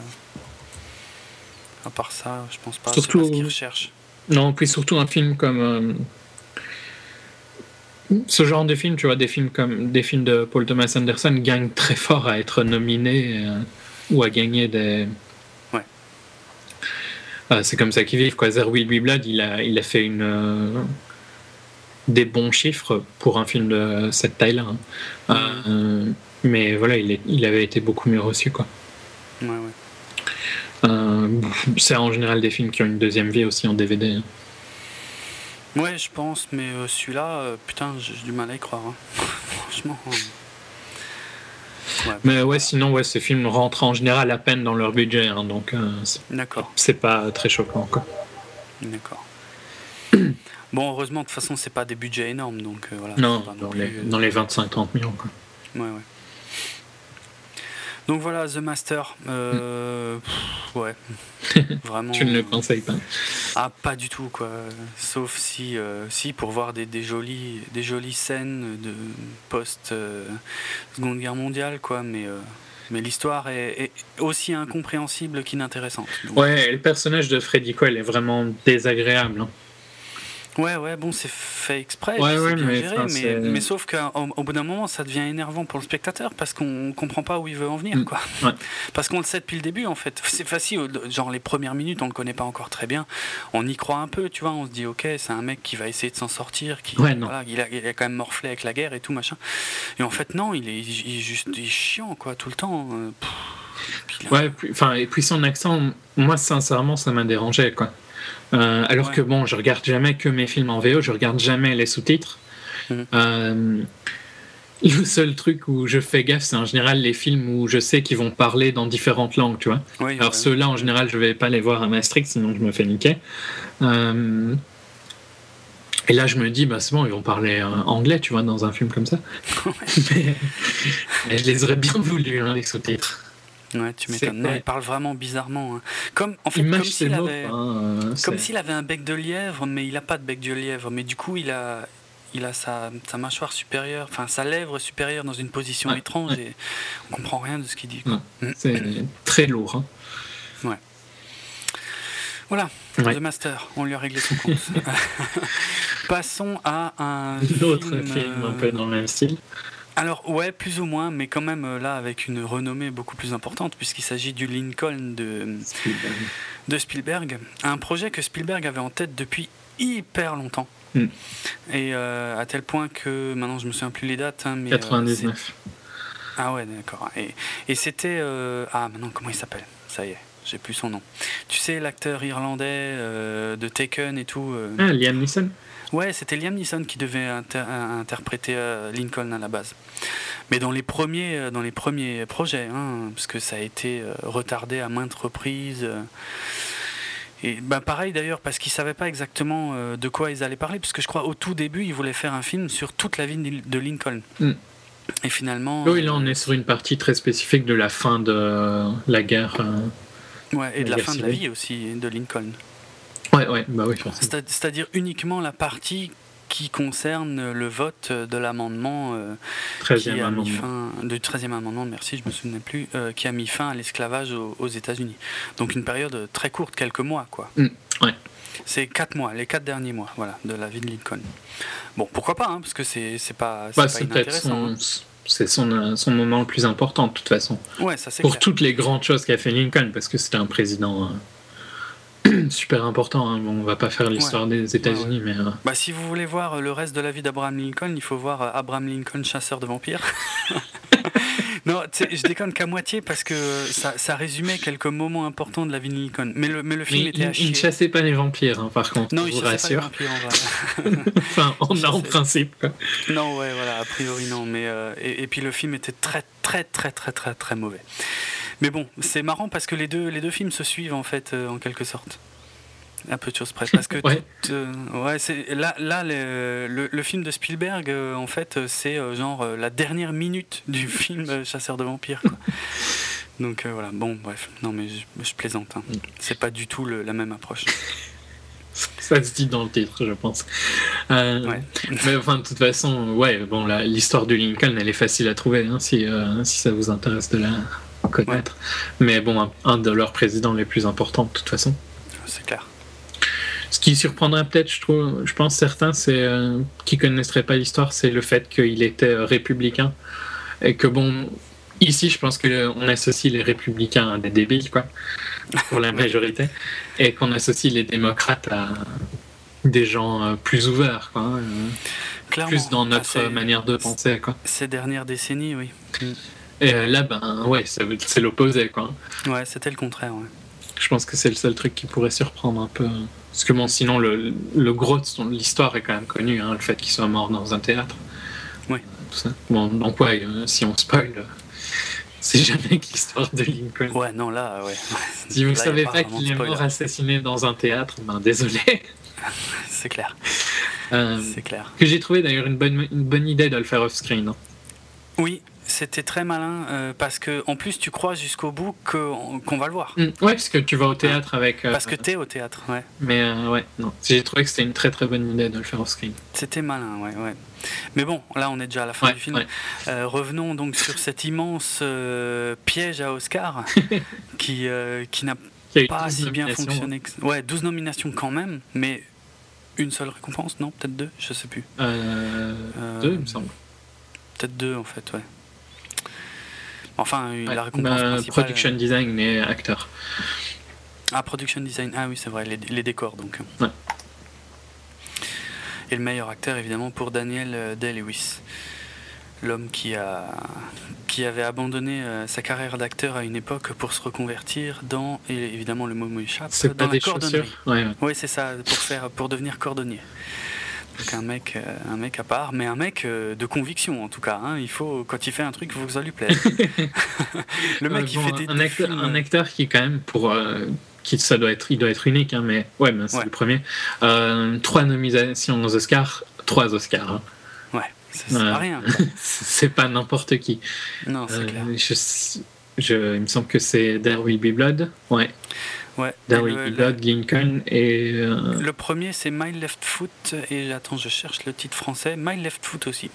à part ça, je pense pas. Surtout- pas ce qu'il recherche. Non, puis surtout un film comme. euh, Ce genre de film, tu vois, des films comme des films de Paul Thomas Anderson gagnent très fort à être nominés euh, ou à gagner des. Ouais. Euh, c'est comme ça qu'ils vivent, quoi. There Will Be Blood, il a, il a fait une, euh, des bons chiffres pour un film de cette taille-là. hein. Mais voilà, il, est- il avait été beaucoup mieux reçu, quoi. Ouais, ouais. Euh, c'est en général des films qui ont une deuxième vie aussi en DVD. hein. Ouais, je pense, mais euh, celui-là, euh, putain, j'ai du mal à y croire. hein. Franchement. Ouais, Mais ouais, sinon, ouais, ces films rentrent en général à peine dans leur budget, hein, donc euh, c'est- pas très choquant. D'accord. Bon, heureusement, de toute façon, c'est pas des budgets énormes, donc euh, voilà. Non, dans plus, les, dans les 25-30 millions. Quoi. Ouais, ouais. Donc voilà, The Master. euh, pff, ouais. Vraiment. Tu ne le euh, conseilles pas. Ah, pas du tout, quoi. Sauf si, euh, si pour voir des, des, jolies, des jolies scènes de post-Seconde Guerre mondiale, quoi. Mais, euh, mais l'histoire est, est aussi incompréhensible qu'inintéressante. Donc, Ouais, et le personnage de Freddy Quell est vraiment désagréable. hein. Ouais, ouais, bon, c'est fait exprès, Ouais, ouais, bien mais, géré, enfin, mais, mais sauf qu'au au bout d'un moment, ça devient énervant pour le spectateur parce qu'on comprend pas où il veut en venir, Mm. quoi. Ouais. Parce qu'on le sait depuis le début, en fait. C'est facile, genre les premières minutes, on le connaît pas encore très bien. On y croit un peu, tu vois. On se dit, ok, c'est un mec qui va essayer de s'en sortir, qui, voilà, il, a, il a quand même morflé avec la guerre et tout, machin. Et en fait, non, il est, il juste il est chiant, quoi, tout le temps. euh, pff. Ouais, enfin, et puis son accent, moi sincèrement, ça m'a dérangé. Quoi. Euh, alors Ouais. que bon, je regarde jamais que mes films en VO, je regarde jamais les sous-titres. Mhm. Euh, le seul truc où je fais gaffe, c'est en général les films où je sais qu'ils vont parler dans différentes langues, tu vois. Alors ouais. ceux-là, en général, je vais pas les voir à Maastricht, sinon je me fais niquer. Euh, Et là, je me dis, bah, c'est bon, ils vont parler anglais, tu vois, dans un film comme ça. mais, mais je les aurais bien voulu, hein, les sous-titres. Ouais, tu m'étonnes. Ouais. il parle vraiment bizarrement. hein. Comme, en fait, Il comme s'il avait. hein, s'il avait un bec de lièvre, mais il n'a pas de bec de lièvre. Mais du coup, il a, il a sa, sa mâchoire supérieure, enfin sa lèvre supérieure dans une position Ouais, étrange ouais. et on comprend rien de ce qu'il dit. quoi. C'est très lourd. hein. Voilà, Ouais. The Master, on lui a réglé son compte. Passons à un D'autres film, films un euh, peu dans le même style. Alors ouais, plus ou moins, mais quand même euh, là avec une renommée beaucoup plus importante puisqu'il s'agit du Lincoln de, de Spielberg, un projet que Spielberg avait en tête depuis hyper longtemps. Mm. Et euh, à tel point que maintenant je me souviens plus les dates, hein, mais euh, 99. c'est- ah ouais, d'accord. Et, et c'était euh, ah maintenant comment il s'appelle? Ça y est, j'ai plus son nom. Tu sais l'acteur irlandais euh, de Taken et tout. euh, Ah, Liam Neeson Ouais, c'était Liam Neeson qui devait inter- euh, interpréter euh, Lincoln à la base. Mais dans les premiers, euh, dans les premiers projets, hein, parce que ça a été retardé à maintes reprises. et bah, pareil d'ailleurs, parce qu'ils ne savaient pas exactement de quoi ils allaient parler, parce que je crois au tout début, ils voulaient faire un film sur toute la vie de Lincoln. Mm. Et finalement. Oui, là, on est sur une partie très spécifique de la fin de la guerre. ouais, et de la fin de la vie aussi de Lincoln. Ouais, ouais, bah oui. C'est- C'est-à-dire uniquement la partie qui concerne le vote de l'amendement euh, qui 13e a mis amendement. fin, du 13e amendement, merci, je me souvenais plus, euh, qui a mis fin à l'esclavage aux, aux États-Unis. Donc une période très courte, quelques mois, quoi. Mm, ouais. C'est quatre mois, les quatre derniers mois, voilà, de la vie de Lincoln. Bon, pourquoi pas, hein, parce que c'est c'est pas, c'est Bah, pas c'est inintéressant. son, c'est son, euh, son moment le plus important, de toute façon. hein. Ouais, ça c'est Pour clair. toutes les grandes choses qu'a fait Lincoln, parce que c'était un président euh, super important. hein. Bon, on va pas faire l'histoire des États-Unis, mais. euh, Bah, si vous voulez voir euh, le reste de la vie d'Abraham Lincoln, il faut voir euh, Abraham Lincoln, chasseur de vampires. non, je déconne qu'à moitié parce que ça, ça, résumait quelques moments importants de la vie de Lincoln. Mais le, mais le film était il, à chier. Il ne chassait pas les vampires, hein, par contre. Non, je il vous chassait rassure. pas les vampires, enfin, en, en principe. Non, ouais, voilà, a priori non. Mais, euh, et, et, puis le film était très, très, très, très, très, très mauvais. Mais bon, c'est marrant parce que les deux, les deux films se suivent en fait, euh, en quelque sorte. Un peu de choses près. Parce que ouais. tout, euh, ouais, c'est là, là le, le, le, film de Spielberg, euh, en fait, c'est genre la dernière minute du film Chasseur de vampires. Quoi. Donc voilà, bon, bref, non mais je, je plaisante. Hein. C'est pas du tout le, la même approche. Ça se dit dans le titre, je pense. Euh, ouais. mais enfin, de toute façon, ouais, bon, l'histoire du Lincoln, elle est facile à trouver hein, si, euh, si ça vous intéresse de la connaître. Ouais. Mais bon, un, un, de leurs présidents les plus importants, de toute façon. C'est clair. Ce qui surprendrait peut-être, je trouve, je pense certains, c'est euh, qui connaisseraient pas l'histoire, c'est le fait qu'il était républicain et que bon, ici, je pense qu'on associe les républicains à des débiles, quoi, pour la majorité, et qu'on associe les démocrates à des gens plus ouverts, quoi, Clairement. plus dans notre ah, manière de penser, quoi. Ces dernières décennies, oui. Et là, ben, ouais, c'est l'opposé, quoi. Ouais, c'était le contraire, ouais. Je pense que c'est le seul truc qui pourrait surprendre un peu. Parce que bon, sinon, le, le gros de l'histoire est quand même connu, hein, le fait qu'il soit mort dans un théâtre. Oui. Tout ça. Bon, donc ouais, euh, si on spoil, c'est jamais que l'histoire de Lincoln. Ouais, non, là, ouais. Si vous ne savez pas qu'il est mort assassiné dans un théâtre, ben désolé. c'est clair. Euh, c'est clair. Que j'ai trouvé d'ailleurs une bonne, une bonne idée de le faire off-screen. Hein. Oui, c'était très malin euh, parce que en plus tu crois jusqu'au bout qu'on qu va le voir. Mmh, ouais, parce que tu vas au théâtre avec. Euh, parce que t'es au théâtre, ouais. Mais euh, ouais, non. J'ai trouvé que c'était une très très bonne idée de le faire off-screen. C'était malin, ouais, ouais. Mais bon, là on est déjà à la fin ouais, du film. Ouais. Revenons donc sur cet immense piège à Oscar qui, qui n'a pas si bien fonctionné. Que... Ouais, 12 nominations quand même, mais une seule récompense, non Peut-être deux Je sais plus. deux, il me semble. Peut-être deux en fait, ouais. Enfin, ouais, la récompense bah, principale. Production design et acteur. Ah, production design. Ah oui, c'est vrai, les, les, décors donc. Ouais. Et le meilleur acteur évidemment pour Daniel Day-Lewis, l'homme qui a qui avait abandonné euh, sa carrière d'acteur à une époque pour se reconvertir dans et évidemment le mot m'échappe C'est dans pas la des cordonnerie. chaussures. Ouais, ouais. Oui, c'est ça, pour faire pour devenir cordonnier. Donc un mec, euh, un mec à part, mais un mec euh, de conviction en tout cas. Hein. Il faut, quand il fait un truc, il faut que ça lui plaise. le mec, Euh, il bon, fait des, un, des acteur, films, un acteur qui quand même pour euh, qui ça doit être il doit être unique hein, mais ouais mais c'est Ouais. le premier Euh, trois nominations aux Oscars trois Oscars hein. Ouais, c'est c'est Ouais. pas rien. c'est pas n'importe qui Non, c'est Euh, clair. je, je- il me semble que c'est There Will Be Blood ouais Ouais. Blood Lincoln et euh, le- premier, c'est My Left Foot, et attends, je cherche le titre français. My Left Foot aussi.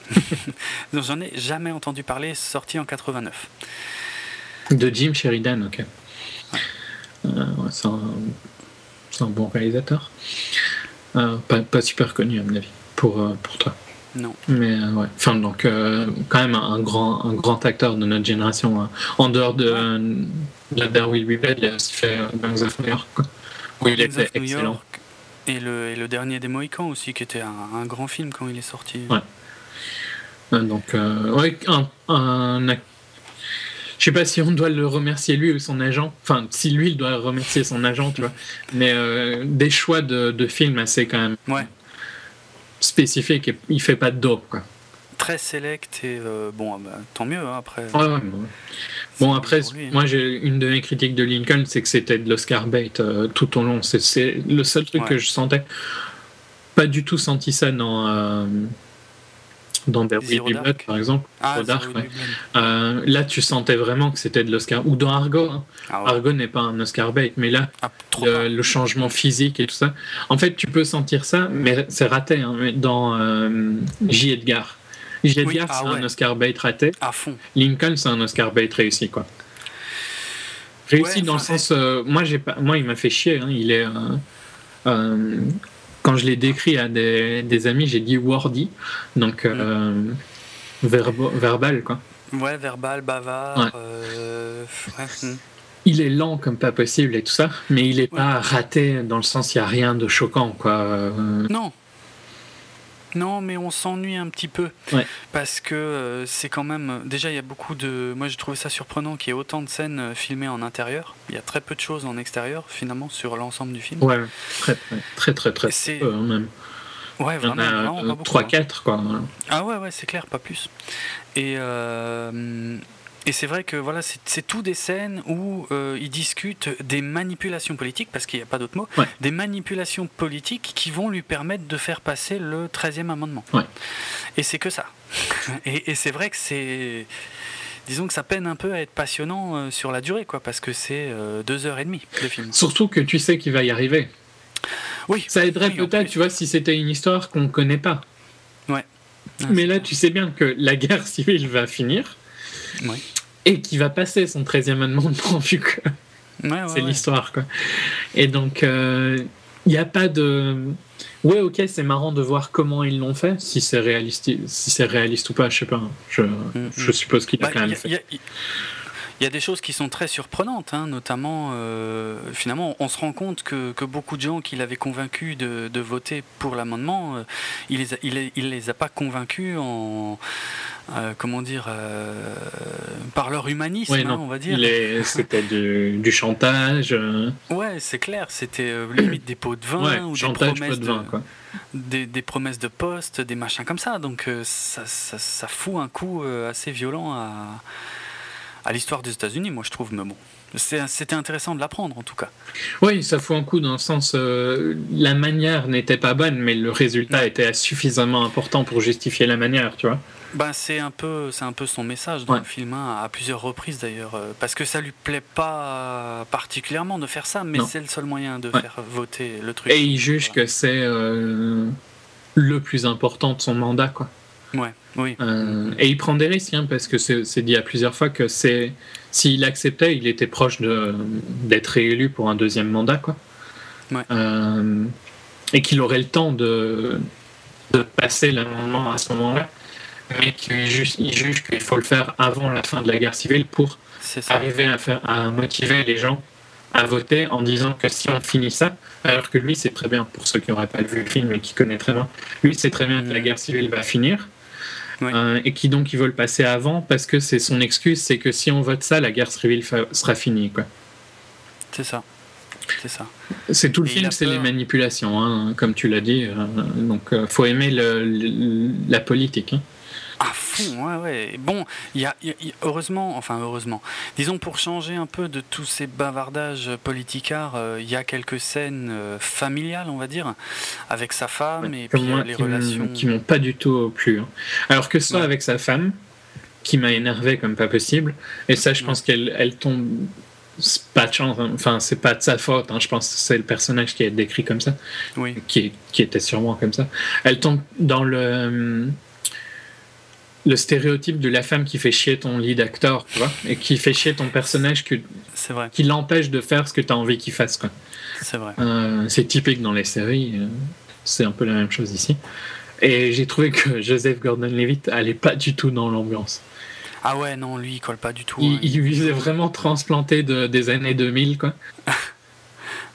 Donc j'en ai jamais entendu parler, sorti en 89. de Jim Sheridan ok Euh, ouais, c'est un, bon réalisateur Euh, pas, pas super connu à mon avis pour, pour toi Non. Mais euh, ouais, enfin donc euh, quand même un grand, un grand acteur de notre génération. hein. En dehors de, de There Will Be il a aussi fait euh, Gangs of New York, quoi. où il Gangs était of New excellent. York, Et le, et le dernier des Mohicans aussi, qui était un, un grand film quand il est sorti. Ouais. Euh, Donc euh, ouais, un, un ac- je sais pas si on doit le remercier lui ou son agent. Enfin, si lui il doit remercier son agent, tu vois. Mais euh, des choix de, de films assez quand même Ouais. Spécifiques. Et il fait pas de dope, quoi. Très select et euh, bon, ah bah, tant mieux hein, après. Ouais, ouais, bon. Après, lui, hein. moi j'ai une de mes critiques de Lincoln, c'est que c'était de l'Oscar bait euh, tout au long. C'est- C'est le seul truc Ouais. que je sentais. Pas du tout senti ça dans euh, dans There Will Be. Blood par exemple. Ah, Dark, ouais. Euh, là, tu sentais vraiment que c'était de l'Oscar. Ou dans Argo. hein. Ah ouais. Argo n'est pas un Oscar bait, mais là, Ah, le, le changement physique et tout ça. En fait, tu peux sentir ça, mais c'est raté. hein, dans euh, J. Edgar. J. Edgar, ah c'est un. Oscar bait raté. À fond. Lincoln, c'est un Oscar bait réussi, quoi. Réussi dans le sens, euh, moi j'ai pas, moi il m'a fait chier. hein, il est, euh, quand je l'ai décrit à des, des amis, j'ai dit wordy, donc euh, verbo- verbal quoi. Ouais, verbal, bavard. Ouais. euh, ouais, hmm. Il est lent comme pas possible et tout ça, mais il est Ouais. pas raté dans le sens il y a rien de choquant quoi. Euh, Non. Non, mais on s'ennuie un petit peu. Ouais. Parce que euh, c'est quand même. Déjà, il y a beaucoup de. Moi, j'ai trouvé ça surprenant qu'il y ait autant de scènes euh, filmées en intérieur. Il y a très peu de choses en extérieur, finalement, sur l'ensemble du film. Ouais, très, très, très, très, c'est- peu, hein, même. Ouais, Il y en vraiment. beaucoup, 3-4, hein. quoi. Ah ouais, ouais, c'est clair, pas plus. Et, euh, et c'est vrai que voilà, c'est tout des scènes où euh, ils discutent des manipulations politiques, parce qu'il n'y a pas d'autre mot, Ouais. des manipulations politiques qui vont lui permettre de faire passer le 13e amendement. Ouais. Et c'est que ça. Et, et c'est vrai que c'est. Disons que ça peine un peu à être passionnant euh, sur la durée, quoi, parce que c'est euh, deux heures et demie de film. Surtout que tu sais qu'il va y arriver. Oui. Ça aiderait Oui, peut-être, tu vois, si c'était une histoire qu'on connaît pas. Ouais. Mais là, tu sais bien que la guerre civile va finir Ouais. et qu'il va passer son 13e amendement, vu que Ouais, ouais, c'est l'histoire, quoi. Et donc, il n'y a pas de. Ouais, ok, c'est marrant de voir comment ils l'ont fait, si c'est réaliste, si c'est réaliste ou pas, je sais pas. hein. Je, Mm, je suppose qu'il a Bah, quand même y a- fait. y a- y- Il y a des choses qui sont très surprenantes, hein, notamment, euh, finalement, on se rend compte que, que beaucoup de gens qu'il avait convaincus de, de voter pour l'amendement, euh, il les a, il, les- il les a pas convaincus en, euh, comment dire, euh, par leur humanisme, Ouais, hein, on va dire. C'était du, du chantage. euh, Ouais, c'est clair, c'était limite des pots de vin ouais, ou des promesses de vin, quoi. des, des promesses de poste, des machins comme ça. Donc ça, ça, ça fout un coup assez violent à, à l'histoire des États-Unis, moi je trouve. Mais bon, c'était intéressant de l'apprendre en tout cas. Oui, ça fout un coup dans le sens. euh, la manière n'était pas bonne, mais le résultat était suffisamment important pour justifier la manière, tu vois. Ben, c'est un peu, c'est un peu son message dans Ouais. le film, hein, à plusieurs reprises d'ailleurs, euh, parce que ça lui plaît pas particulièrement de faire ça, mais c'est le seul moyen de Ouais. faire voter le truc. Et il juge que c'est euh, le plus important de son mandat, quoi. Ouais, oui. Euh, et il prend des risques, hein, parce que c'est dit à plusieurs fois que c'est s'il acceptait, il était proche de- d'être réélu pour un deuxième mandat, quoi. Ouais. Euh, et qu'il aurait le temps de, de passer l'amendement à ce moment-là, mais qu'il juge, il juge qu'il faut le faire avant la fin de la guerre civile pour arriver à, faire, à motiver les gens à voter en disant que si on finit ça, alors que lui c'est très bien, pour ceux qui n'auraient pas vu le film et qui connaissent très bien, lui c'est très bien que la guerre civile va finir, Ouais. euh, et qui donc ils veulent passer avant parce que c'est son excuse, c'est que si on vote ça, la guerre civile sera finie. Quoi. C'est ça. C'est ça. C'est tout le Et film, c'est les manipulations, hein, comme tu l'as dit, euh, donc euh, faut aimer le- le- la politique. hein. À fond, ouais, ouais. Bon, y a, il y a- il y a- heureusement, enfin heureusement, disons pour changer un peu de tous ces bavardages politicards, euh, il y a quelques scènes euh, familiales, on va dire, avec sa femme et puis moi, euh, les qui relations. qui m'ont pas du tout plu. hein. Alors que Ouais. avec sa femme, qui m'a énervé comme pas possible, et ça, je Ouais. pense qu'elle elle tombe. c'est pas de chance, hein. enfin, c'est pas de sa faute, hein. je pense que c'est le personnage qui est décrit comme ça, Oui, qui, était sûrement comme ça. Elle tombe dans le. Le stéréotype de la femme qui fait chier ton lead actor, tu vois, et qui fait chier ton personnage, que- c'est vrai, qui l'empêche de faire ce que tu as envie qu'il fasse. Quoi. c'est vrai. Euh, c'est typique dans les séries, euh, c'est un peu la même chose ici. Et j'ai trouvé que Joseph Gordon-Levitt allait pas du tout dans l'ambiance. Ah ouais, non, lui, il colle pas du tout. Il, hein. il visait vraiment transplanté de, des années 2000, quoi.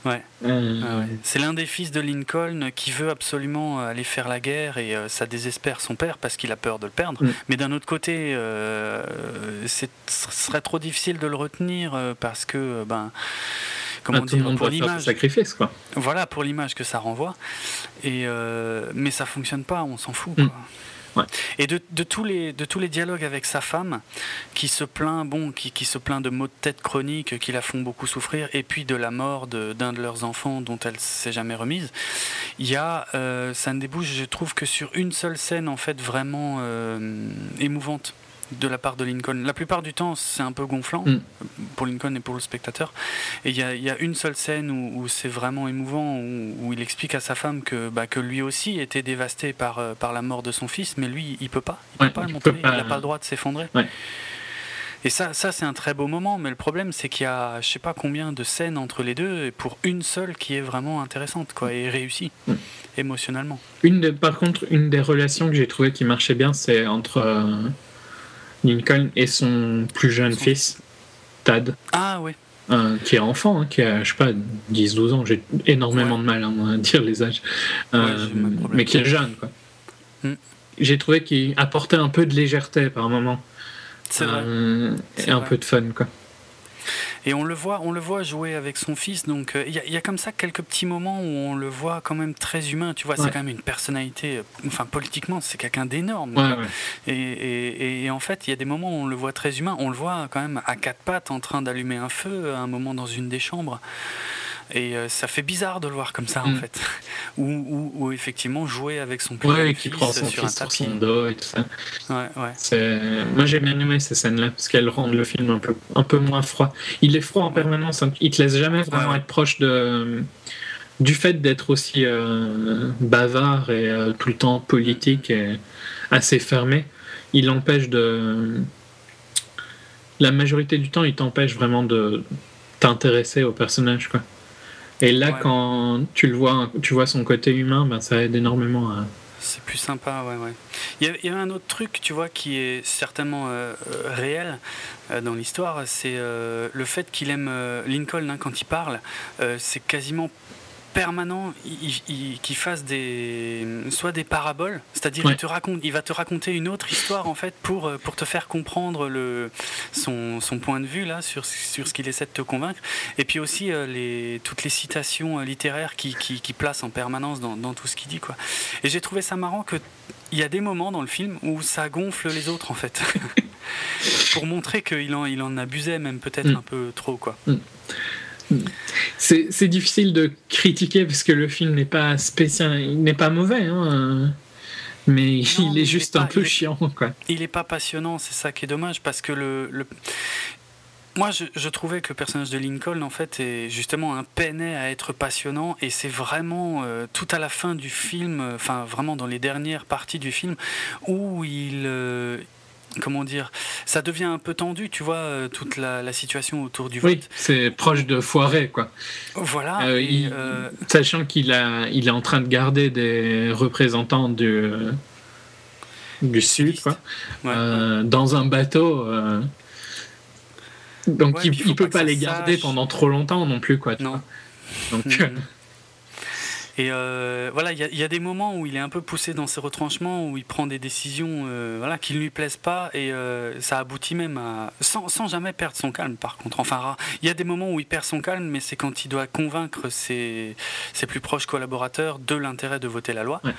Ouais. Euh, Ah ouais. C'est l'un des fils de Lincoln qui veut absolument aller faire la guerre et euh, ça désespère son père parce qu'il a peur de le perdre. Mm. Mais d'un autre côté, euh, c'est- ce serait trop difficile de le retenir euh, parce que, ben, comment le dire, pour l'image, sacrifices, quoi. voilà, pour l'image que ça renvoie. Et mais ça fonctionne pas, on s'en fout. Mm. quoi. Et de, de tous les, de tous les dialogues avec sa femme, qui se plaint, bon, qui, qui se plaint de maux de tête chroniques qui la font beaucoup souffrir, et puis de la mort de- d'un de, leurs enfants dont elle s'est jamais remise, il y a, euh, ça ne débouche, je trouve, que sur une seule scène, en fait, vraiment euh, émouvante de la part de Lincoln. La plupart du temps, c'est un peu gonflant Mm. pour Lincoln et pour le spectateur. Et il y a, il y a une seule scène où, où c'est vraiment émouvant, où, où il explique à sa femme que, bah, que lui aussi était dévasté par, euh, par la mort de son fils, mais lui, il peut pas. Il Ouais, peut pas le il montrer. peut pas. Il n'a pas le droit de s'effondrer. Ouais. Et ça, ça c'est un très beau moment, mais le problème, c'est qu'il y a je sais pas combien de scènes entre les deux, et pour une seule qui est vraiment intéressante quoi, et réussie, émotionnellement. Une par contre, une des relations que j'ai trouvé qui marchait bien, c'est entre euh, Lincoln et son plus jeune Son- fils, Tad, Ah ouais, euh, qui est enfant, hein, qui a, je sais pas, 10-12 ans. J'ai énormément Ouais. de mal hein, à dire les âges. Euh, mais qui est jeune, quoi. Mm. J'ai trouvé qu'il apportait un peu de légèreté par moment. C'est. Euh, et un vrai. peu de fun, quoi. Et on le voit, on le voit jouer avec son fils. Donc euh, il y, a- il y a comme ça quelques petits moments où on le voit quand même très humain. Tu vois, c'est quand même une personnalité. euh, Enfin, politiquement, c'est quelqu'un d'énorme. Ouais, quoi. ouais. Et, et- et en fait, il y a des moments où on le voit très humain. On le voit quand même à quatre pattes en train d'allumer un feu à un moment dans une des chambres. Et euh, ça fait bizarre de le voir comme ça, en Mm. fait. Ou, ou- ou effectivement jouer avec son Ouais, petit qui prend son sur un fils sur tapis. son dos et tout ça. Ouais, ouais. Moi j'ai bien aimé ces scènes-là parce qu'elles rendent le film un peu, un peu moins froid. Il est froid en permanence, hein. il te laisse jamais vraiment Ouais, ouais. être proche de du fait d'être aussi euh, bavard et euh, tout le temps politique et assez fermé. Il empêche de la majorité du temps, il t'empêche vraiment de t'intéresser au personnage quoi. Et là, Ouais. quand tu le vois, tu vois son côté humain, ben, ça aide énormément à. C'est plus sympa, ouais, ouais. Il y, a, il y a un autre truc, tu vois, qui est certainement euh, euh, réel euh, dans l'histoire, c'est euh, le fait qu'il aime Lincoln hein, quand il parle. c'est quasiment permanent il- il- qu'il fasse des soit des paraboles c'est-à-dire Ouais. il te raconte il va te raconter une autre histoire en fait pour euh, pour te faire comprendre le son, son point de vue là sur sur ce qu'il essaie de te convaincre. Et puis aussi euh, les toutes les citations euh, littéraires qui, qui, qui place en permanence dans, dans tout ce qu'il dit quoi. Et j'ai trouvé ça marrant que il y a des moments dans le film où ça gonfle les autres en fait. Pour montrer qu'il en il en abusait même peut-être Mm. un peu trop quoi. C'est c'est difficile de critiquer parce que le film n'est pas spécial, il n'est pas mauvais, hein, mais Non, il mais est il juste pas- un peu il est- chiant, quoi. il est pas passionnant, c'est ça qui est dommage parce que le, le- moi je, je trouvais que le personnage de Lincoln en fait est justement un peinait à être passionnant et c'est vraiment euh, tout à la fin du film, euh, enfin vraiment dans les dernières parties du film où il euh, comment dire, ça devient un peu tendu, tu vois, euh, toute la, la situation autour du vote. Oui, c'est proche de foirer, quoi. Voilà. Euh, et, il- euh, Sachant qu'il a, il est en train de garder des représentants du, du sud, quoi, ouais, euh, dans un bateau. donc Ouais, il, il peut pas les garder sache. pendant trop longtemps non plus, quoi. tu Non. vois. Donc. Et euh, voilà, il y, y a des moments où il est un peu poussé dans ses retranchements, où il prend des décisions euh, voilà, qui ne lui plaisent pas, et euh, ça aboutit même à. Sans, sans jamais perdre son calme, par contre. Enfin, il y a des moments où il perd son calme, mais c'est quand il doit convaincre ses, ses plus proches collaborateurs de l'intérêt de voter la loi. Ouais.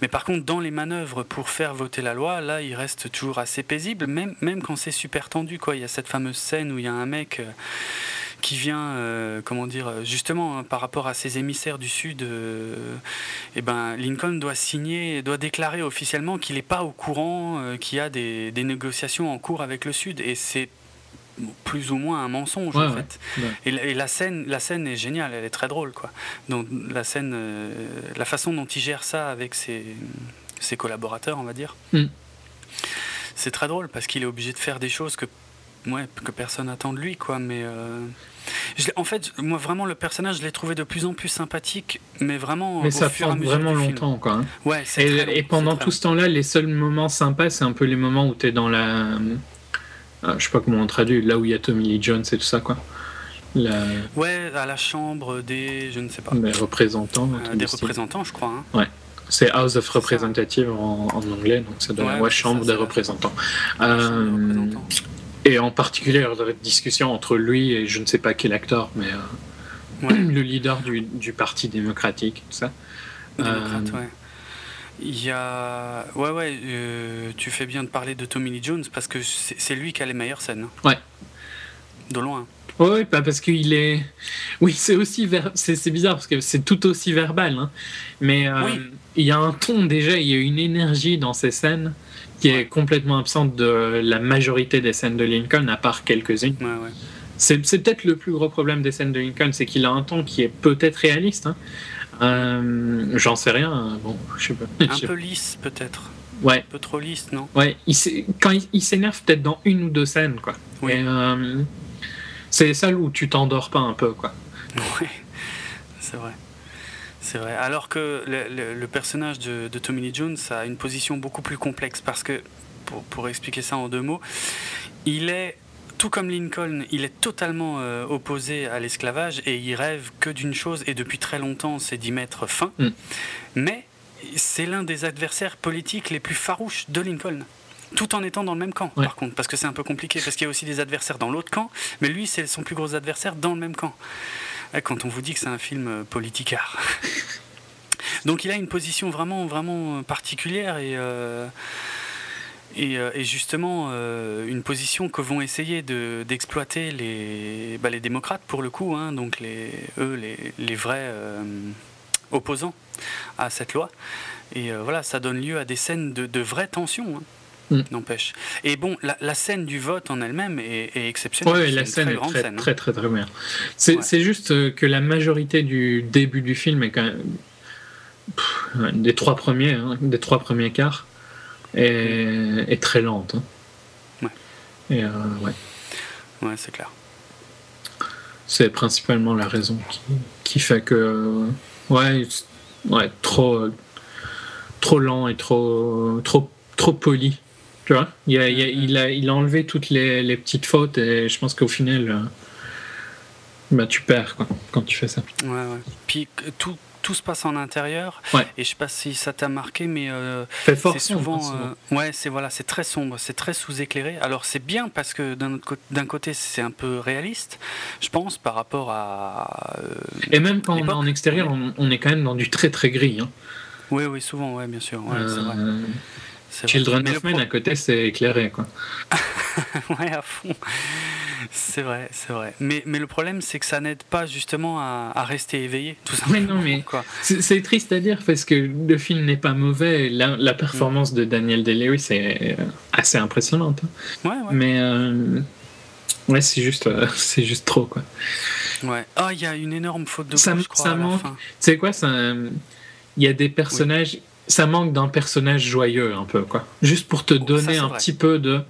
Mais par contre, dans les manœuvres pour faire voter la loi, là, il reste toujours assez paisible, même, même quand c'est super tendu. Quoi. Il y a cette fameuse scène où il y a un mec. euh, qui vient, euh, comment dire, justement hein, par rapport à ses émissaires du Sud, euh, eh ben, Lincoln doit signer, doit déclarer officiellement qu'il n'est pas au courant euh, qu'il y a des, des négociations en cours avec le Sud. Et c'est plus ou moins un mensonge Ouais, en fait. Ouais. Et, la- et la scène, la scène est géniale, elle est très drôle quoi. Donc la scène, euh, la façon dont il gère ça avec ses, ses collaborateurs, on va dire, Mm. c'est très drôle parce qu'il est obligé de faire des choses que ouais, que personne n'attend de lui, quoi. Mais euh, je en fait, moi vraiment le personnage, je l'ai trouvé de plus en plus sympathique, mais vraiment mais au ça fur et à prend mesure vraiment film. longtemps, quoi. hein. Ouais, c'est très long, Et, et pendant tout ce temps-là, les seuls moments sympas, c'est un peu les moments où tu es dans la. euh, je sais pas comment on traduit, là où il y a Tommy Lee Jones et tout ça, quoi. La. Ouais, à la chambre des, je ne sais pas, les représentants. euh, des représentants, je crois. hein. C'est House of Representatives en, en anglais, donc ça doit Ouais, ouais, ouais, Chambre ça, des représentants. La chambre des Euh, représentants. Et en particulier, il y aurait une discussion entre lui et je ne sais pas quel acteur, mais euh, Ouais. le leader du, du Parti démocratique, tout ça. Démocrate, Euh, ouais. Il y a. Ouais, ouais, euh, tu fais bien de parler de Tommy Lee Jones parce que c'est lui qui a les meilleures scènes. hein. Ouais. De loin. Oui, pas parce qu'il est. Oui, c'est aussi ver- c'est c'est bizarre parce que c'est tout aussi verbal, hein. mais euh, Oui. il y a un ton déjà, il y a une énergie dans ces scènes qui est complètement absente de la majorité des scènes de Lincoln, à part quelques-unes. Ouais, ouais. C'est peut-être le plus gros problème des scènes de Lincoln, c'est qu'il a un ton qui est peut-être réaliste. hein. Euh, J'en sais rien. hein. Bon, je sais pas. Un peu lisse, peut-être. Ouais, Un peu trop lisse, non? Ouais. Il quand il, il s'énerve peut-être dans une ou deux scènes, quoi. Oui. Euh, c'est ça où tu t'endors pas un peu, quoi. Ouais, c'est vrai. C'est vrai. Alors que le, le- le personnage de, de Tommy Lee Jones a une position beaucoup plus complexe parce que, pour, pour expliquer ça en deux mots, il est, tout comme Lincoln, il est totalement euh, opposé à l'esclavage et il rêve que d'une chose et depuis très longtemps, c'est d'y mettre fin. Mm. Mais c'est l'un des adversaires politiques les plus farouches de Lincoln tout en étant dans le même camp, par contre, parce que c'est un peu compliqué, parce qu'il y a aussi des adversaires dans l'autre camp, mais lui, c'est son plus gros adversaire dans le même camp. Quand on vous dit que c'est un film euh, politicard. Donc il a une position vraiment, vraiment particulière et, euh, euh, justement une position que vont essayer d'exploiter les, bah, les démocrates pour le coup, hein, donc les, eux, les, les vrais opposants à cette loi. Et voilà, ça donne lieu à des scènes de, de vraies tensions. Hein. Mm. N'empêche. Et bon, la, scène du vote en elle-même est, exceptionnelle. Oui, la scène est très, très, très, très, bien. C'est juste euh, que la majorité du début du film est quand même. des trois premiers, hein, des trois premiers quarts, est, est très lente. Hein. Ouais. Et euh, ouais. Ouais, c'est clair. C'est principalement la raison qui, qui fait que. Ouais, ouais trop, trop lent et trop, trop, trop poli tu vois, il a, il, a, il, a, enlevé toutes les, les, petites fautes et je pense qu'au final, euh, bah, tu perds quoi, quand tu fais ça. Ouais, ouais. Puis tout, tout se passe en intérieur. Et je sais pas si ça t'a marqué, mais euh, c'est souvent, euh, ouais, c'est voilà, c'est très sombre, c'est très sous-éclairé. Alors c'est bien parce que d'un d'un côté c'est un peu réaliste, je pense, par rapport à. et même quand on est en extérieur, on, est quand même dans du très très gris. Hein. Oui, oui, souvent, ouais, bien sûr. Ouais. Children of Men à côté, c'est éclairé, quoi. ouais, à fond. C'est vrai, c'est vrai. Mais, mais le problème, c'est que ça n'aide pas justement à, rester éveillé, tout simplement. non, mais c'est triste à dire parce que le film n'est pas mauvais. La, la performance de Daniel Day-Lewis est assez impressionnante. Hein. Ouais, ouais. Mais euh, ouais, c'est juste, euh, c'est juste trop, quoi. Ouais. Ah, il y a une énorme faute de goût, je crois. Ça C'est quoi ça Il y a des personnages ça manque d'un personnage joyeux un peu quoi. Juste pour te oh, donner un petit peu de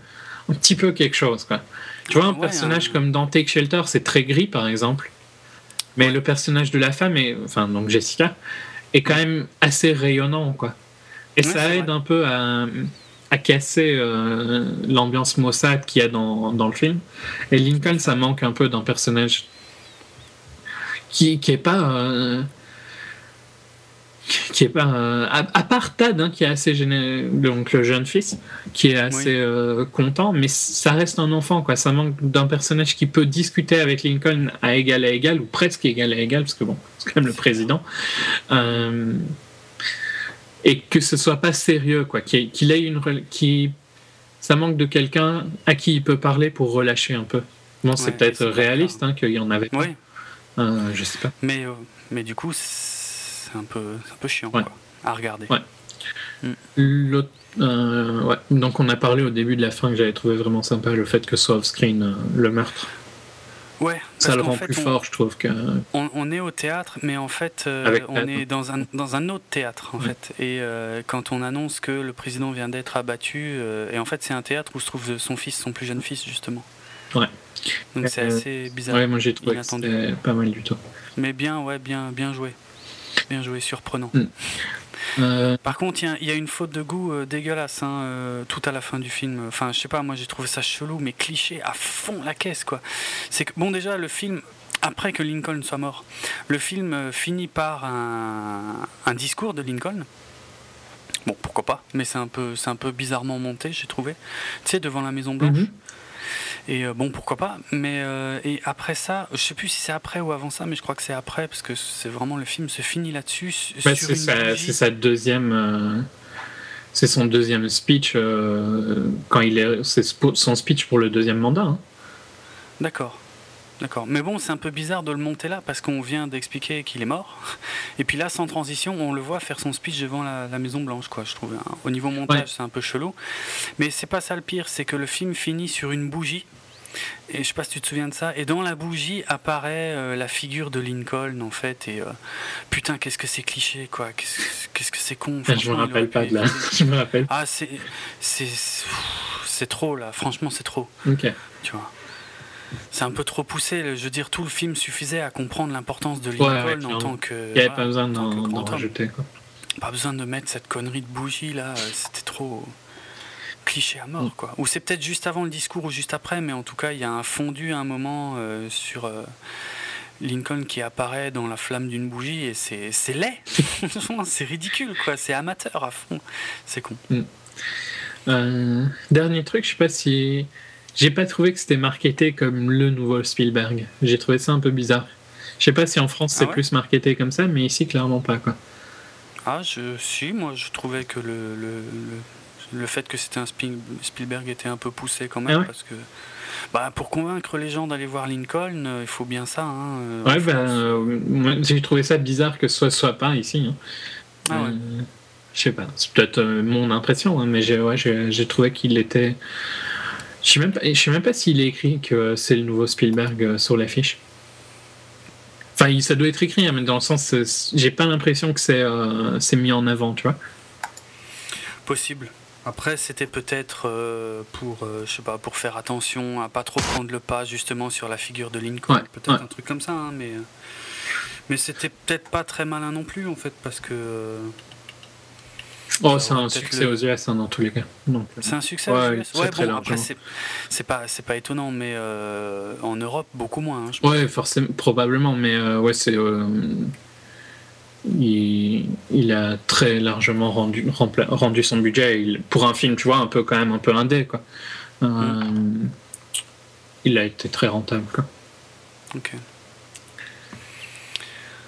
un petit peu quelque chose quoi. Tu vois un personnage comme dans Take Shelter c'est très gris par exemple. Mais le personnage de la femme est enfin donc Jessica est quand même assez rayonnant quoi. Et ça aide un peu à, à casser euh, l'ambiance maussade qu'il y a dans, dans, le film. Et Lincoln ça manque un peu d'un personnage qui qui est pas euh, qui est pas à, part Tad hein, qui est assez gêné, donc le jeune fils qui est assez euh, content mais ça reste un enfant quoi. Ça manque d'un personnage qui peut discuter avec Lincoln à égal à égal ou presque égal à égal parce que bon c'est quand même le président euh, et que ce soit pas sérieux quoi. Qu'il ait une qui ça manque de quelqu'un à qui il peut parler pour relâcher un peu. Bon c'est peut-être réaliste hein, qu'il y en avait oui. Euh, je sais pas. Mais mais du coup c'est un peu, un peu chiant quoi, à regarder. Ouais. Mm. Euh, Donc on a parlé au début de la fin que j'avais trouvé vraiment sympa le fait que soit off-screen euh, le meurtre. Ouais, ça le rend plus fort, je trouve que. On, est au théâtre, mais en fait, euh, on est dans un, dans un autre théâtre, en fait. Et quand on annonce que le président vient d'être abattu, et en fait, c'est un théâtre où se trouve son fils, son plus jeune fils, justement. Ouais. Donc c'est assez bizarre. Ouais, moi j'ai trouvé pas mal du tout. Mais bien, ouais, bien, bien joué. Bien joué, surprenant. Mm. Euh, Par contre, il y, a une faute de goût euh, dégueulasse hein, euh, tout à la fin du film. Enfin, je sais pas, moi j'ai trouvé ça chelou, mais cliché à fond la caisse, quoi. C'est que, bon, déjà, le film, après que Lincoln soit mort, le film finit par un, discours de Lincoln. Bon, pourquoi pas, mais c'est un peu, c'est un peu bizarrement monté, j'ai trouvé. Tu sais, devant la Maison Blanche. Mm-hmm. Et euh, bon, pourquoi pas. Mais euh, et après ça, je sais plus si c'est après ou avant ça, mais je crois que c'est après parce que c'est vraiment le film se finit là-dessus. C'est sa, deuxième. Euh, c'est son deuxième speech quand il est. C'est son speech pour le deuxième mandat. Hein. D'accord. D'accord. Mais bon, c'est un peu bizarre de le monter là parce qu'on vient d'expliquer qu'il est mort. Et puis là, sans transition, on le voit faire son speech devant la, Maison Blanche, quoi. Je trouve. Hein. Au niveau montage, c'est un peu chelou. Mais c'est pas ça le pire, c'est que le film finit sur une bougie. Et je sais pas si tu te souviens de ça. Et dans la bougie apparaît euh, la figure de Lincoln, en fait. Et euh, putain, qu'est-ce que c'est cliché, quoi. Qu'est-ce que c'est con. Je me rappelle pas de là. je me rappelle. Ah, c'est. C'est trop, là. Franchement, c'est trop. Ok. Tu vois c'est un peu trop poussé. Je veux dire, tout le film suffisait à comprendre l'importance de Lincoln en tant que. Il n'y avait pas besoin d'en rajouter. Quoi. Pas besoin de mettre cette connerie de bougie là. C'était trop cliché à mort, mm. quoi. Ou c'est peut-être juste avant le discours ou juste après, mais en tout cas, il y a un fondu à un moment euh, sur. Euh, Lincoln qui apparaît dans la flamme d'une bougie et c'est, c'est laid. c'est ridicule, quoi. C'est amateur à fond. C'est con. Mm. dernier truc, je sais pas si. J'ai pas trouvé que c'était marketé comme le nouveau Spielberg. J'ai trouvé ça un peu bizarre. Je sais pas si en France c'est ah plus marketé comme ça, mais ici clairement pas quoi. Ah, je, si, moi je trouvais que le, le, le, fait que c'était un Spielberg était un peu poussé quand même, ah parce que bah, pour convaincre les gens d'aller voir Lincoln, euh, il faut bien ça. Hein, euh, ouais, ben, euh, j'ai trouvé ça bizarre que ce soit, soit pas ici. Hein. Ah ouais. je sais pas, c'est peut-être mon impression, hein, mais j'ai ouais, j'ai trouvé qu'il était. Je sais même pas, je sais même pas s'il est écrit que c'est le nouveau Spielberg sur l'affiche. Enfin, ça doit être écrit, hein, mais dans le sens, j'ai pas l'impression que c'est euh, mis en avant, tu vois. Possible. Après, c'était peut-être euh, pour, euh, je sais pas, pour faire attention à pas trop prendre le pas justement sur la figure de Lincoln, peut-être un truc comme ça, hein, mais mais c'était peut-être pas très malin non plus en fait, parce que Oh, c'est un succès aux US hein, dans tous les cas. C'est un succès aux US. Ouais, bon, après, c'est pas, pas étonnant, mais euh, en Europe, beaucoup moins. Hein, ouais, forcément, probablement, mais euh, ouais, c'est. Euh, il, il, a très largement rendu, rendu son budget. Il, pour un film, tu vois, un peu quand même un peu indé, quoi. Mm. Il a été très rentable, quoi. Ok.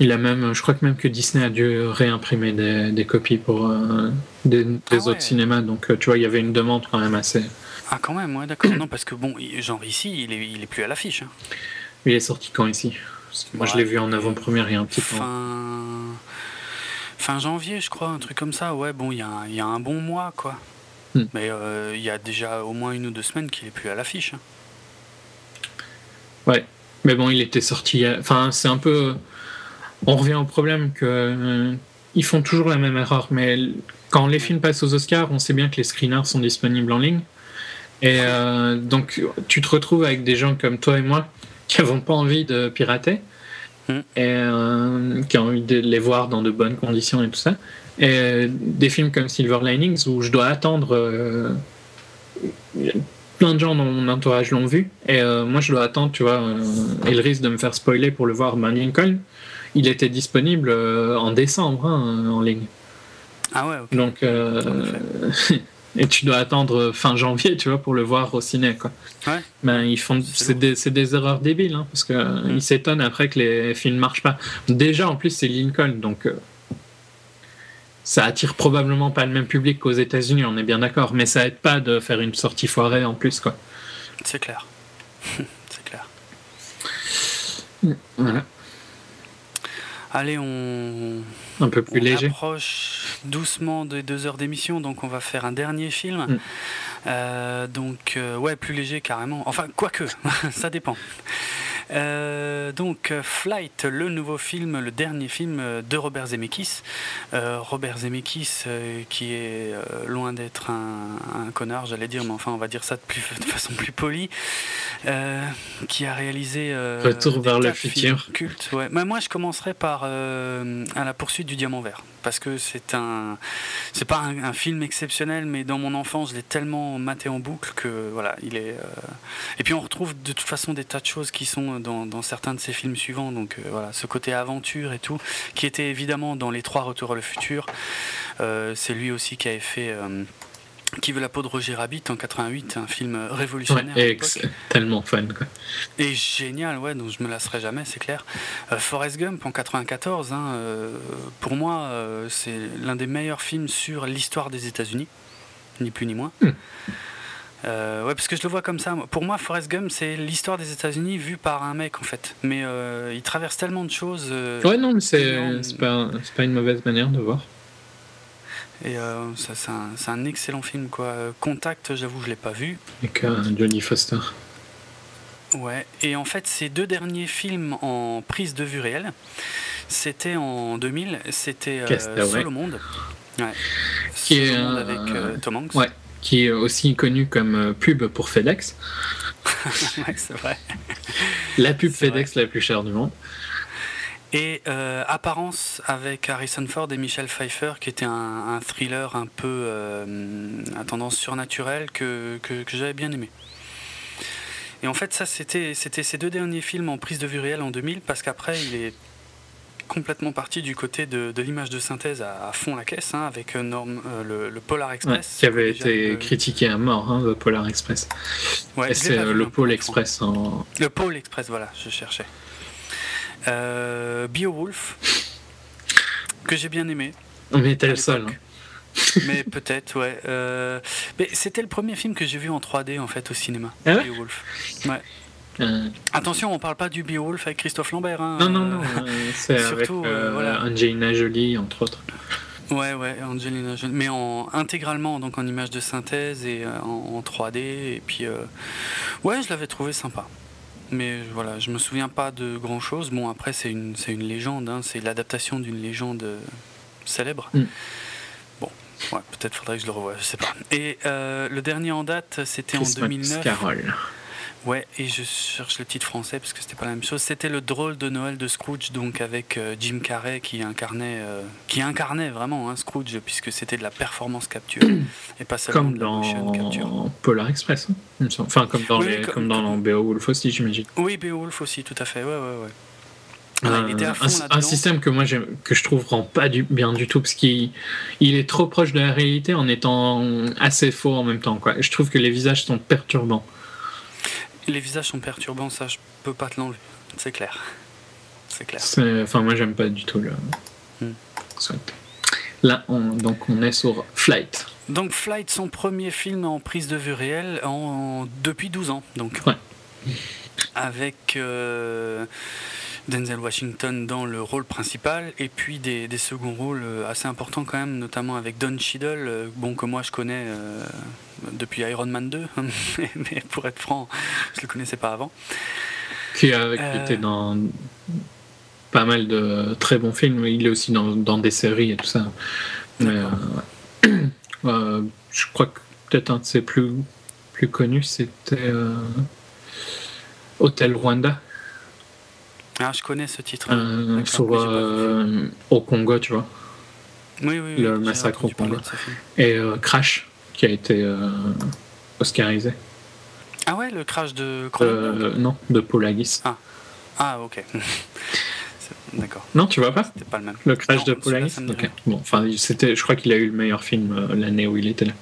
Il a même, je crois que même que Disney a dû réimprimer des, des copies pour euh, des, ah autres cinémas. Donc, euh, tu vois, il y avait une demande quand même assez. Ah, quand même, ouais, d'accord. non, parce que bon, genre ici, il est, il est plus à l'affiche. Hein. Il est sorti quand ici? Moi, je l'ai vu en avant-première il y a un petit fin... Fin janvier, je crois, un truc comme ça. Ouais, bon, il y a, il y a un bon mois, quoi. Hmm. Mais euh, il y a déjà au moins une ou deux semaines qu'il est plus à l'affiche. Hein. Ouais, mais bon, il était sorti. Enfin, c'est un peu on revient au problème que euh, ils font toujours la même erreur. Mais quand les films passent aux Oscars, on sait bien que les screeners sont disponibles en ligne. Et euh, donc, tu te retrouves avec des gens comme toi et moi qui n'avons pas envie de pirater hmm. et euh, qui ont envie de les voir dans de bonnes conditions et tout ça. Et des films comme Silver Linings où je dois attendre. plein de gens dans mon entourage l'ont vu et moi je dois attendre, tu vois, et le risque de me faire spoiler pour le voir. Ben, Lincoln, il était disponible euh, en décembre hein, en ligne. Ah ouais, Donc, euh, et tu dois attendre fin janvier, tu vois, pour le voir au ciné, quoi. Ouais. Ben, ils font, c'est des, des, erreurs débiles, hein, parce qu'ils mm. ils s'étonnent après que les films marchent pas. Déjà, en plus, c'est Lincoln, donc euh, ça attire probablement pas le même public qu'aux États-Unis, on est bien d'accord, mais ça aide pas de faire une sortie foirée en plus, quoi. C'est clair. c'est clair. Voilà. Allez, on, un peu plus léger. approche doucement des deux heures d'émission, donc on va faire un dernier film. Mm. Euh, donc, euh, ouais, plus léger carrément. Enfin, quoique, ça dépend. Euh, donc Flight, le nouveau film, le dernier film de Robert Zemeckis. Robert Zemeckis qui est loin d'être un, connard, j'allais dire, mais enfin on va dire ça de, plus, de façon plus polie, qui a réalisé Retour vers le futur. Culte. Ouais. Moi je commencerai par à la poursuite du diamant vert parce que c'est un c'est pas un, film exceptionnel mais dans mon enfance je l'ai tellement maté en boucle que voilà il est et puis on retrouve de toute façon des tas de choses qui sont dans, certains de ses films suivants. Donc euh, voilà, ce côté aventure et tout, qui était évidemment dans les trois Retours à le futur. Euh, c'est lui aussi qui avait fait. Euh, qui veut la peau de Roger Rabbit en 88, un film révolutionnaire. et tellement fun. Quoi. Et génial, ouais, donc je me lasserai jamais, c'est clair. Forrest Gump en 94, hein, pour moi, c'est l'un des meilleurs films sur l'histoire des États-Unis, ni plus ni moins. Hmm. Euh, ouais, parce que je le vois comme ça. Pour moi, Forrest Gump, c'est l'histoire des États-Unis vue par un mec, en fait. Mais euh, il traverse tellement de choses. Euh, ouais, non, mais c'est pas, pas une mauvaise manière de voir. Et c'est un, un, excellent film, quoi. Contact, j'avoue, je l'ai pas vu. Avec Johnny Foster. Ouais, et en fait, ces deux derniers films en prise de vue réelle, c'était en 2000, c'était Seul au monde. Ouais. Qui est, monde avec Tom Hanks. Ouais qui est aussi connu comme euh, pub pour FedEx. ouais, c'est vrai. La pub FedEx la plus chère du monde. Et euh, Apparence avec Harrison Ford et Michel Pfeiffer, qui était un, thriller un peu euh, à tendance surnaturelle que, que, j'avais bien aimé. Et en fait, ça, c'était ses deux derniers films en prise de vue réelle en 2000, parce qu'après, il est complètement parti du côté de, de l'image de synthèse à, à fond la caisse, hein, avec euh, Norm, euh, le, le Polar Ouais, Express. qui avait été critiqué à mort, hein, le Polar Express. ouais, c'est le hein, Pôle Express en. Le Pôle Express, voilà, je cherchais. Euh, Beowulf, que j'ai bien aimé. Mais t'es le seul. hein. mais peut-être, ouais. Euh, mais c'était le premier film que j'ai vu en 3D en fait au cinéma. Ah ouais Beowulf. Ouais. Euh, Attention, on parle pas du Beowulf avec Christophe Lambert. Hein. non, non, non, Euh, c'est avec surtout, voilà. Angelina Jolie, entre autres. Ouais, ouais, Angelina Jolie. Mais en, intégralement, donc en image de synthèse et en, en 3D. Et puis, ouais, je l'avais trouvé sympa. Mais voilà, je me souviens pas de grand chose. Bon, après, c'est une, c'est une légende, hein, c'est l'adaptation d'une légende euh, célèbre. Mm. Bon, ouais, peut-être faudrait que je le revoie, je sais pas. Et euh, le dernier en date, c'était en Christmas 2009. Carol. Ouais, et je cherche le titre français parce que c'était pas la même chose. C'était le drôle de Noël de Scrooge, donc avec euh, Jim Carrey qui incarnait, euh, qui incarnait vraiment hein, Scrooge, puisque c'était de la performance capture et pas seulement Comme de la motion capture. dans Polar Express. hein. Enfin, comme dans, Oui, les, comme, comme- dans comme- Beowulf aussi, j'imagine. Oui, Beowulf aussi, tout à fait. Ouais, ouais, ouais. À Euh, un, un système que moi que je trouve rend pas du, bien du tout parce qu'il il est trop proche de la réalité en étant assez faux en même temps quoi. Je trouve que les visages sont perturbants. Les visages sont perturbants, ça je peux pas te l'enlever, c'est clair. C'est clair. Enfin moi j'aime pas du tout le. Hmm. Là on, donc on est sur Flight. Donc Flight, son premier film en prise de vue réelle en, depuis 12 ans. Donc. Ouais. Avec euh, Denzel Washington dans le rôle principal et puis des, des seconds rôles euh, assez importants quand même, notamment avec Don Cheadle, euh, bon, que moi je connais euh, depuis Iron Man 2, mais, mais pour être franc, je le connaissais pas avant. Qui, a- qui Euh. était dans pas mal de très bons films. Il est aussi dans, dans des séries et tout ça. Mais ouais. Je crois que peut-être un de ses plus, plus connus, c'était Hôtel Rwanda, Ah, je connais ce titre. euh, sur, euh, au Congo, tu vois. Oui, oui, oui, le massacre au Congo. Et euh, Crash, qui a été oscarisé. Ah ouais, le crash de Euh, non, de Paul Haggis. Ah, ok. D'accord, Non, tu vois pas? C'était pas le même. Le Crash Non, de Paul celui-là, Haggis? ça me dit Ok. rien. Bon, enfin, c'était, je crois qu'il a eu le meilleur film euh, l'année où il était là.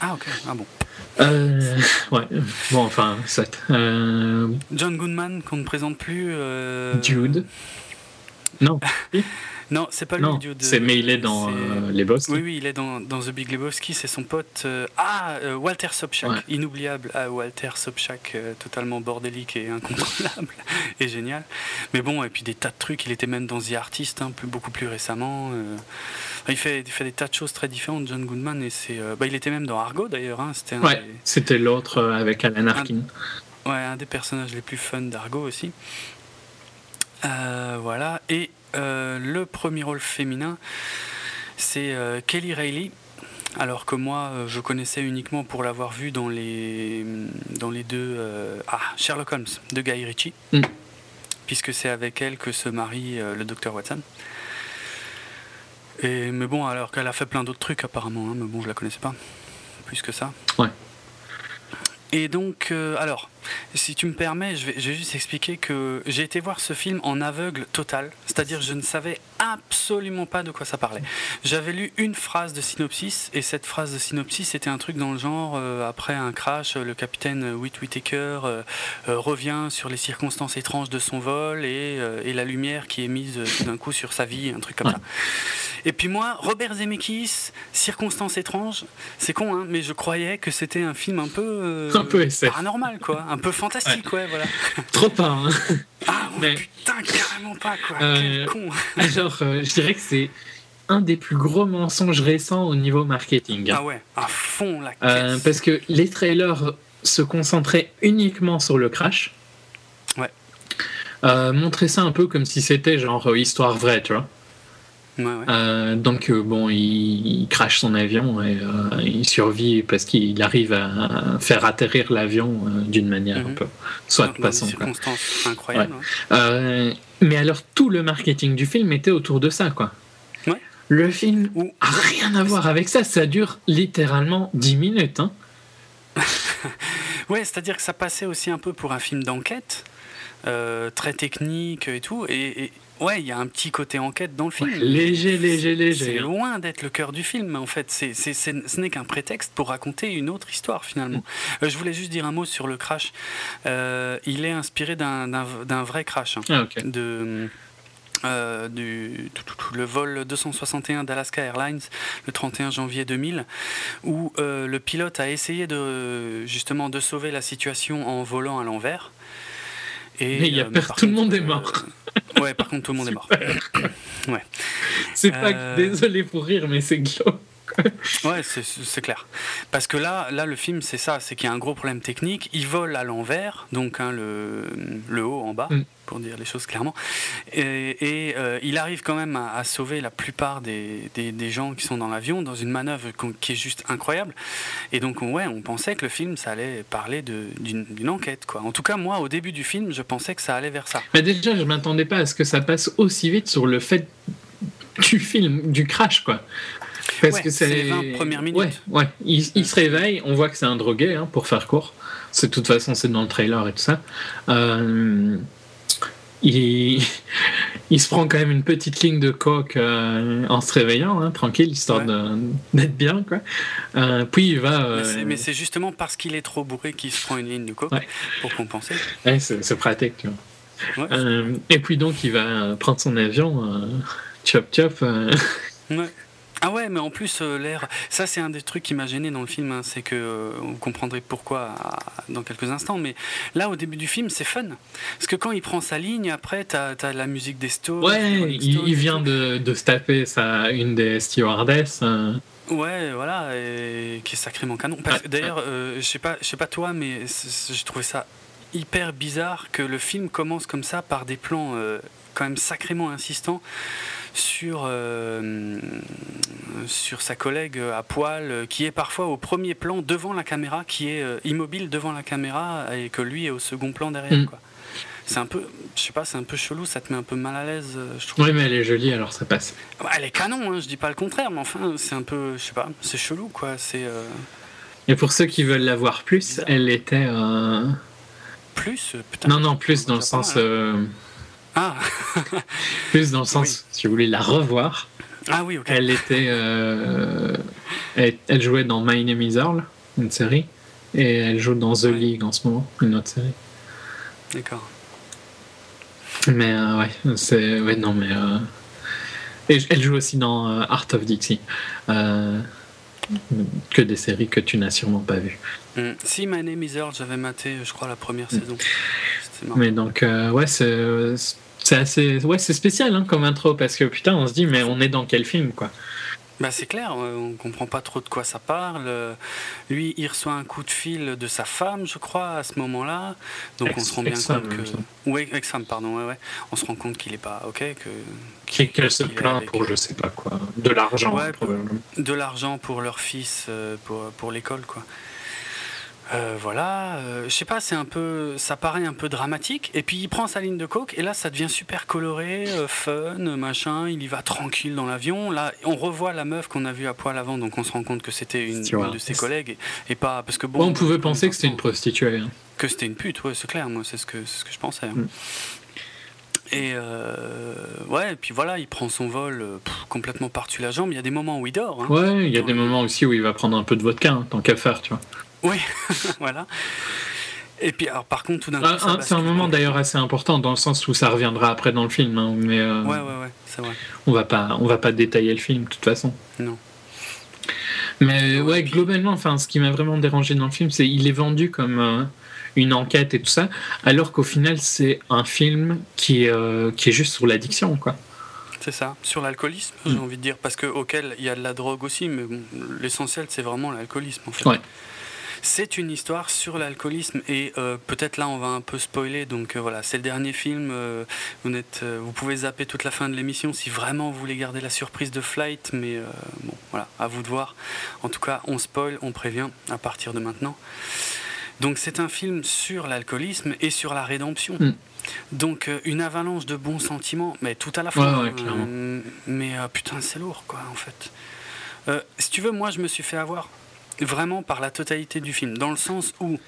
Ah, ok, ah bon. Euh, ouais, bon, enfin, 7. Euh, John Goodman, qu'on ne présente plus. euh, Dude. Non, Non, c'est pas lui, non, Dude. c'est, mais il est dans euh, Les Boss. Oui, oui, il est dans, dans The Big Lebowski, c'est son pote. euh, Ah, Walter Sobchak, Ouais. inoubliable. Ah, Walter Sobchak, totalement bordélique et incontrôlable et génial. Mais bon, et puis des tas de trucs. Il était même dans The Artist, hein, plus, beaucoup plus récemment. Il, fait, il fait des tas de choses très différentes, John Goodman. Et c'est, euh, bah, il était même dans Argo d'ailleurs. hein, C'était un, Ouais, des- c'était l'autre euh, avec Alan Arkin. ouais, un des personnages les plus fun d'Argo aussi. Euh, voilà. Et le premier rôle féminin, c'est Kelly Reilly. Alors que moi, je connaissais uniquement pour l'avoir vu dans les, dans les deux euh, ah, Sherlock Holmes de Guy Ritchie, Mm. puisque c'est avec elle que se marie euh, le docteur Watson. Et, mais bon, alors qu'elle a fait plein d'autres trucs apparemment, hein, mais bon, je la connaissais pas plus que ça. Ouais. Et donc, euh, alors, si tu me permets, je vais, je vais juste expliquer que j'ai été voir ce film en aveugle total, c'est-à-dire je ne savais absolument pas de quoi ça parlait. J'avais lu une phrase de synopsis, et cette phrase de synopsis c'était un truc dans le genre euh, après un crash, le capitaine Whit Whittaker euh, euh, revient sur les circonstances étranges de son vol et, euh, et la lumière qui est mise euh, tout d'un coup sur sa vie, un truc comme Ouais. ça. Et puis moi, Robert Zemeckis, circonstances étranges, c'est con, hein, mais je croyais que c'était un film un peu, euh, Un peu SF. paranormal, quoi, un peu fantastique, ouais, voilà. Trop pas, hein. Ah ouais, Mais- putain, carrément pas, quoi. Euh, Quel con. Alors, euh, je dirais que c'est un des plus gros mensonges récents au niveau marketing. Ah ouais, à fond la caisse. Parce que les trailers se concentraient uniquement sur le crash. Ouais. Montraient ça un peu comme si c'était genre histoire vraie, tu vois. Ouais, ouais. Euh, donc euh, bon, il, il crache son avion et euh, il survit parce qu'il arrive à faire atterrir l'avion euh, d'une manière un Mhm. peu soit des passant. circonstances incroyables. ouais. Euh, mais alors tout le marketing du film était autour de ça, quoi. Le film a rien à voir avec ça. Ça dure littéralement 10 minutes. Hein. Ouais, c'est-à-dire que ça passait aussi un peu pour un film d'enquête, très technique et tout. Et, et ouais, il y a un petit côté enquête dans le film. Ouais, léger, léger, léger. C'est loin d'être le cœur du film, en fait. C'est, c'est, c'est- ce n'est qu'un prétexte pour raconter une autre histoire, finalement. Euh, je voulais juste dire un mot sur le crash. Euh, il est inspiré d'un, d'un, d'un vrai crash. hein Ah, de euh, du le vol 261 d'Alaska Airlines le 31 janvier 2000 où euh, le pilote a essayé de justement de sauver la situation en volant à l'envers et Mais il y a euh, tout le monde est mort. Ouais par contre tout le monde est mort. Ouais. C'est pas Euh, désolé pour rire, mais c'est glauque. Ouais, c'est- clair. Parce que là, là, le film, c'est ça, c'est qu'il y a un gros problème technique. Il vole à l'envers, donc hein, le, le haut en bas, Mm. pour dire les choses clairement. Et, et, euh, il arrive quand même à, à sauver la plupart des, des- des gens qui sont dans l'avion dans une manœuvre qui est juste incroyable. Et donc, ouais, on pensait que le film, ça allait parler d'une d'une enquête, quoi. En tout cas, moi, au début du film, je pensais que ça allait vers ça. Mais déjà, je m'attendais pas à ce que ça passe aussi vite sur le fait du film, du crash, quoi. Parce Ouais, que c'est les 20 premières minutes. Ouais, ouais. Il, il se réveille, on voit que c'est un drogué, hein, pour faire court. C'est de toute façon, c'est dans le trailer et tout ça. Euh, il, il se prend quand même une petite ligne de coke euh, en se réveillant, hein, tranquille, histoire Ouais. d'être bien, quoi. Euh, puis il va. Mais euh, c'est- Mais c'est justement parce qu'il est trop bourré qu'il se prend une ligne de coke Ouais. pour compenser. ouais, c'est pratique, tu vois. Ouais. Euh, et puis donc, il va prendre son avion, euh, chop chop. Ah ouais, mais en plus, euh, l'air. Ça, c'est un des trucs qui m'a gêné dans le film. hein, c'est que. euh, vous comprendrez pourquoi à- dans quelques instants. Mais là, au début du film, c'est fun. Parce que quand il prend sa ligne, après, t'as as la musique des Stones. Ouais, il, Stones il et vient de, de se taper sa, une des stewardesses. euh. Ouais, voilà, et qui est sacrément canon. Ouais, D'ailleurs, euh, je sais pas, je sais pas toi, mais j'ai trouvé ça hyper bizarre que le film commence comme ça par des plans euh, quand même sacrément insistants sur euh, sur sa collègue à poil euh, qui est parfois au premier plan devant la caméra, qui est euh, immobile devant la caméra et que lui est au second plan derrière. Mm. Quoi. C'est un peu, je sais pas, c'est un peu chelou, ça te met un peu mal à l'aise, je trouve. Oui, mais elle est jolie, alors ça passe. Elle est canon, hein, je dis pas le contraire, mais enfin, c'est un peu, je sais pas, c'est chelou quoi. C'est euh, Et pour ceux qui veulent la voir plus, elle était. euh, plus, putain. Non, non, plus dans le sens. mal. euh, Ah, Plus dans le sens, si vous voulez la revoir, ah oui, ok. elle était. euh, Elle, elle jouait dans My Name is Earl, une série, et elle joue dans The Ouais. League en ce moment, une autre série. D'accord. Mais euh, ouais, c'est. Ouais, non, mais. euh, Et elle joue aussi dans euh, Art of Dixie. Que des séries que tu n'as sûrement pas vues. Hmm. Si My Name is Earl, j'avais maté, je crois, la première Mm. saison. Mais donc, ouais, c'est. C'est assez. Ouais, c'est spécial hein, comme intro parce que putain, on se dit, mais on est dans quel film quoi Bah c'est clair, euh, on comprend pas trop de quoi ça parle. Lui, il reçoit un coup de fil de sa femme, je crois, à ce moment-là. Donc on se rend bien compte que. semble. Ou ex- ex-femme, pardon, ouais, ouais. On se rend compte qu'il est pas OK, que. Qu'elle se plaint pour je sais pas quoi. De l'argent, Ouais, probablement. de l'argent pour leur fils, euh, pour, pour l'école, quoi. Euh, voilà, euh, je sais pas, c'est un peu, ça paraît un peu dramatique. Et puis il prend sa ligne de coke et là ça devient super coloré, euh, fun, machin. Il y va tranquille dans l'avion. Là, on revoit la meuf qu'on a vue à poil avant, donc on se rend compte que c'était une, de ses collègues et, et pas parce que bon. On pouvait penser que c'était une prostituée. hein. que c'était une pute, ouais, c'est clair. Moi, c'est ce que ce que je pensais. hein. Mm. Et euh, ouais, et puis voilà, il prend son vol pff, complètement par-dessus la jambe. Il y a des moments où il dort. hein. Ouais, il y a des moments aussi où il va prendre un peu de vodka, hein, tant qu'à faire, tu vois. Oui, voilà. Et puis, alors, par contre, tout d'un Ah, c'est un moment d'ailleurs assez important dans le sens où ça reviendra après dans le film, hein, mais euh, Ouais, ouais, ouais, c'est vrai. on va pas, on va pas détailler le film de toute façon. Non. Mais Ouais, globalement, enfin, ce qui m'a vraiment dérangé dans le film, c'est il est vendu comme euh, une enquête et tout ça, alors qu'au final, c'est un film qui est, euh, qui est juste sur l'addiction, quoi. C'est ça. Sur l'alcoolisme, j'ai Mm. envie de dire, parce que auquel il y a de la drogue aussi, mais bon, l'essentiel, c'est vraiment l'alcoolisme, en fait. Ouais. C'est une histoire sur l'alcoolisme et euh, peut-être là on va un peu spoiler. Donc euh, voilà c'est le dernier film euh, vous, n'êtes, euh, vous pouvez zapper toute la fin de l'émission si vraiment vous voulez garder la surprise de Flight mais bon voilà à vous de voir. En tout cas on spoil on prévient à partir de maintenant. Donc c'est un film sur l'alcoolisme et sur la rédemption. Mm. donc euh, une avalanche de bons sentiments mais tout à la fois Ouais, ouais, euh, mais euh, putain c'est lourd quoi en fait. Si tu veux moi je me suis fait avoir vraiment par la totalité du film, dans le sens où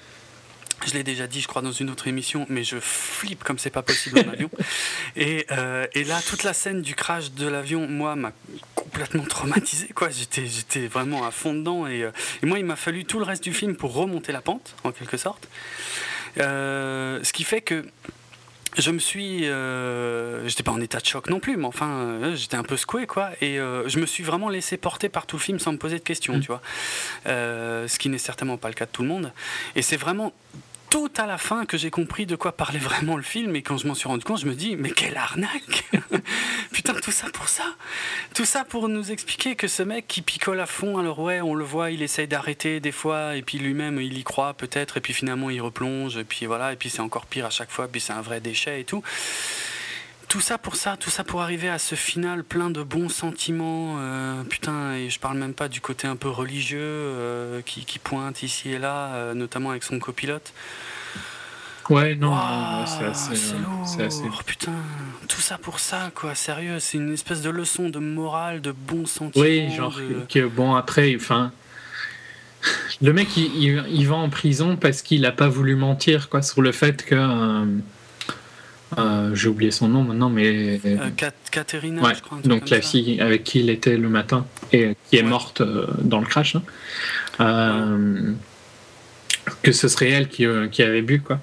Je l'ai déjà dit, je crois, dans une autre émission, mais je flippe comme c'est pas possible en avion. Et, euh, et, là, toute la scène du crash de l'avion, moi, m'a complètement traumatisé. Quoi. J'étais, j'étais vraiment à fond dedans. Et, euh, et moi, il m'a fallu tout le reste du film pour remonter la pente, en quelque sorte. Euh, ce qui fait que je me suis, euh, j'étais pas en état de choc non plus, mais enfin, euh, j'étais un peu secoué, quoi. Et euh, je me suis vraiment laissé porter par tout le film sans me poser de questions, mm. tu vois. ce qui n'est certainement pas le cas de tout le monde. Et c'est vraiment tout à la fin que j'ai compris de quoi parlait vraiment le film. Et quand je m'en suis rendu compte, je me dis, mais quelle arnaque Putain, tout ça pour ça Tout ça pour nous expliquer que ce mec qui picole à fond, alors ouais, on le voit, il essaye d'arrêter des fois, et puis lui-même, il y croit peut-être, et puis finalement, il replonge, et puis voilà, et puis c'est encore pire à chaque fois, puis c'est un vrai déchet et tout tout ça pour ça, tout ça pour arriver à ce final plein de bons sentiments. Euh, putain, et je parle même pas du côté un peu religieux euh, qui, pointe ici et là, euh, notamment avec son copilote. Ouais, non, c'est assez. C'est assez... putain, tout ça pour ça, quoi, sérieux, c'est une espèce de leçon de morale, de bons sentiments. Oui, genre, que, bon, après, enfin. Le mec, il, il, va en prison parce qu'il a pas voulu mentir, quoi, sur le fait que euh, j'ai oublié son nom maintenant, mais. Euh, je crois. Donc la fille avec qui il était le matin et qui est morte euh, dans le crash. Hein. Que ce serait elle qui, qui avait bu, quoi.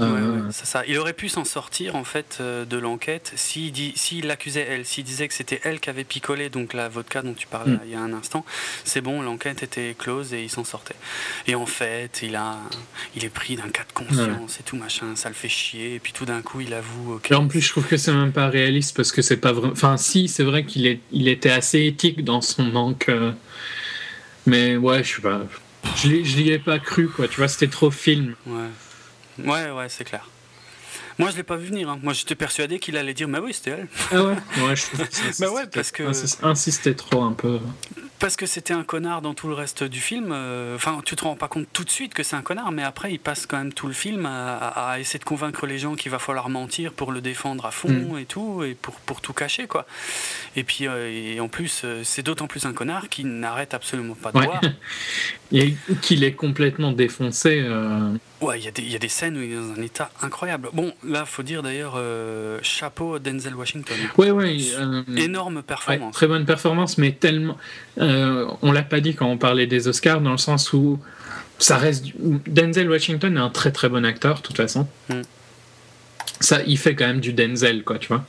Euh, c'est ça. Il aurait pu s'en sortir en fait euh, de l'enquête s'il si l'accusait elle, s'il disait que c'était elle qui avait picolé donc la vodka dont tu parlais mm. il y a un instant. C'est bon, l'enquête était close et il s'en sortait. Et en fait, il a, il est pris d'un cas de conscience et tout machin. Ça le fait chier. Et puis tout d'un coup, il avoue. Et en plus, je trouve que c'est même pas réaliste parce que c'est pas vrai. Enfin, si, c'est vrai qu'il est, il était assez éthique dans son manque. Euh, mais ouais, je sais pas. Je n'y ai pas cru quoi. Tu vois, c'était trop film. Ouais. Ouais, ouais, c'est clair. Moi, je l'ai pas vu venir. Hein. Moi, j'étais persuadé qu'il allait dire, mais oui, c'était elle. Ah ouais. ouais, je bah ouais, parce que insistait trop un peu parce que c'était un connard dans tout le reste du film. Euh, enfin, tu te rends pas compte tout de suite que c'est un connard, mais après, il passe quand même tout le film à, essayer de convaincre les gens qu'il va falloir mentir pour le défendre à fond mm. et tout, et pour, pour tout cacher, quoi. Et puis, euh, et en plus, euh, c'est d'autant plus un connard qui n'arrête absolument pas de voir. et qu'il est complètement défoncé. Ouais, il y, y, a des scènes où il est dans un état incroyable. Bon, là, faut dire d'ailleurs, chapeau Denzel Washington. Ouais, ouais. Énorme performance. très bonne performance, mais tellement. Euh, on l'a pas dit quand on parlait des Oscars, dans le sens où ça reste. Denzel Washington est un très très bon acteur, de toute façon. Mm. Ça, il fait quand même du Denzel, quoi, tu vois.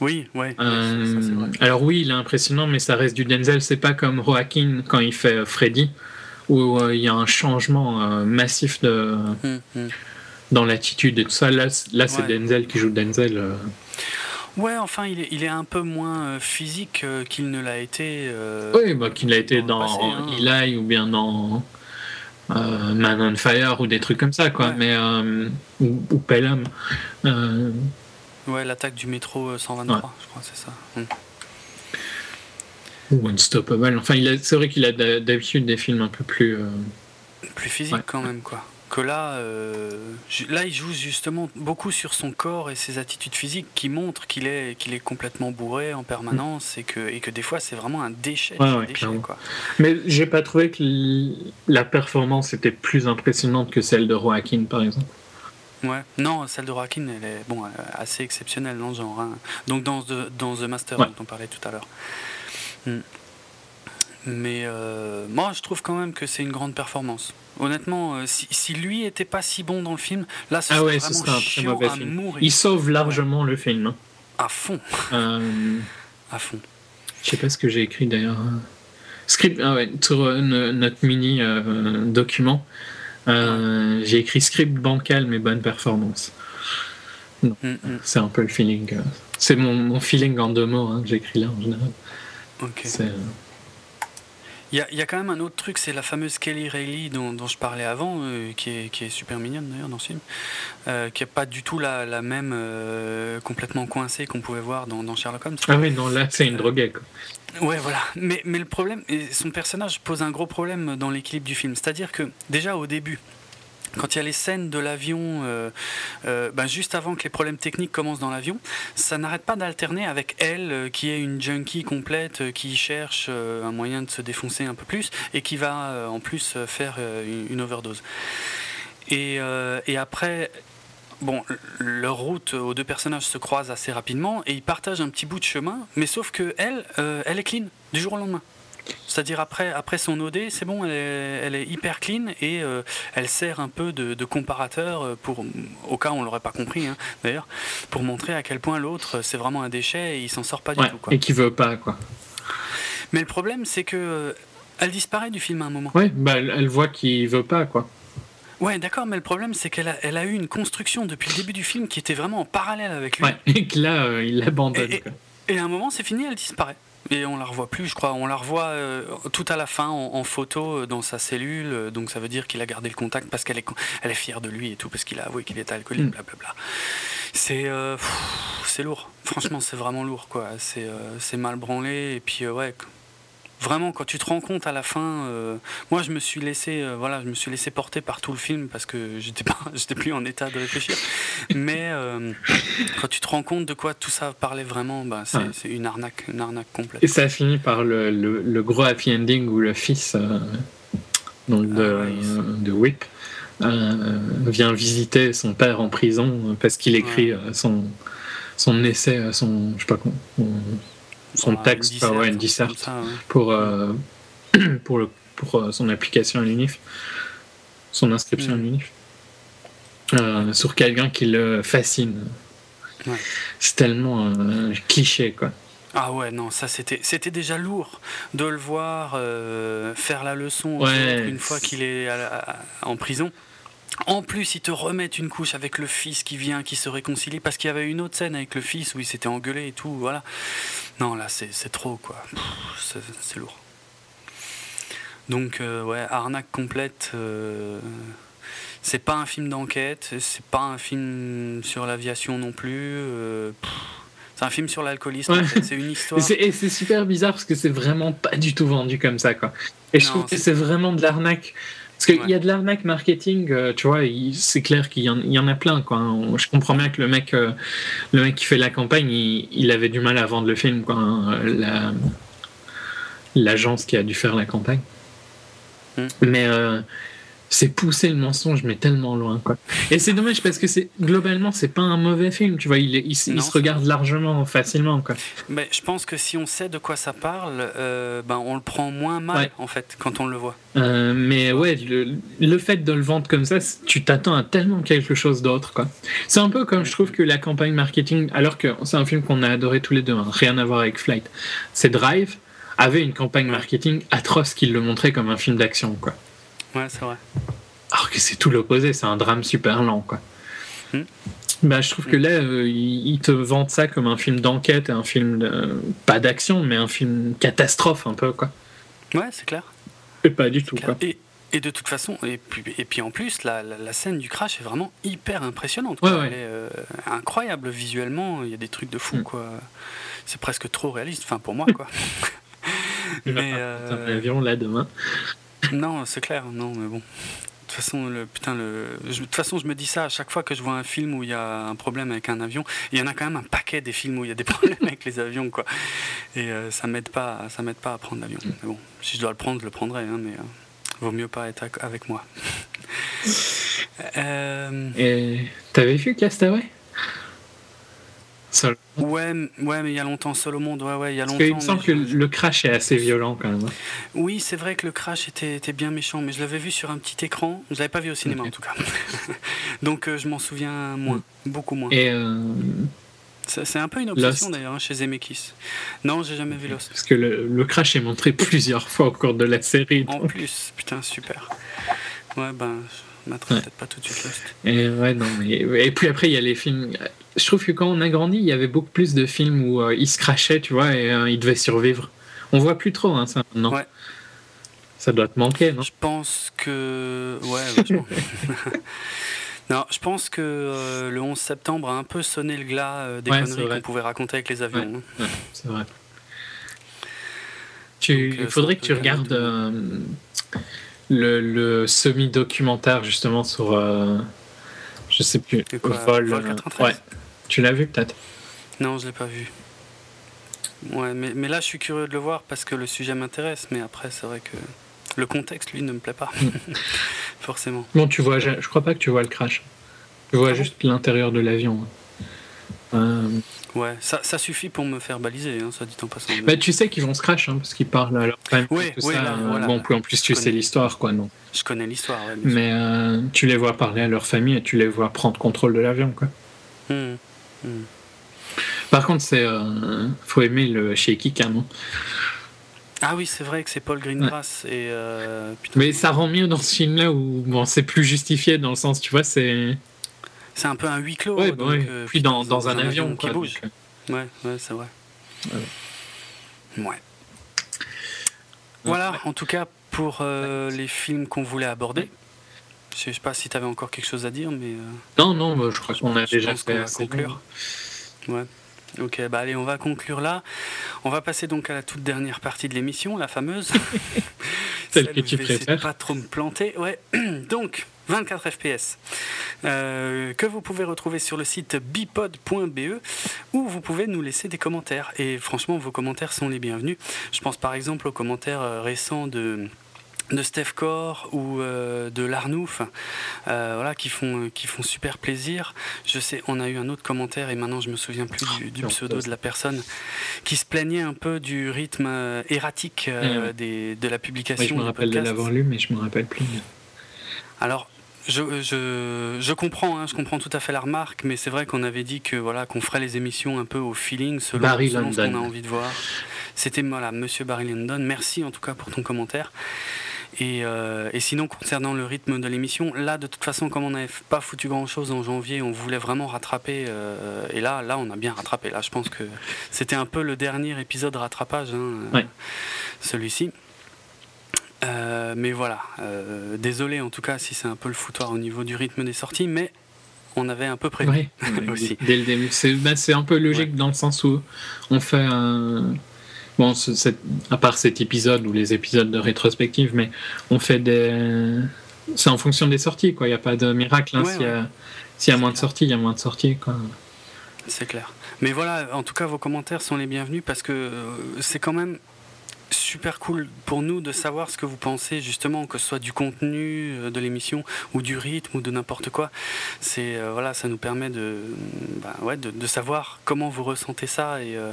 Oui, ouais. Euh, alors oui, il est impressionnant, mais ça reste du Denzel. C'est pas comme Joaquin quand il fait euh, Freddy, où il y a un changement massif de, mm, mm. dans l'attitude et tout ça. Là, là c'est Denzel qui joue Denzel. Ouais, enfin, il est, il est un peu moins euh, physique euh, qu'il ne l'a été. Euh, oui, bah, qu'il l'a été dans, hein. Eli ou bien dans Man on Fire ou des trucs comme ça, quoi. Mais, ou, ou Pelham. Ouais, l'attaque du métro 123, je crois, c'est ça. Hmm. Ou Unstoppable. Enfin, c'est vrai qu'il a d'habitude des films un peu plus. Plus physiques quand même, quoi que là, euh, là, il joue justement beaucoup sur son corps et ses attitudes physiques qui montrent qu'il est, qu'il est complètement bourré en permanence et que, et que des fois, c'est vraiment un déchet. quoi. Mais j'ai pas trouvé que la performance était plus impressionnante que celle de Joaquin, par exemple. Ouais, non, celle de Joaquin, elle est bon, euh, assez exceptionnelle dans le genre. Hein. Donc dans, The, dans The Master, dont on parlait tout à l'heure. Hmm. Mais euh, moi, je trouve quand même que c'est une grande performance. Honnêtement, euh, si, lui était pas si bon dans le film, là, ce ah ouais, ce serait un très mauvais film. Il sauve largement le film. Hein. À fond. Euh, à fond. Je sais pas ce que j'ai écrit d'ailleurs. Script, ah ouais, sur notre mini document, j'ai écrit script bancal mais bonne performance. Mm, mm. C'est un peu le feeling. c'est mon, mon, feeling en deux mots hein, que j'écris là en général. Ok. Il y, a quand même un autre truc, c'est la fameuse Kelly Reilly dont, je parlais avant, euh, qui, est, super mignonne d'ailleurs dans ce film, euh, qui n'est pas du tout la, même euh, complètement coincée qu'on pouvait voir dans, Sherlock Holmes. Ah oui, non, là c'est une droguée. Quoi. Ouais, voilà. Mais, mais le problème, et son personnage pose un gros problème dans l'équilibre du film. C'est-à-dire que déjà au début, quand il y a les scènes de l'avion, euh, euh, ben, juste avant que les problèmes techniques commencent dans l'avion, ça n'arrête pas d'alterner avec elle, euh, qui est une junkie complète, qui cherche un moyen de se défoncer un peu plus et qui va en plus faire une overdose. Et, et après, bon, leur route aux deux personnages se croise assez rapidement et ils partagent un petit bout de chemin, mais sauf que elle, elle est clean du jour au lendemain. C'est-à-dire après, après son OD, c'est bon, elle est, elle est, hyper clean et euh, elle sert un peu de, de, comparateur pour, au cas où on l'aurait pas compris hein, d'ailleurs, pour montrer à quel point l'autre c'est vraiment un déchet et il s'en sort pas du ouais, tout. Quoi. Et qui veut pas quoi. Mais le problème c'est que elle disparaît du film à un moment. Ouais, bah elle, elle voit qu'il veut pas quoi. Ouais, d'accord, mais le problème, c'est qu'elle a, elle a eu une construction depuis le début du film qui était vraiment en parallèle avec lui. Ouais, et que là, euh, il l'abandonne. Et, et, et, à un moment, c'est fini, elle disparaît. Et on la revoit plus, je crois. On la revoit euh, tout à la fin en, en, photo euh, dans sa cellule. Donc ça veut dire qu'il a gardé le contact parce qu'elle est, elle est fière de lui et tout, parce qu'il a avoué qu'il était alcoolique, blablabla. Mm. Bla bla. C'est euh, c'est lourd. Franchement, c'est vraiment lourd, quoi. C'est euh, mal branlé. Et puis, ouais vraiment quand tu te rends compte à la fin euh, moi je me suis laissé euh, voilà je me suis laissé porter par tout le film parce que j'étais pas j'étais plus en état de réfléchir mais euh, quand tu te rends compte de quoi tout ça parlait vraiment bah, c'est une arnaque une arnaque complète et ça finit par le, le, le gros happy ending où le fils donc de, ah, oui. de Whip vient visiter son père en prison parce qu'il écrit ouais. son son essai son je sais pas comment son texte, dissert, ouais, une disserte ça, ouais. pour, euh, pour, le, pour euh, son application à l'UNIF, son inscription à l'UNIF, euh, sur quelqu'un qui le fascine. Ouais. C'est tellement euh, cliché, quoi. Ah ouais, non, ça c'était c'était déjà lourd de le voir faire la leçon une fois qu'il est à la- à- en prison. En plus, ils te remettent une couche avec le fils qui vient, qui se réconcilie, parce qu'il y avait une autre scène avec le fils où il s'était engueulé et tout, voilà. Non, là, c'est trop, quoi. C'est lourd. Donc, euh, ouais, arnaque complète. euh, c'est pas un film d'enquête, c'est pas un film sur l'aviation non plus. euh, c'est un film sur l'alcoolisme, Ouais. en fait. C'est une histoire. Et c'est- super bizarre parce que c'est vraiment pas du tout vendu comme ça, quoi. Et je Non, trouve que c'est vraiment de l'arnaque. Parce qu'il Ouais. y a de l'arnaque marketing, euh, tu vois, c'est clair qu'il y, en- il y en a plein, quoi. On- Je comprends bien que le mec, euh, le mec qui fait la campagne, il, il avait du mal à vendre le film, quoi. hein, la- L'agence qui a dû faire la campagne. Mm. Mais euh, c'est pousser le mensonge, mais tellement loin, quoi. Et c'est dommage parce que c'est globalement, c'est pas un mauvais film, tu vois. Il, il, s- il Non, se regarde largement, facilement, quoi. Mais je pense que si on sait de quoi ça parle, euh, ben on le prend moins mal Ouais. en fait quand on le voit. Euh, mais ouais, le, le fait de le vendre comme ça, tu t'attends à tellement quelque chose d'autre, quoi. C'est un peu comme je trouve que la campagne marketing, alors que c'est un film qu'on a adoré tous les deux, hein, rien à voir avec Flight, c'est Drive avait une campagne marketing atroce qui le montrait comme un film d'action, quoi. Ouais, c'est vrai. Alors que c'est tout l'opposé, c'est un drame super lent, quoi. Hmm. Bah, je trouve que là, euh, ils te vendent ça comme un film d'enquête, un film de- pas d'action, mais un film catastrophe un peu, quoi. Ouais, c'est clair. Et pas du tout, quoi. Et, et de toute façon, et puis, et puis en plus, la, la, la scène du crash est vraiment hyper impressionnante. Ouais. Elle est euh, incroyable visuellement, il y a des trucs de fou, Mm. quoi. C'est presque trop réaliste, enfin pour moi, quoi. Mais euh, prendre un avion là demain. Non, c'est clair, non, mais bon. De toute façon, le, putain, le, je, de toute façon, je me dis ça à chaque fois que je vois un film où il y a un problème avec un avion. Il y en a quand même un paquet des films où il y a des problèmes avec les avions, quoi. Et euh, ça m'aide pas, ça m'aide pas à prendre l'avion. Mais bon, si je dois le prendre, je le prendrai, hein, mais euh, vaut mieux pas être avec moi. Euh, Et t'avais vu Castaway? Seul. ouais, ouais, mais il y a longtemps, seul au monde, ouais, ouais, il y a Parce longtemps. qu'il me semble mais que le crash est assez violent quand même. hein. Oui, c'est vrai que le crash était, était bien méchant, mais je l'avais vu sur un petit écran. Je l'avais pas vu au cinéma en tout cas. Donc euh, je m'en souviens moins, beaucoup moins. Et euh, C'est un peu une obsession d'ailleurs hein, chez Zemeckis. Non, j'ai jamais vu Lost. parce que le, le crash est montré plusieurs fois au cours de la série. En plus, putain, super. Ouais, ben, je m'attrape Ouais. peut-être pas tout de suite Lost. Et ouais, non, mais et puis après il y a les films. Je trouve que quand on a grandi, il y avait beaucoup plus de films où euh, ils se crachaient, tu vois, et euh, ils devaient survivre. On voit plus trop, hein, ça maintenant. Ouais. Ça doit te manquer, non? Je pense que. Ouais, vachement. non, je pense que euh, le 11 septembre a un peu sonné le glas euh, des Ouais, conneries qu'on pouvait raconter avec les avions. hein. Ouais, c'est vrai. Tu, Donc, euh, il faudrait que tu regardes le, le semi-documentaire justement sur. je sais plus. Quoi, Vol, Vol 93? ouais. Tu l'as vu peut-être? Non, je l'ai pas vu. Ouais, mais, mais là, je suis curieux de le voir parce que le sujet m'intéresse. Mais après, c'est vrai que Le contexte, lui, ne me plaît pas, forcément. Bon, tu vois, je, je crois pas que tu vois le crash. Tu vois juste l'intérieur de l'avion. Euh, Ouais, ça, ça suffit pour me faire baliser, hein, ça dit en passant. bah, tu sais qu'ils vont se crash hein, parce qu'ils parlent à leur famille. Ouais, tout ça. là, euh, voilà. Bon, puis en plus, tu sais l'histoire, quoi, non. Je connais l'histoire, ouais. Mais euh, tu les vois parler à leur famille et tu les vois prendre contrôle de l'avion, quoi. Hmm, hmm. Par contre, c'est euh, faut aimer le shaky canon. Ah oui, c'est vrai que c'est Paul Greengrass et euh, putain, Mais ça rend mieux dans ce film-là où bon, c'est plus justifié dans le sens, tu vois, c'est. c'est un peu un huis clos. Ouais, donc, ouais. euh, Puis dans, dans un avion, qui quoi, bouge. donc, Ouais, ouais, c'est vrai. Ouais. Ouais. Voilà, en tout cas pour euh, les films qu'on voulait aborder. Je sais pas si tu avais encore quelque chose à dire, mais euh, Non, non, bah, je crois qu'on a je déjà fait assez conclure. Ouais. Ok, bah allez, on va conclure là. On va passer donc à la toute dernière partie de l'émission, la fameuse. Celle que tu préfères. pas trop me planter. Ouais. donc, 24 FPS, euh, que vous pouvez retrouver sur le site bipod.be où vous pouvez nous laisser des commentaires. Et franchement, vos commentaires sont les bienvenus. Je pense par exemple aux commentaires euh, récents de de Steph Core ou euh, de Larnouf euh, voilà, qui, font, qui font super plaisir. Je sais, on a eu un autre commentaire et maintenant je me souviens plus du, du Oh, pseudo de la personne qui se plaignait un peu du rythme euh, erratique euh, Ouais, ouais. des, de la publication. Oui, je me rappelle de l'avoir lu, mais je me rappelle plus. Alors, je, je, je comprends, hein, je comprends tout à fait la remarque, mais c'est vrai qu'on avait dit que voilà qu'on ferait les émissions un peu au feeling, selon, Barry selon ce qu'on a envie de voir. C'était voilà, Monsieur Barry London. Merci en tout cas pour ton commentaire. Et, euh, et sinon, concernant le rythme de l'émission, là, de toute façon, comme on n'avait pas foutu grand-chose en janvier, on voulait vraiment rattraper. euh, et là, là, on a bien rattrapé. Là, je pense que c'était un peu le dernier épisode rattrapage, hein, euh, celui-ci. Euh, mais voilà, désolé en tout cas si c'est un peu le foutoir au niveau du rythme des sorties, mais on avait un peu prévu. Ouais, Aussi. dès le début. C'est bah, c'est un peu logique dans le sens où on fait un. Bon, c'est- à part cet épisode ou les épisodes de rétrospective, mais on fait des. C'est en fonction des sorties, quoi. Il n'y a pas de miracle. hein. Ouais, S'il y, a- ouais. s'il y a moins de sorties, il y a moins de sorties, quoi. C'est clair. Mais voilà, en tout cas, vos commentaires sont les bienvenus parce que euh, c'est quand même super cool pour nous de savoir ce que vous pensez, justement, que ce soit du contenu euh, de l'émission ou du rythme ou de n'importe quoi. C'est euh, voilà, ça nous permet de, bah, de savoir comment vous ressentez ça et euh,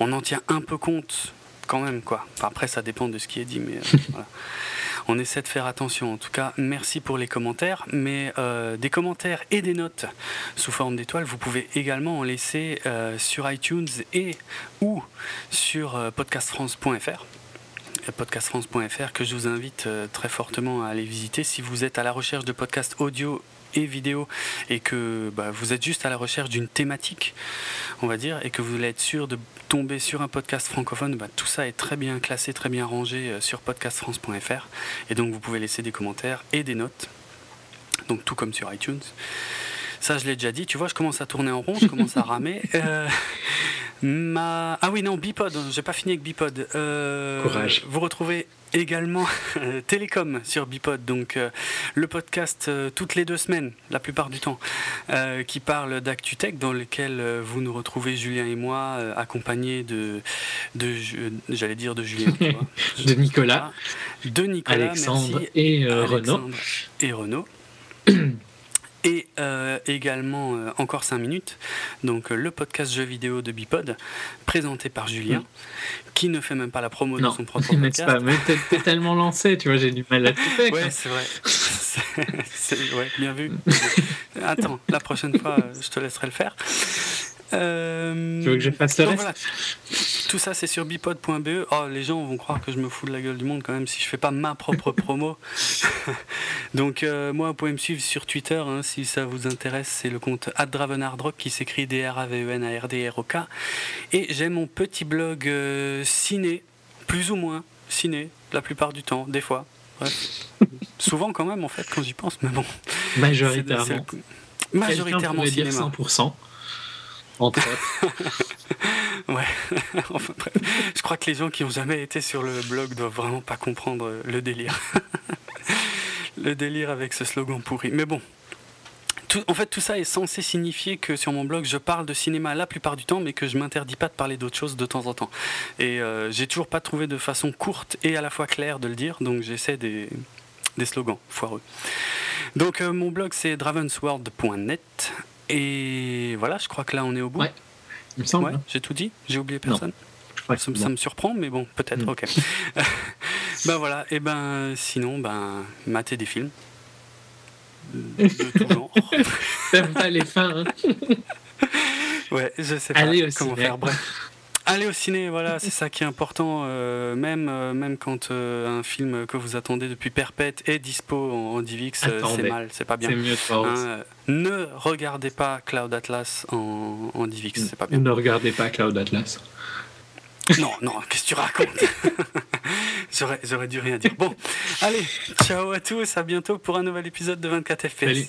on en tient un peu compte quand même, quoi. Enfin, après, ça dépend de ce qui est dit, mais euh, voilà. On essaie de faire attention. En tout cas, merci pour les commentaires. Mais euh, des commentaires et des notes sous forme d'étoiles, vous pouvez également en laisser euh, sur iTunes et ou sur podcastfrance.fr. Podcastfrance.fr que je vous invite très fortement à aller visiter si vous êtes à la recherche de podcasts audio et vidéo et que bah, vous êtes juste à la recherche d'une thématique, on va dire, et que vous voulez être sûr de tomber sur un podcast francophone, bah, tout ça est très bien classé, très bien rangé euh, sur podcastfrance.fr et donc vous pouvez laisser des commentaires et des notes, donc tout comme sur iTunes. Ça, je l'ai déjà dit. Tu vois, je commence à tourner en rond, je commence à ramer. Euh, ma... Ah oui, non, Bipod. J'ai pas fini avec Bipod. Euh, Courage. Vous retrouvez également euh, Télécom sur Bipod, donc euh, le podcast euh, toutes les deux semaines, la plupart du temps, qui parle d'ActuTech, dans lequel vous nous retrouvez, Julien et moi, accompagnés de, de j'allais dire de Julien, tu vois. De Nicolas, de Nicolas, Alexandre merci. et Renaud. Alexandre et Renaud. Et euh, également euh, encore 5 minutes, donc euh, le podcast jeux vidéo de Bipod, présenté par Julien, qui ne fait même pas la promo de Non, son propre podcast. pas Mais t'es tellement lancé, tu vois, j'ai du mal à tout faire. Ouais, c'est vrai. Ouais, bien vu. Attends, la prochaine fois, je te laisserai le faire. Euh, Tu veux que je fasse le reste voilà. Tout ça, c'est sur bipod.be. Oh, les gens vont croire que je me fous de la gueule du monde quand même si je fais pas ma propre promo. Donc, euh, moi, vous pouvez me suivre sur Twitter hein, si ça vous intéresse. C'est le compte @dravenardrock qui s'écrit D-R-A-V-E-N-A-R-D-R-O-K. Et j'ai mon petit blog euh, ciné, plus ou moins ciné, la plupart du temps, des fois. Bref. Souvent quand même, en fait, quand j'y pense, mais bon. Majoritairement. Majoritairement dire cinéma. 100%. Entre. Ouais, enfin bref. Je crois que les gens qui ont jamais été sur le blog doivent vraiment pas comprendre le délire. le délire avec ce slogan pourri. Mais bon, en fait, tout ça est censé signifier que sur mon blog, je parle de cinéma la plupart du temps, mais que je m'interdis pas de parler d'autres choses de temps en temps. Et euh, j'ai toujours pas trouvé de façon courte et à la fois claire de le dire, donc j'essaie des, slogans foireux. Donc euh, mon blog c'est dravensworld.net et voilà, je crois que là on est au bout. Ouais, il me semble. Ouais, j'ai tout dit, j'ai oublié personne. Ça, me surprend, mais bon, peut-être, Mm. ok. ben voilà, et ben sinon, ben, mater des films. De tout genre. T'aimes pas les fins, hein Ouais, je sais pas Allez comment faire. Bref. Aller au ciné, voilà, c'est ça qui est important. euh, même, euh, même quand euh, un film que vous attendez depuis perpète est dispo en, en DivX, euh, c'est mal, c'est pas bien. C'est mieux de Hein, euh, ne regardez pas Cloud Atlas en, en DivX, c'est pas bien. Ne regardez pas Cloud Atlas. Non, non, qu'est-ce que tu racontes J'aurais j'aurais dû rien dire. Bon, allez, ciao à tous, à bientôt pour un nouvel épisode de 24 FPS. Salut.